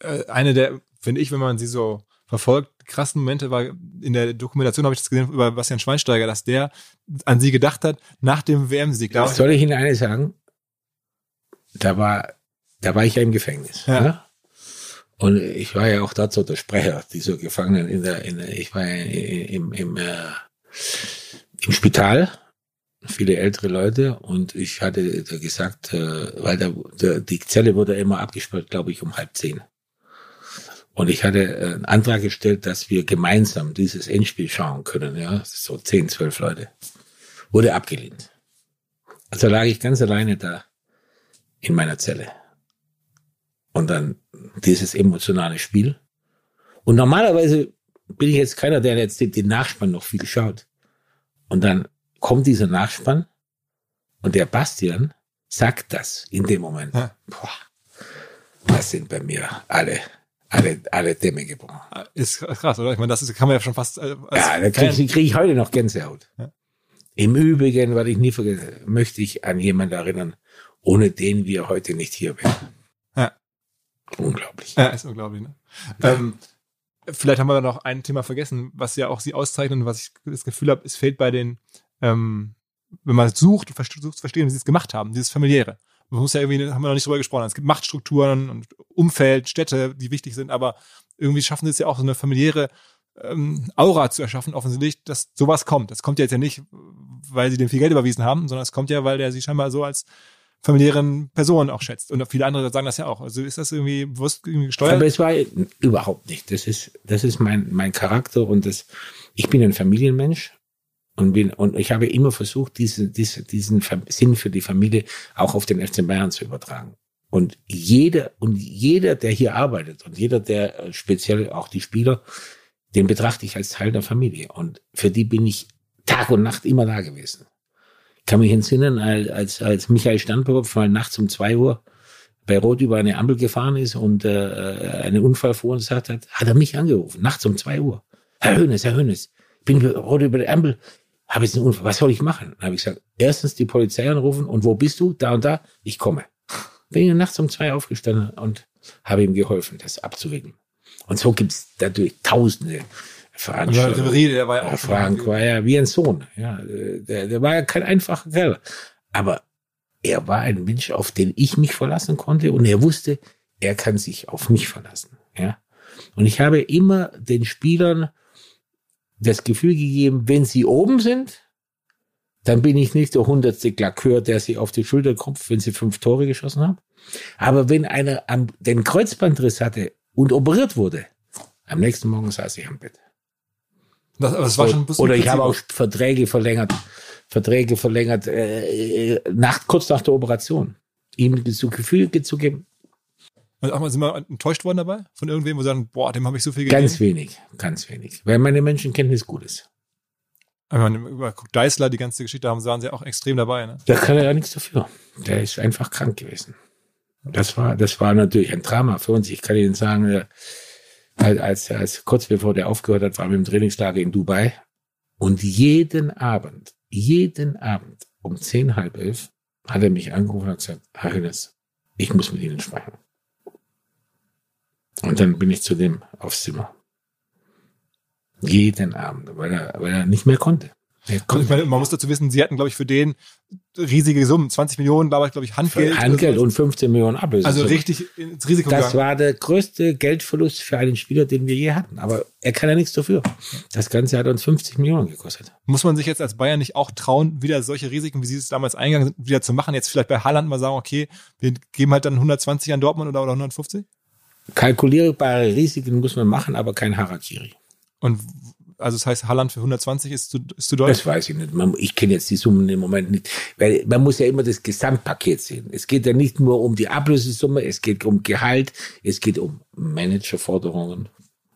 äh, eine der, finde ich, wenn man sie so verfolgt, krassen Momente war in der Dokumentation, habe ich das gesehen über Bastian Schweinsteiger, dass der an sie gedacht hat nach dem WM-Sieg. Soll ich Ihnen eines sagen? Da war, da war ich ja im Gefängnis. Ja. Ne? Und ich war ja auch dazu der Sprecher dieser Gefangenen in der, in der ich war ja im, im, äh, im Spital, viele ältere Leute und ich hatte da gesagt, äh, weil der, der, die Zelle wurde immer abgesperrt, glaube ich, um halb zehn. Und ich hatte äh, einen Antrag gestellt, dass wir gemeinsam dieses Endspiel schauen können, ja, so zehn, zwölf Leute. Wurde abgelehnt. Also lag ich ganz alleine da in meiner Zelle. Und dann dieses emotionale Spiel. Und normalerweise bin ich jetzt keiner, der jetzt den Nachspann noch viel schaut. Und dann kommt dieser Nachspann und der Bastian sagt das in dem Moment. Ja. Boah, das sind bei mir alle, alle, alle Dämme gebrochen. Ist krass, oder? Ich meine, das ist, kann man ja schon fast äh, Ja, da kriege ich, krieg ich heute noch Gänsehaut. Ja. Im Übrigen, weil ich nie vergesse, möchte ich an jemanden erinnern, ohne den wir heute nicht hier wären. Ja. Unglaublich. Ja, ist unglaublich, ne? Ähm, vielleicht haben wir noch ein Thema vergessen, was ja auch sie auszeichnet und was ich das Gefühl habe, es fehlt bei den, ähm, wenn man es sucht, versucht zu verstehen, wie sie es gemacht haben, dieses familiäre. Man muss ja irgendwie, haben wir noch nicht drüber gesprochen, es gibt Machtstrukturen und Umfeld, Städte, die wichtig sind, aber irgendwie schaffen sie es ja auch so eine familiäre ähm, Aura zu erschaffen, offensichtlich, dass sowas kommt. Das kommt ja jetzt ja nicht, weil sie dem viel Geld überwiesen haben, sondern es kommt ja, weil der sie scheinbar so als familiären Person auch schätzt. Und viele andere sagen das ja auch. Also ist das irgendwie bewusst irgendwie gesteuert? Aber es war überhaupt nicht. Das ist, das ist mein, mein Charakter und das, ich bin ein Familienmensch und bin, und ich habe immer versucht, diese, diese, diesen Sinn für die Familie auch auf den FC Bayern zu übertragen. Und jeder, und jeder, der hier arbeitet und jeder, der äh, speziell auch die Spieler, den betrachte ich als Teil der Familie. Und für die bin ich Tag und Nacht immer da gewesen. Ich kann mich entsinnen, als, als, Michael Standberg mal nachts um zwei Uhr bei Rot über eine Ampel gefahren ist und äh, einen Unfall verursacht hat, hat er mich angerufen, nachts um zwei Uhr. Herr Hönes, Herr Hönes, bin Rot über die Ampel, habe jetzt einen Unfall, was soll ich machen? Dann habe ich gesagt, erstens die Polizei anrufen und wo bist du? Da und da, ich komme. Bin ich nachts um zwei aufgestanden und habe ihm geholfen, das abzuwickeln. Und so gibt's natürlich tausende Aber Veranstaltungen. Ribéry, der war ja auch Frank war ja wie ein Sohn. Ja, der, der war ja kein einfacher Kerl. Aber er war ein Mensch, auf den ich mich verlassen konnte und er wusste, er kann sich auf mich verlassen. Ja. Und ich habe immer den Spielern das Gefühl gegeben, wenn sie oben sind, dann bin ich nicht der hundertste Glakeur, der sie auf die Schulter klopft, wenn sie fünf Tore geschossen haben. Aber wenn einer am, den Kreuzbandriss hatte und operiert wurde, am nächsten Morgen saß ich am Bett. Das, aber das war schon ein bisschen Oder ich habe auch. Verträge verlängert, Verträge verlängert, äh, äh, nach, kurz nach der Operation. Ihm so Gefühl zu geben, Und auch mal sind wir enttäuscht worden dabei? Von irgendwem, wo sie sagen, boah, dem habe ich so viel gegeben. ganz wenig, ganz wenig. Weil meine Menschenkenntnis gut ist. Ich meine, über guck, Deißler, die ganze Geschichte, haben waren sie auch extrem dabei. Ne? Da kann er ja nichts dafür. Der ist einfach krank gewesen. Das war, das war natürlich ein Drama für uns. Ich kann Ihnen sagen, äh, als, als, als kurz bevor der aufgehört hat, waren wir im Trainingslager in Dubai. Und jeden Abend, jeden Abend um zehn, halb elf hat er mich angerufen und gesagt, Herr Hennes, ich muss mit Ihnen sprechen. Und dann bin ich zu dem aufs Zimmer. Jeden Abend, weil er, weil er nicht mehr konnte. Ich meine, man muss dazu wissen, sie hatten, glaube ich, für den riesige Summen, 20 Millionen, glaube ich, glaube ich, Handgeld. Handgeld oder und 15 Millionen Ablöse. so. Also So- richtig ins Risiko Das gegangen. war der größte Geldverlust für einen Spieler, den wir je hatten. Aber er kann ja nichts dafür. Das Ganze hat uns 50 Millionen gekostet. Muss man sich jetzt als Bayern nicht auch trauen, wieder solche Risiken, wie sie es damals eingegangen sind, wieder zu machen? Jetzt vielleicht bei Haaland mal sagen, okay, wir geben halt dann 120 an Dortmund oder, oder 150? Kalkulierbare Risiken muss man machen, aber kein Harakiri. Und also das heißt, Haaland für 120 ist zu, ist zu deutlich. Das weiß ich nicht. Man, ich kenne jetzt die Summen im Moment nicht. Weil man muss ja immer das Gesamtpaket sehen. Es geht ja nicht nur um die Ablösesumme, es geht um Gehalt, es geht um Managerforderungen,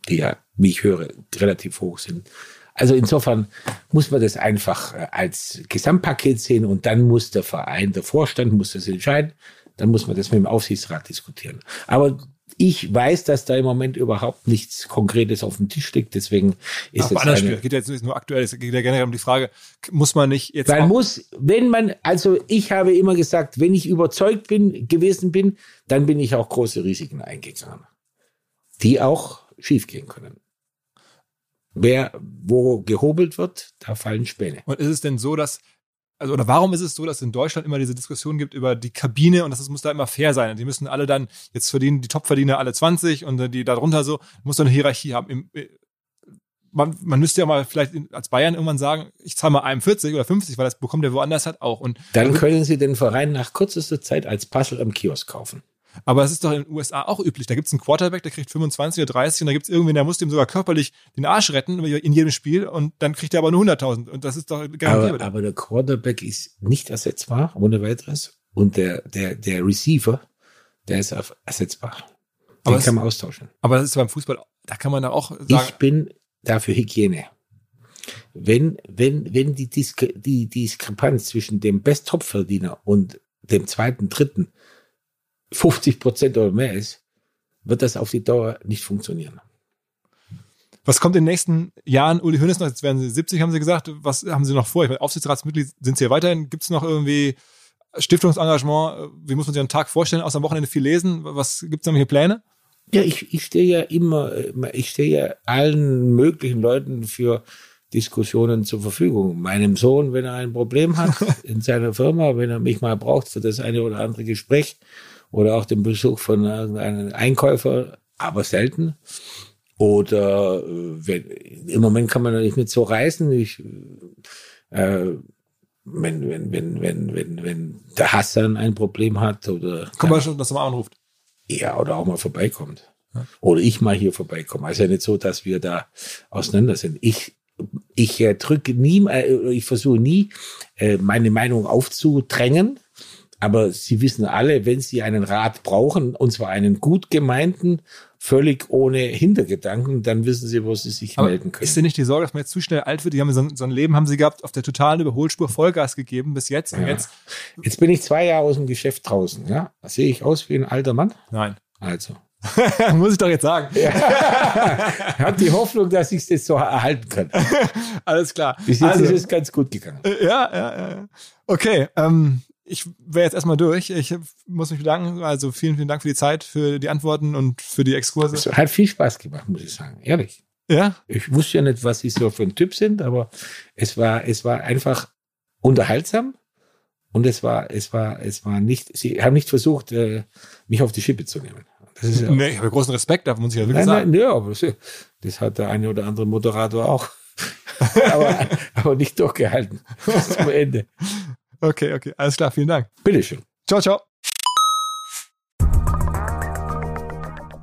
die ja, wie ich höre, relativ hoch sind. Also insofern muss man das einfach äh, als Gesamtpaket sehen und dann muss der Verein, der Vorstand muss das entscheiden. Dann muss man das mit dem Aufsichtsrat diskutieren. Aber ich weiß, dass da im Moment überhaupt nichts Konkretes auf dem Tisch liegt. Deswegen ist Aber es Spiel. Geht ja jetzt nicht nur aktuell, es geht ja generell um die Frage, muss man nicht jetzt Man muss, wenn man, also ich habe immer gesagt, wenn ich überzeugt bin, gewesen bin, dann bin ich auch große Risiken eingegangen, die auch schiefgehen können. Wer, wo gehobelt wird, da fallen Späne. Und ist es denn so, dass, also, oder warum ist es so, dass es in Deutschland immer diese Diskussion gibt über die Kabine und dass es muss da immer fair sein? Und die müssen alle dann, jetzt verdienen die Topverdiener alle 20 und die darunter so, muss so eine Hierarchie haben. Im, äh, man, man müsste ja mal vielleicht als Bayern irgendwann sagen, ich zahle mal einem 40 oder 50, weil das bekommt der woanders halt auch. Und, Dann können Sie den Verein nach kürzester Zeit als Puzzle am Kiosk kaufen. Aber es ist doch in den USA auch üblich. Da gibt es einen Quarterback, der kriegt 25 oder 30 und da gibt es irgendwen, der muss dem sogar körperlich den Arsch retten in jedem Spiel und dann kriegt er aber nur 100.000. Und das ist doch garantiert. Aber, aber der Quarterback ist nicht ersetzbar, ohne weiteres. Und der, der, der Receiver, der ist ersetzbar. Den Aber kann man austauschen. Aber das ist beim Fußball, da kann man da auch sagen, Ich bin dafür Hygiene. Wenn, wenn, wenn die, Disk die Diskrepanz zwischen dem Best-Top-Verdiener und dem zweiten, dritten 50 Prozent oder mehr ist, wird das auf die Dauer nicht funktionieren. was kommt in den nächsten Jahren? Uli Hoeneß noch, jetzt werden Sie 70, haben Sie gesagt. Was haben Sie noch vor? Ich meine, Aufsichtsratsmitglied sind Sie ja weiterhin. Gibt es noch irgendwie Stiftungsengagement? Wie muss man sich einen Tag vorstellen? Außer am Wochenende viel lesen? Was gibt es noch hier Pläne? Ja, ich, ich stehe ja immer, ich stehe ja allen möglichen Leuten für Diskussionen zur Verfügung. Meinem Sohn, wenn er ein Problem hat in seiner Firma, wenn er mich mal braucht für das eine oder andere Gespräch oder auch den Besuch von irgendeinem Einkäufer, aber selten. Oder äh, wenn, im Moment kann man nicht so reisen. Ich, äh, wenn, wenn, wenn, wenn, wenn, wenn der Hassan ein Problem hat oder Kommt mal schon, dass er mal anruft. ja, oder auch mal vorbeikommt. Oder ich mal hier vorbeikomme. Also ja nicht so, dass wir da auseinander sind. Ich, ich äh, drücke nie, äh, ich versuche nie, äh, meine Meinung aufzudrängen. Aber Sie wissen alle, wenn Sie einen Rat brauchen, und zwar einen gut gemeinten, völlig ohne Hintergedanken, dann wissen Sie, wo Sie sich Aber melden können. ist denn nicht die Sorge, dass man jetzt zu schnell alt wird? Die haben so ein, so ein Leben haben sie gehabt, auf der totalen Überholspur Vollgas gegeben bis jetzt. Ja. jetzt, Jetzt bin ich zwei Jahre aus dem Geschäft draußen. Ja, sehe ich aus wie ein alter Mann. nein. Also, Muss ich doch jetzt sagen. ich habe die Hoffnung, dass ich es jetzt so erhalten kann. Alles klar. Bis jetzt Also- ist es ganz gut gegangen. Äh, Ja, ja, ja. Okay, ähm, ich wäre jetzt erstmal durch. Ich muss mich bedanken. Also vielen, vielen Dank für die Zeit, für die Antworten und für die Exkurse. Es hat viel Spaß gemacht, muss ich sagen. Ehrlich. Ja, Ich wusste ja nicht, was Sie so für ein Typ sind, aber es war, es war einfach unterhaltsam und es war, es war, es war nicht, Sie haben nicht versucht, äh, mich auf die Schippe zu nehmen. Das ist ja, nee, ich habe großen Respekt, da muss ich ja wirklich nein, sagen. nein, ja, aber das, das hat der eine oder andere Moderator auch. aber, aber nicht durchgehalten. Bis zum Ende. Okay, okay, alles klar, vielen Dank. Bitteschön. Ciao, ciao.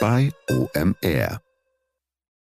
bei OMR.